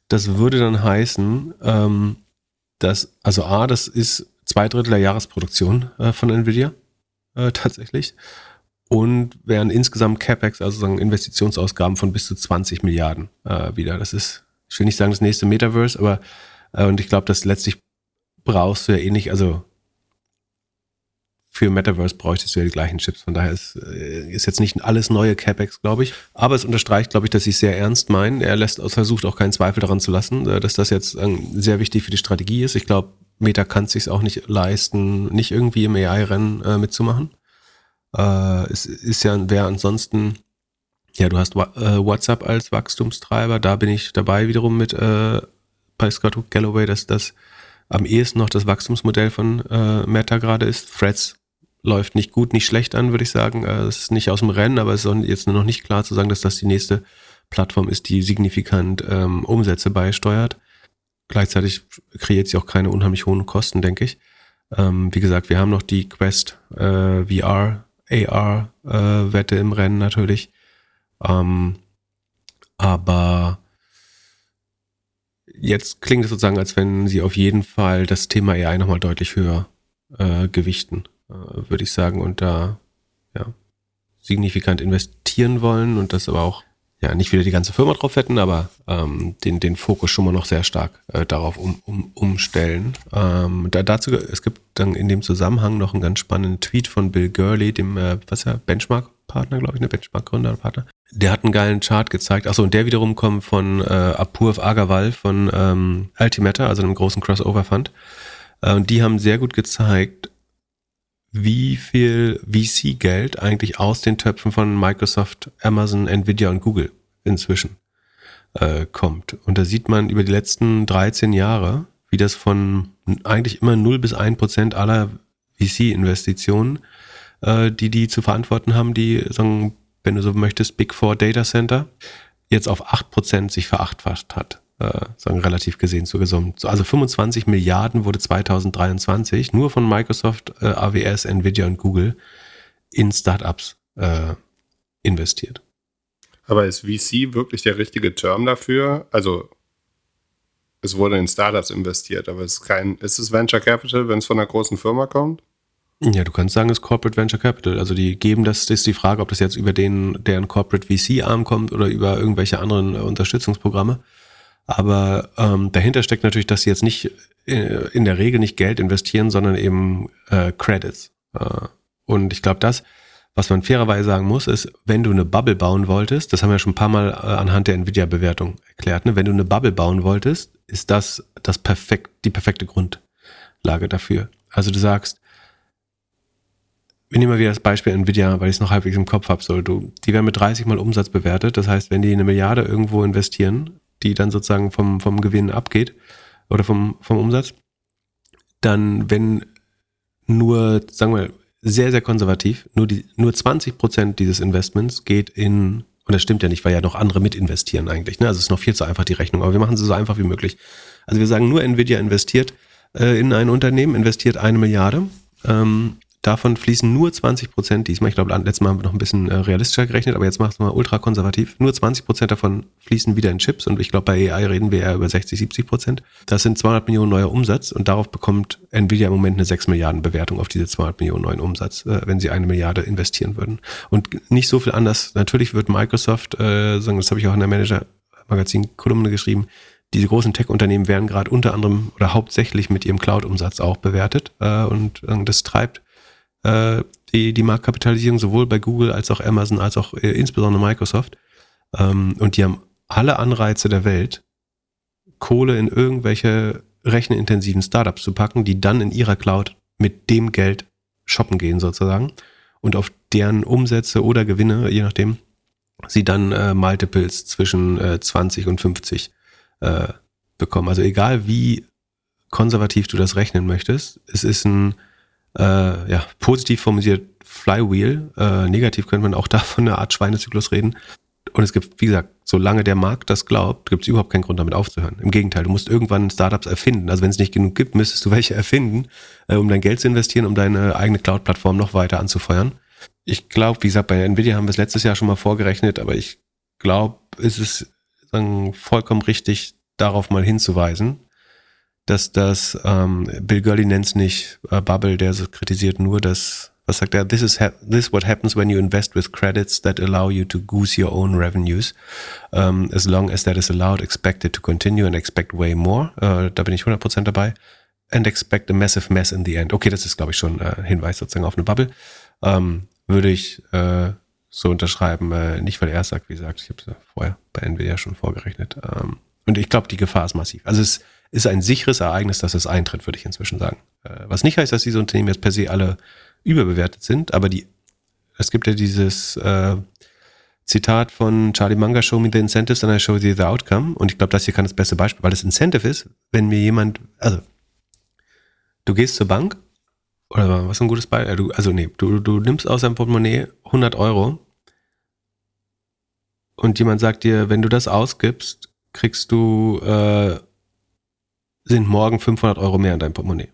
Das würde dann heißen, ähm, dass, also A, das ist zwei Drittel der Jahresproduktion äh, von Nvidia tatsächlich. Und wären insgesamt CapEx, also sagen Investitionsausgaben von bis zu 20 Milliarden wieder. Das ist, ich will nicht sagen das nächste Metaverse, aber und ich glaube, das letztlich brauchst du ja ähnlich, also für Metaverse bräuchtest du ja die gleichen Chips. Von daher ist, äh, ist jetzt nicht alles neue CapEx, glaube ich. Aber es unterstreicht, glaube ich, dass sie es sehr ernst meinen. Er lässt, versucht auch keinen Zweifel daran zu lassen, äh, dass das jetzt sehr wichtig für die Strategie ist. Ich glaube, Meta kann es sich auch nicht leisten, nicht irgendwie im AI-Rennen äh, mitzumachen. Äh, es ist ja, wer ansonsten, ja, du hast äh, WhatsApp als Wachstumstreiber, da bin ich dabei wiederum mit äh, bei Galloway, dass das am ehesten noch das Wachstumsmodell von äh, Meta gerade ist. Threads läuft nicht gut, nicht schlecht an, würde ich sagen. Äh, es ist nicht aus dem Rennen, aber es ist jetzt nur noch nicht klar zu sagen, dass das die nächste Plattform ist, die signifikant ähm, Umsätze beisteuert. Gleichzeitig kreiert sie auch keine unheimlich hohen Kosten, denke ich. Ähm, wie gesagt, wir haben noch die Quest äh, VR, AR äh, im Rennen natürlich. Ähm, aber jetzt klingt es sozusagen, als wenn sie auf jeden Fall das Thema AI nochmal deutlich höher äh, gewichten würde ich sagen. Und da, ja, signifikant investieren wollen und das aber auch ja nicht wieder die ganze Firma drauf hätten, aber ähm, den, den Fokus schon mal noch sehr stark äh, darauf um, um, umstellen. Ähm, da, dazu, es gibt dann in dem Zusammenhang noch einen ganz spannenden Tweet von Bill Gurley, dem, äh, was ja, Benchmark-Partner, glaube ich, ne, Benchmark-Gründer, Partner. Der hat einen geilen Chart gezeigt. Achso, und der wiederum kommt von äh, Apurv Agarwal von ähm, Altimeter, also einem großen Crossover-Fund. Äh, und die haben sehr gut gezeigt, wie viel VC-Geld eigentlich aus den Töpfen von Microsoft, Amazon, Nvidia und Google inzwischen äh, kommt. Und da sieht man über die letzten 13 Jahre, wie das von eigentlich immer 0 bis 1 Prozent aller VC-Investitionen, äh, die die zu verantworten haben, die sagen, wenn du so möchtest, Big Four Data Center, jetzt auf 8 Prozent sich verachtfacht hat äh, sagen relativ gesehen zu gesund. Also 25 Milliarden wurde 2023 nur von Microsoft, äh, AWS, Nvidia und Google in Startups äh, investiert. Aber ist VC wirklich der richtige Term dafür? Also es wurde in Startups investiert, aber es ist kein, ist es Venture Capital, wenn es von einer großen Firma kommt? Ja, du kannst sagen, es ist Corporate Venture Capital. Also die geben das, das ist die Frage, ob das jetzt über den, deren Corporate VC-Arm kommt oder über irgendwelche anderen Unterstützungsprogramme. Aber ähm, dahinter steckt natürlich, dass sie jetzt nicht äh, in der Regel nicht Geld investieren, sondern eben äh, Credits. Äh, und ich glaube, das, was man fairerweise sagen muss, ist, wenn du eine Bubble bauen wolltest, das haben wir schon ein paar Mal äh, anhand der Nvidia-Bewertung erklärt, ne? wenn du eine Bubble bauen wolltest, ist das, das perfekt, die perfekte Grundlage dafür. Also du sagst, wir nehmen mal wieder das Beispiel Nvidia, weil ich es noch halbwegs im Kopf habe. So, die werden mit 30 Mal Umsatz bewertet. Das heißt, wenn die eine Milliarde irgendwo investieren, die dann sozusagen vom, vom Gewinn abgeht oder vom, vom Umsatz, dann wenn nur, sagen wir, sehr, sehr konservativ, nur, die, nur 20 Prozent dieses Investments geht in, und das stimmt ja nicht, weil ja noch andere mit investieren eigentlich, ne? also es ist noch viel zu einfach die Rechnung, aber wir machen sie so einfach wie möglich. Also wir sagen nur, Nvidia investiert äh, in ein Unternehmen, investiert eine Milliarde, ähm, Davon fließen nur 20 Prozent diesmal. Ich glaube, letztes Mal haben wir noch ein bisschen äh, realistischer gerechnet, aber jetzt machen wir mal ultra konservativ. Nur 20 Prozent davon fließen wieder in Chips und ich glaube, bei AI reden wir eher über 60, 70 Prozent. Das sind 200 Millionen neuer Umsatz und darauf bekommt Nvidia im Moment eine 6 Milliarden Bewertung auf diese 200 Millionen neuen Umsatz, äh, wenn sie eine Milliarde investieren würden. Und nicht so viel anders. Natürlich wird Microsoft, äh, sagen, das habe ich auch in der Manager-Magazin-Kolumne geschrieben, diese großen Tech-Unternehmen werden gerade unter anderem oder hauptsächlich mit ihrem Cloud-Umsatz auch bewertet äh, und äh, das treibt die, die Marktkapitalisierung sowohl bei Google als auch Amazon als auch äh, insbesondere Microsoft. Ähm, und die haben alle Anreize der Welt, Kohle in irgendwelche rechenintensiven Startups zu packen, die dann in ihrer Cloud mit dem Geld shoppen gehen sozusagen und auf deren Umsätze oder Gewinne, je nachdem, sie dann äh, Multiples zwischen äh, 20 und 50 äh, bekommen. Also egal wie konservativ du das rechnen möchtest, es ist ein äh, ja, positiv formuliert Flywheel. Äh, negativ könnte man auch da von einer Art Schweinezyklus reden. Und es gibt, wie gesagt, solange der Markt das glaubt, gibt es überhaupt keinen Grund damit aufzuhören. Im Gegenteil, du musst irgendwann Startups erfinden. Also wenn es nicht genug gibt, müsstest du welche erfinden, äh, um dein Geld zu investieren, um deine eigene Cloud-Plattform noch weiter anzufeuern. Ich glaube, wie gesagt, bei Nvidia haben wir es letztes Jahr schon mal vorgerechnet, aber ich glaube, es ist vollkommen richtig, darauf mal hinzuweisen, dass das, ähm, Bill Gurley nennt es nicht äh, Bubble, der kritisiert nur das, was sagt er, this is, this is what happens when you invest with credits that allow you to goose your own revenues. Um, as long as that is allowed, expect it to continue and expect way more. Uh, da bin ich 100% dabei. And expect a massive mess in the end. Okay, das ist, glaube ich, schon äh, Hinweis sozusagen auf eine Bubble. Ähm, würde ich äh, so unterschreiben. Äh, nicht, weil er sagt, wie gesagt, ich habe es ja vorher bei Nvidia schon vorgerechnet. Ähm, und ich glaube, die Gefahr ist massiv. Also es ist ein sicheres Ereignis, dass es eintritt, würde ich inzwischen sagen. Äh, was nicht heißt, dass diese Unternehmen jetzt per se alle überbewertet sind, aber die, es gibt ja dieses äh, Zitat von Charlie Munger, show me the incentives and I show you the outcome. Und ich glaube, das hier kann das beste Beispiel, weil das Incentive ist, wenn mir jemand, also du gehst zur Bank, oder was ist ein gutes Beispiel? Also nee, du, du nimmst aus deinem Portemonnaie 100 Euro und jemand sagt dir, wenn du das ausgibst, kriegst du äh, sind morgen 500 Euro mehr in deinem Portemonnaie.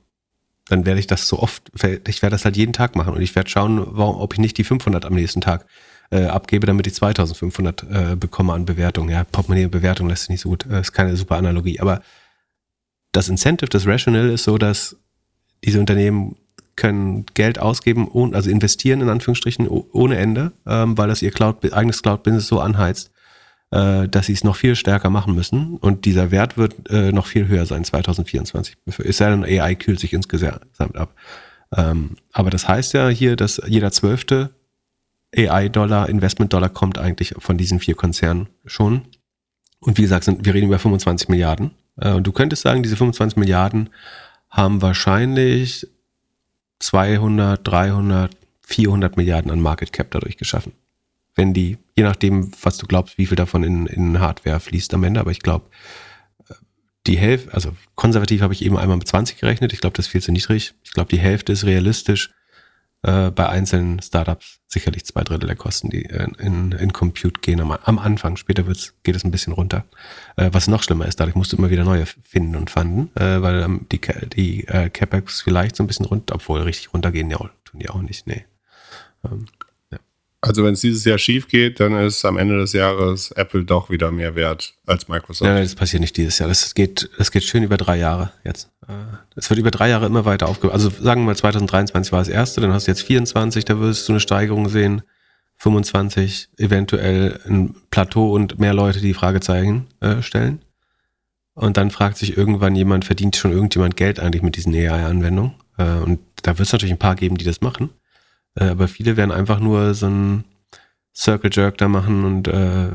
Dann werde ich das so oft, ich werde das halt jeden Tag machen und ich werde schauen, ob ich nicht die 500 am nächsten Tag äh, abgebe, damit ich 2500 äh, bekomme an Bewertung. Ja, Portemonnaie-Bewertung lässt sich nicht so gut, äh, ist keine super Analogie. Aber das Incentive, das Rational ist so, dass diese Unternehmen können Geld ausgeben, also investieren in Anführungsstrichen ohne Ende, ähm, weil das ihr Cloud, eigenes Cloud-Business so anheizt, äh, dass sie es noch viel stärker machen müssen. Und dieser Wert wird äh, noch viel höher sein 2024. Es sei denn, AI kühlt sich insgesamt ab. Ähm, aber das heißt ja hier, dass jeder zwölfte AI-Dollar, Investment-Dollar kommt eigentlich von diesen vier Konzernen schon. Und wie gesagt, wir reden über 25 Milliarden. Äh, und du könntest sagen, diese 25 Milliarden haben wahrscheinlich 200, 300, 400 Milliarden an Market Cap dadurch geschaffen. Wenn die, je nachdem, was du glaubst, wie viel davon in, in Hardware fließt am Ende, aber ich glaube, die Hälfte, also konservativ habe ich eben einmal mit 20 gerechnet. Ich glaube, das ist viel zu niedrig. Ich glaube, die Hälfte ist realistisch. Äh, bei einzelnen Startups sicherlich zwei Drittel der Kosten, die äh, in, in Compute gehen am, am Anfang. Später wird's, geht es ein bisschen runter. Äh, was noch schlimmer ist, dadurch musst du immer wieder neue finden und fanden, äh, weil ähm, die, die äh, CapEx vielleicht so ein bisschen runter, obwohl richtig runtergehen ja, tun die auch nicht. Nee. Ähm, also wenn es dieses Jahr schief geht, dann ist am Ende des Jahres Apple doch wieder mehr wert als Microsoft. Nein, nein das passiert nicht dieses Jahr. Das geht, das geht schön über drei Jahre jetzt. Es wird über drei Jahre immer weiter aufgebaut. Also sagen wir mal 2023 war das erste, dann hast du jetzt 24, da wirst du eine Steigerung sehen. 25 eventuell ein Plateau und mehr Leute, die Fragezeichen äh, stellen. Und dann fragt sich irgendwann jemand, verdient schon irgendjemand Geld eigentlich mit diesen AI-Anwendungen? Äh, und da wird es natürlich ein paar geben, die das machen. Äh, aber viele werden einfach nur so ein Circle Jerk da machen und äh,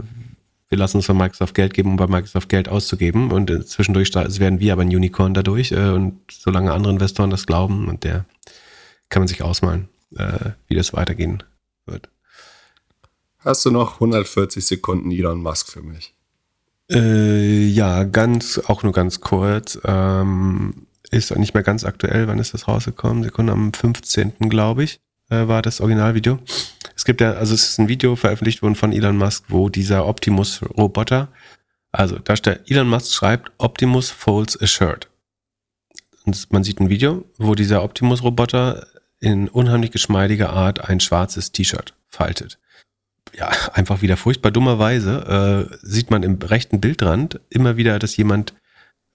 wir lassen uns von Microsoft Geld geben, um bei Microsoft Geld auszugeben. Und äh, zwischendurch werden wir aber ein Unicorn dadurch. Äh, und solange andere Investoren das glauben, und der kann man sich ausmalen, äh, wie das weitergehen wird. Hast du noch 140 Sekunden Elon Musk für mich? Äh, ja, ganz, auch nur ganz kurz. Ähm, ist nicht mehr ganz aktuell. Wann ist das rausgekommen? Sekunde am 15. glaube ich äh, war das Originalvideo. Es gibt ja, also es ist ein Video veröffentlicht worden von Elon Musk, wo dieser Optimus-Roboter, also da steht, Elon Musk schreibt, Optimus folds a shirt. Und man sieht ein Video, wo dieser Optimus-Roboter in unheimlich geschmeidiger Art ein schwarzes T-Shirt faltet. Ja, einfach wieder furchtbar dummerweise äh, sieht man im rechten Bildrand immer wieder, dass jemand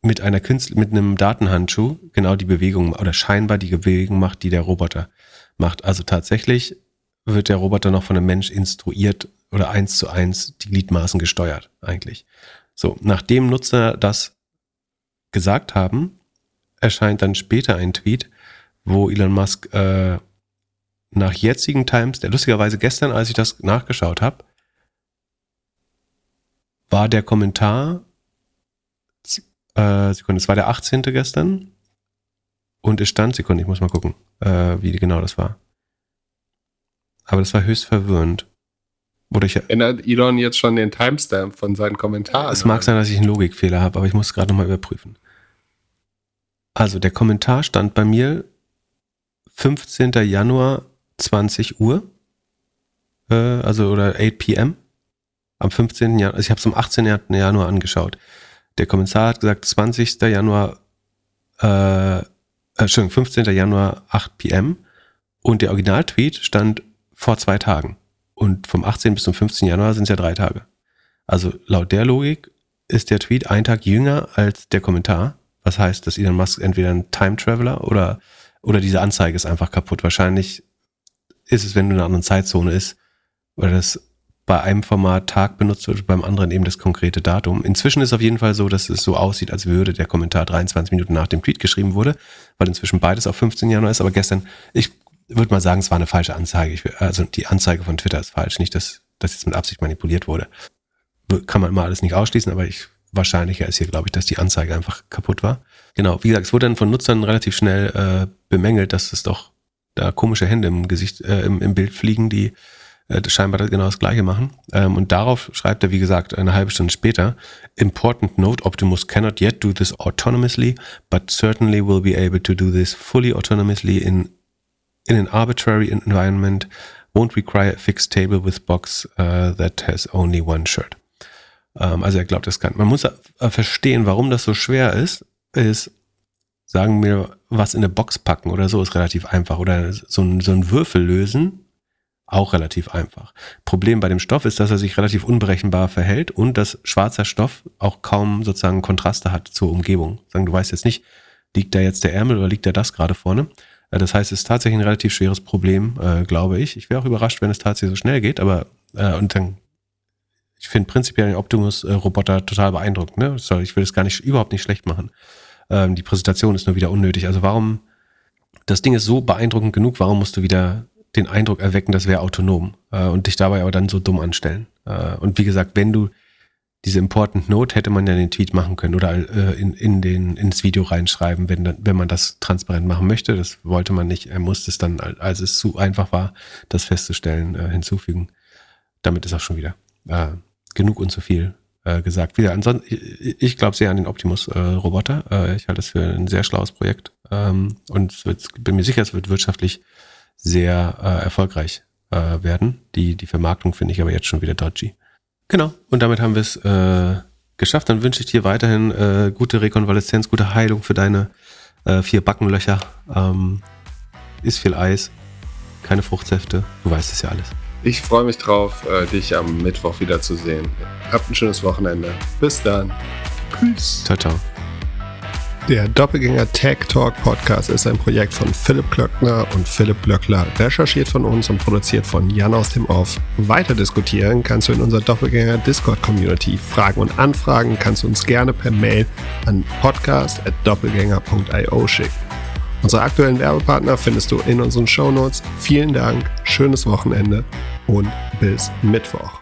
mit einer Künstler, mit einem Datenhandschuh genau die Bewegung oder scheinbar die Bewegung macht, die der Roboter macht. Also tatsächlich wird der Roboter noch von einem Mensch instruiert oder eins zu eins die Gliedmaßen gesteuert eigentlich. So, nachdem Nutzer das gesagt haben, erscheint dann später ein Tweet, wo Elon Musk äh, nach jetzigen Times, der lustigerweise gestern, als ich das nachgeschaut habe, war der Kommentar, äh, Sekunde, es war der 18. gestern, und es stand, Sekunde, ich muss mal gucken, äh, wie genau das war. Aber das war höchst verwirrend. Oder ich, Ändert Elon jetzt schon den Timestamp von seinen Kommentaren? Es mag sein, dass ich einen Logikfehler habe, aber ich muss es gerade nochmal überprüfen. Also der Kommentar stand bei mir 15. Januar 20 Uhr. Äh, also oder 8 p.m. Am 15. Januar, also ich habe es am 18. Januar angeschaut. Der Kommentar hat gesagt, 20. Januar äh, äh, Entschuldigung, 15. Januar 8 p.m. Und der Originaltweet stand vor zwei Tagen. Und vom 18. bis zum 15. Januar sind es ja drei Tage. Also laut der Logik ist der Tweet ein Tag jünger als der Kommentar. Was heißt, dass Elon Musk entweder ein Time Traveler oder, oder diese Anzeige ist einfach kaputt. Wahrscheinlich ist es, wenn du in einer anderen Zeitzone ist, oder das bei einem Format Tag benutzt wird, beim anderen eben das konkrete Datum. Inzwischen ist es auf jeden Fall so, dass es so aussieht, als würde der Kommentar 23 Minuten nach dem Tweet geschrieben wurde, weil inzwischen beides auf 15 Januar ist. Aber gestern, ich würde mal sagen, es war eine falsche Anzeige. Ich, also die Anzeige von Twitter ist falsch, nicht, dass das jetzt mit Absicht manipuliert wurde. Kann man immer alles nicht ausschließen, aber ich wahrscheinlicher ist hier, glaube ich, dass die Anzeige einfach kaputt war. Genau, wie gesagt, es wurde dann von Nutzern relativ schnell äh, bemängelt, dass es doch da komische Hände im Gesicht, äh, im, im Bild fliegen, die äh, scheinbar genau das gleiche machen. Ähm, und darauf schreibt er, wie gesagt, eine halbe Stunde später, Important note, Optimus cannot yet do this autonomously, but certainly will be able to do this fully autonomously in, in an arbitrary environment, won't require a fixed table with box uh, that has only one shirt. Ähm, also er glaubt, das kann. Man muss äh, verstehen, warum das so schwer ist, ist, sagen wir, was in eine Box packen oder so ist relativ einfach. Oder so ein, so ein Würfel lösen auch relativ einfach. Problem bei dem Stoff ist, dass er sich relativ unberechenbar verhält und dass schwarzer Stoff auch kaum sozusagen Kontraste hat zur Umgebung. Sagen, du weißt jetzt nicht, liegt da jetzt der Ärmel oder liegt da das gerade vorne? Äh, das heißt, es ist tatsächlich ein relativ schweres Problem, äh, glaube ich. Ich wäre auch überrascht, wenn es tatsächlich so schnell geht, aber äh, und dann, ich finde prinzipiell den Optimus-Roboter total beeindruckend. Ne? Ich will es gar nicht, überhaupt nicht schlecht machen. Ähm, die Präsentation ist nur wieder unnötig. Also warum, das Ding ist so beeindruckend genug, warum musst du wieder den Eindruck erwecken, das wäre autonom äh, und dich dabei aber dann so dumm anstellen? Äh, und wie gesagt, wenn du diese Important Note hätte man ja den Tweet machen können oder äh, in, in den, ins Video reinschreiben, wenn, wenn man das transparent machen möchte. Das wollte man nicht. Er musste es dann, als es zu einfach war, das festzustellen, äh, hinzufügen. Damit ist auch schon wieder äh, genug und zu viel äh, gesagt. Wieder ansonsten, ich, ich glaube sehr an den Optimus-Roboter. Äh, ich halte es für ein sehr schlaues Projekt ähm, und wird, bin mir sicher, es wird wirtschaftlich sehr äh, erfolgreich äh, werden. Die, die Vermarktung finde ich aber jetzt schon wieder dodgy. Genau. Und damit haben wir es äh, geschafft. Dann wünsche ich dir weiterhin äh, gute Rekonvaleszenz, gute Heilung für deine äh, vier Backenlöcher. Ähm, isst viel Eis, keine Fruchtsäfte. Du weißt es ja alles. Ich freue mich drauf, äh, dich am Mittwoch wiederzusehen. Habt ein schönes Wochenende. Bis dann. Peace. Ciao, ciao. Der Doppelgänger Tech Talk Podcast ist ein Projekt von Philipp Klöckner und Philipp Blöckler, recherchiert von uns und produziert von Jan aus dem Off. Weiter diskutieren kannst du in unserer Doppelgänger Discord Community. Fragen und Anfragen kannst du uns gerne per Mail an podcast.doppelgänger.io schicken. Unsere aktuellen Werbepartner findest du in unseren Shownotes. Vielen Dank, schönes Wochenende und bis Mittwoch.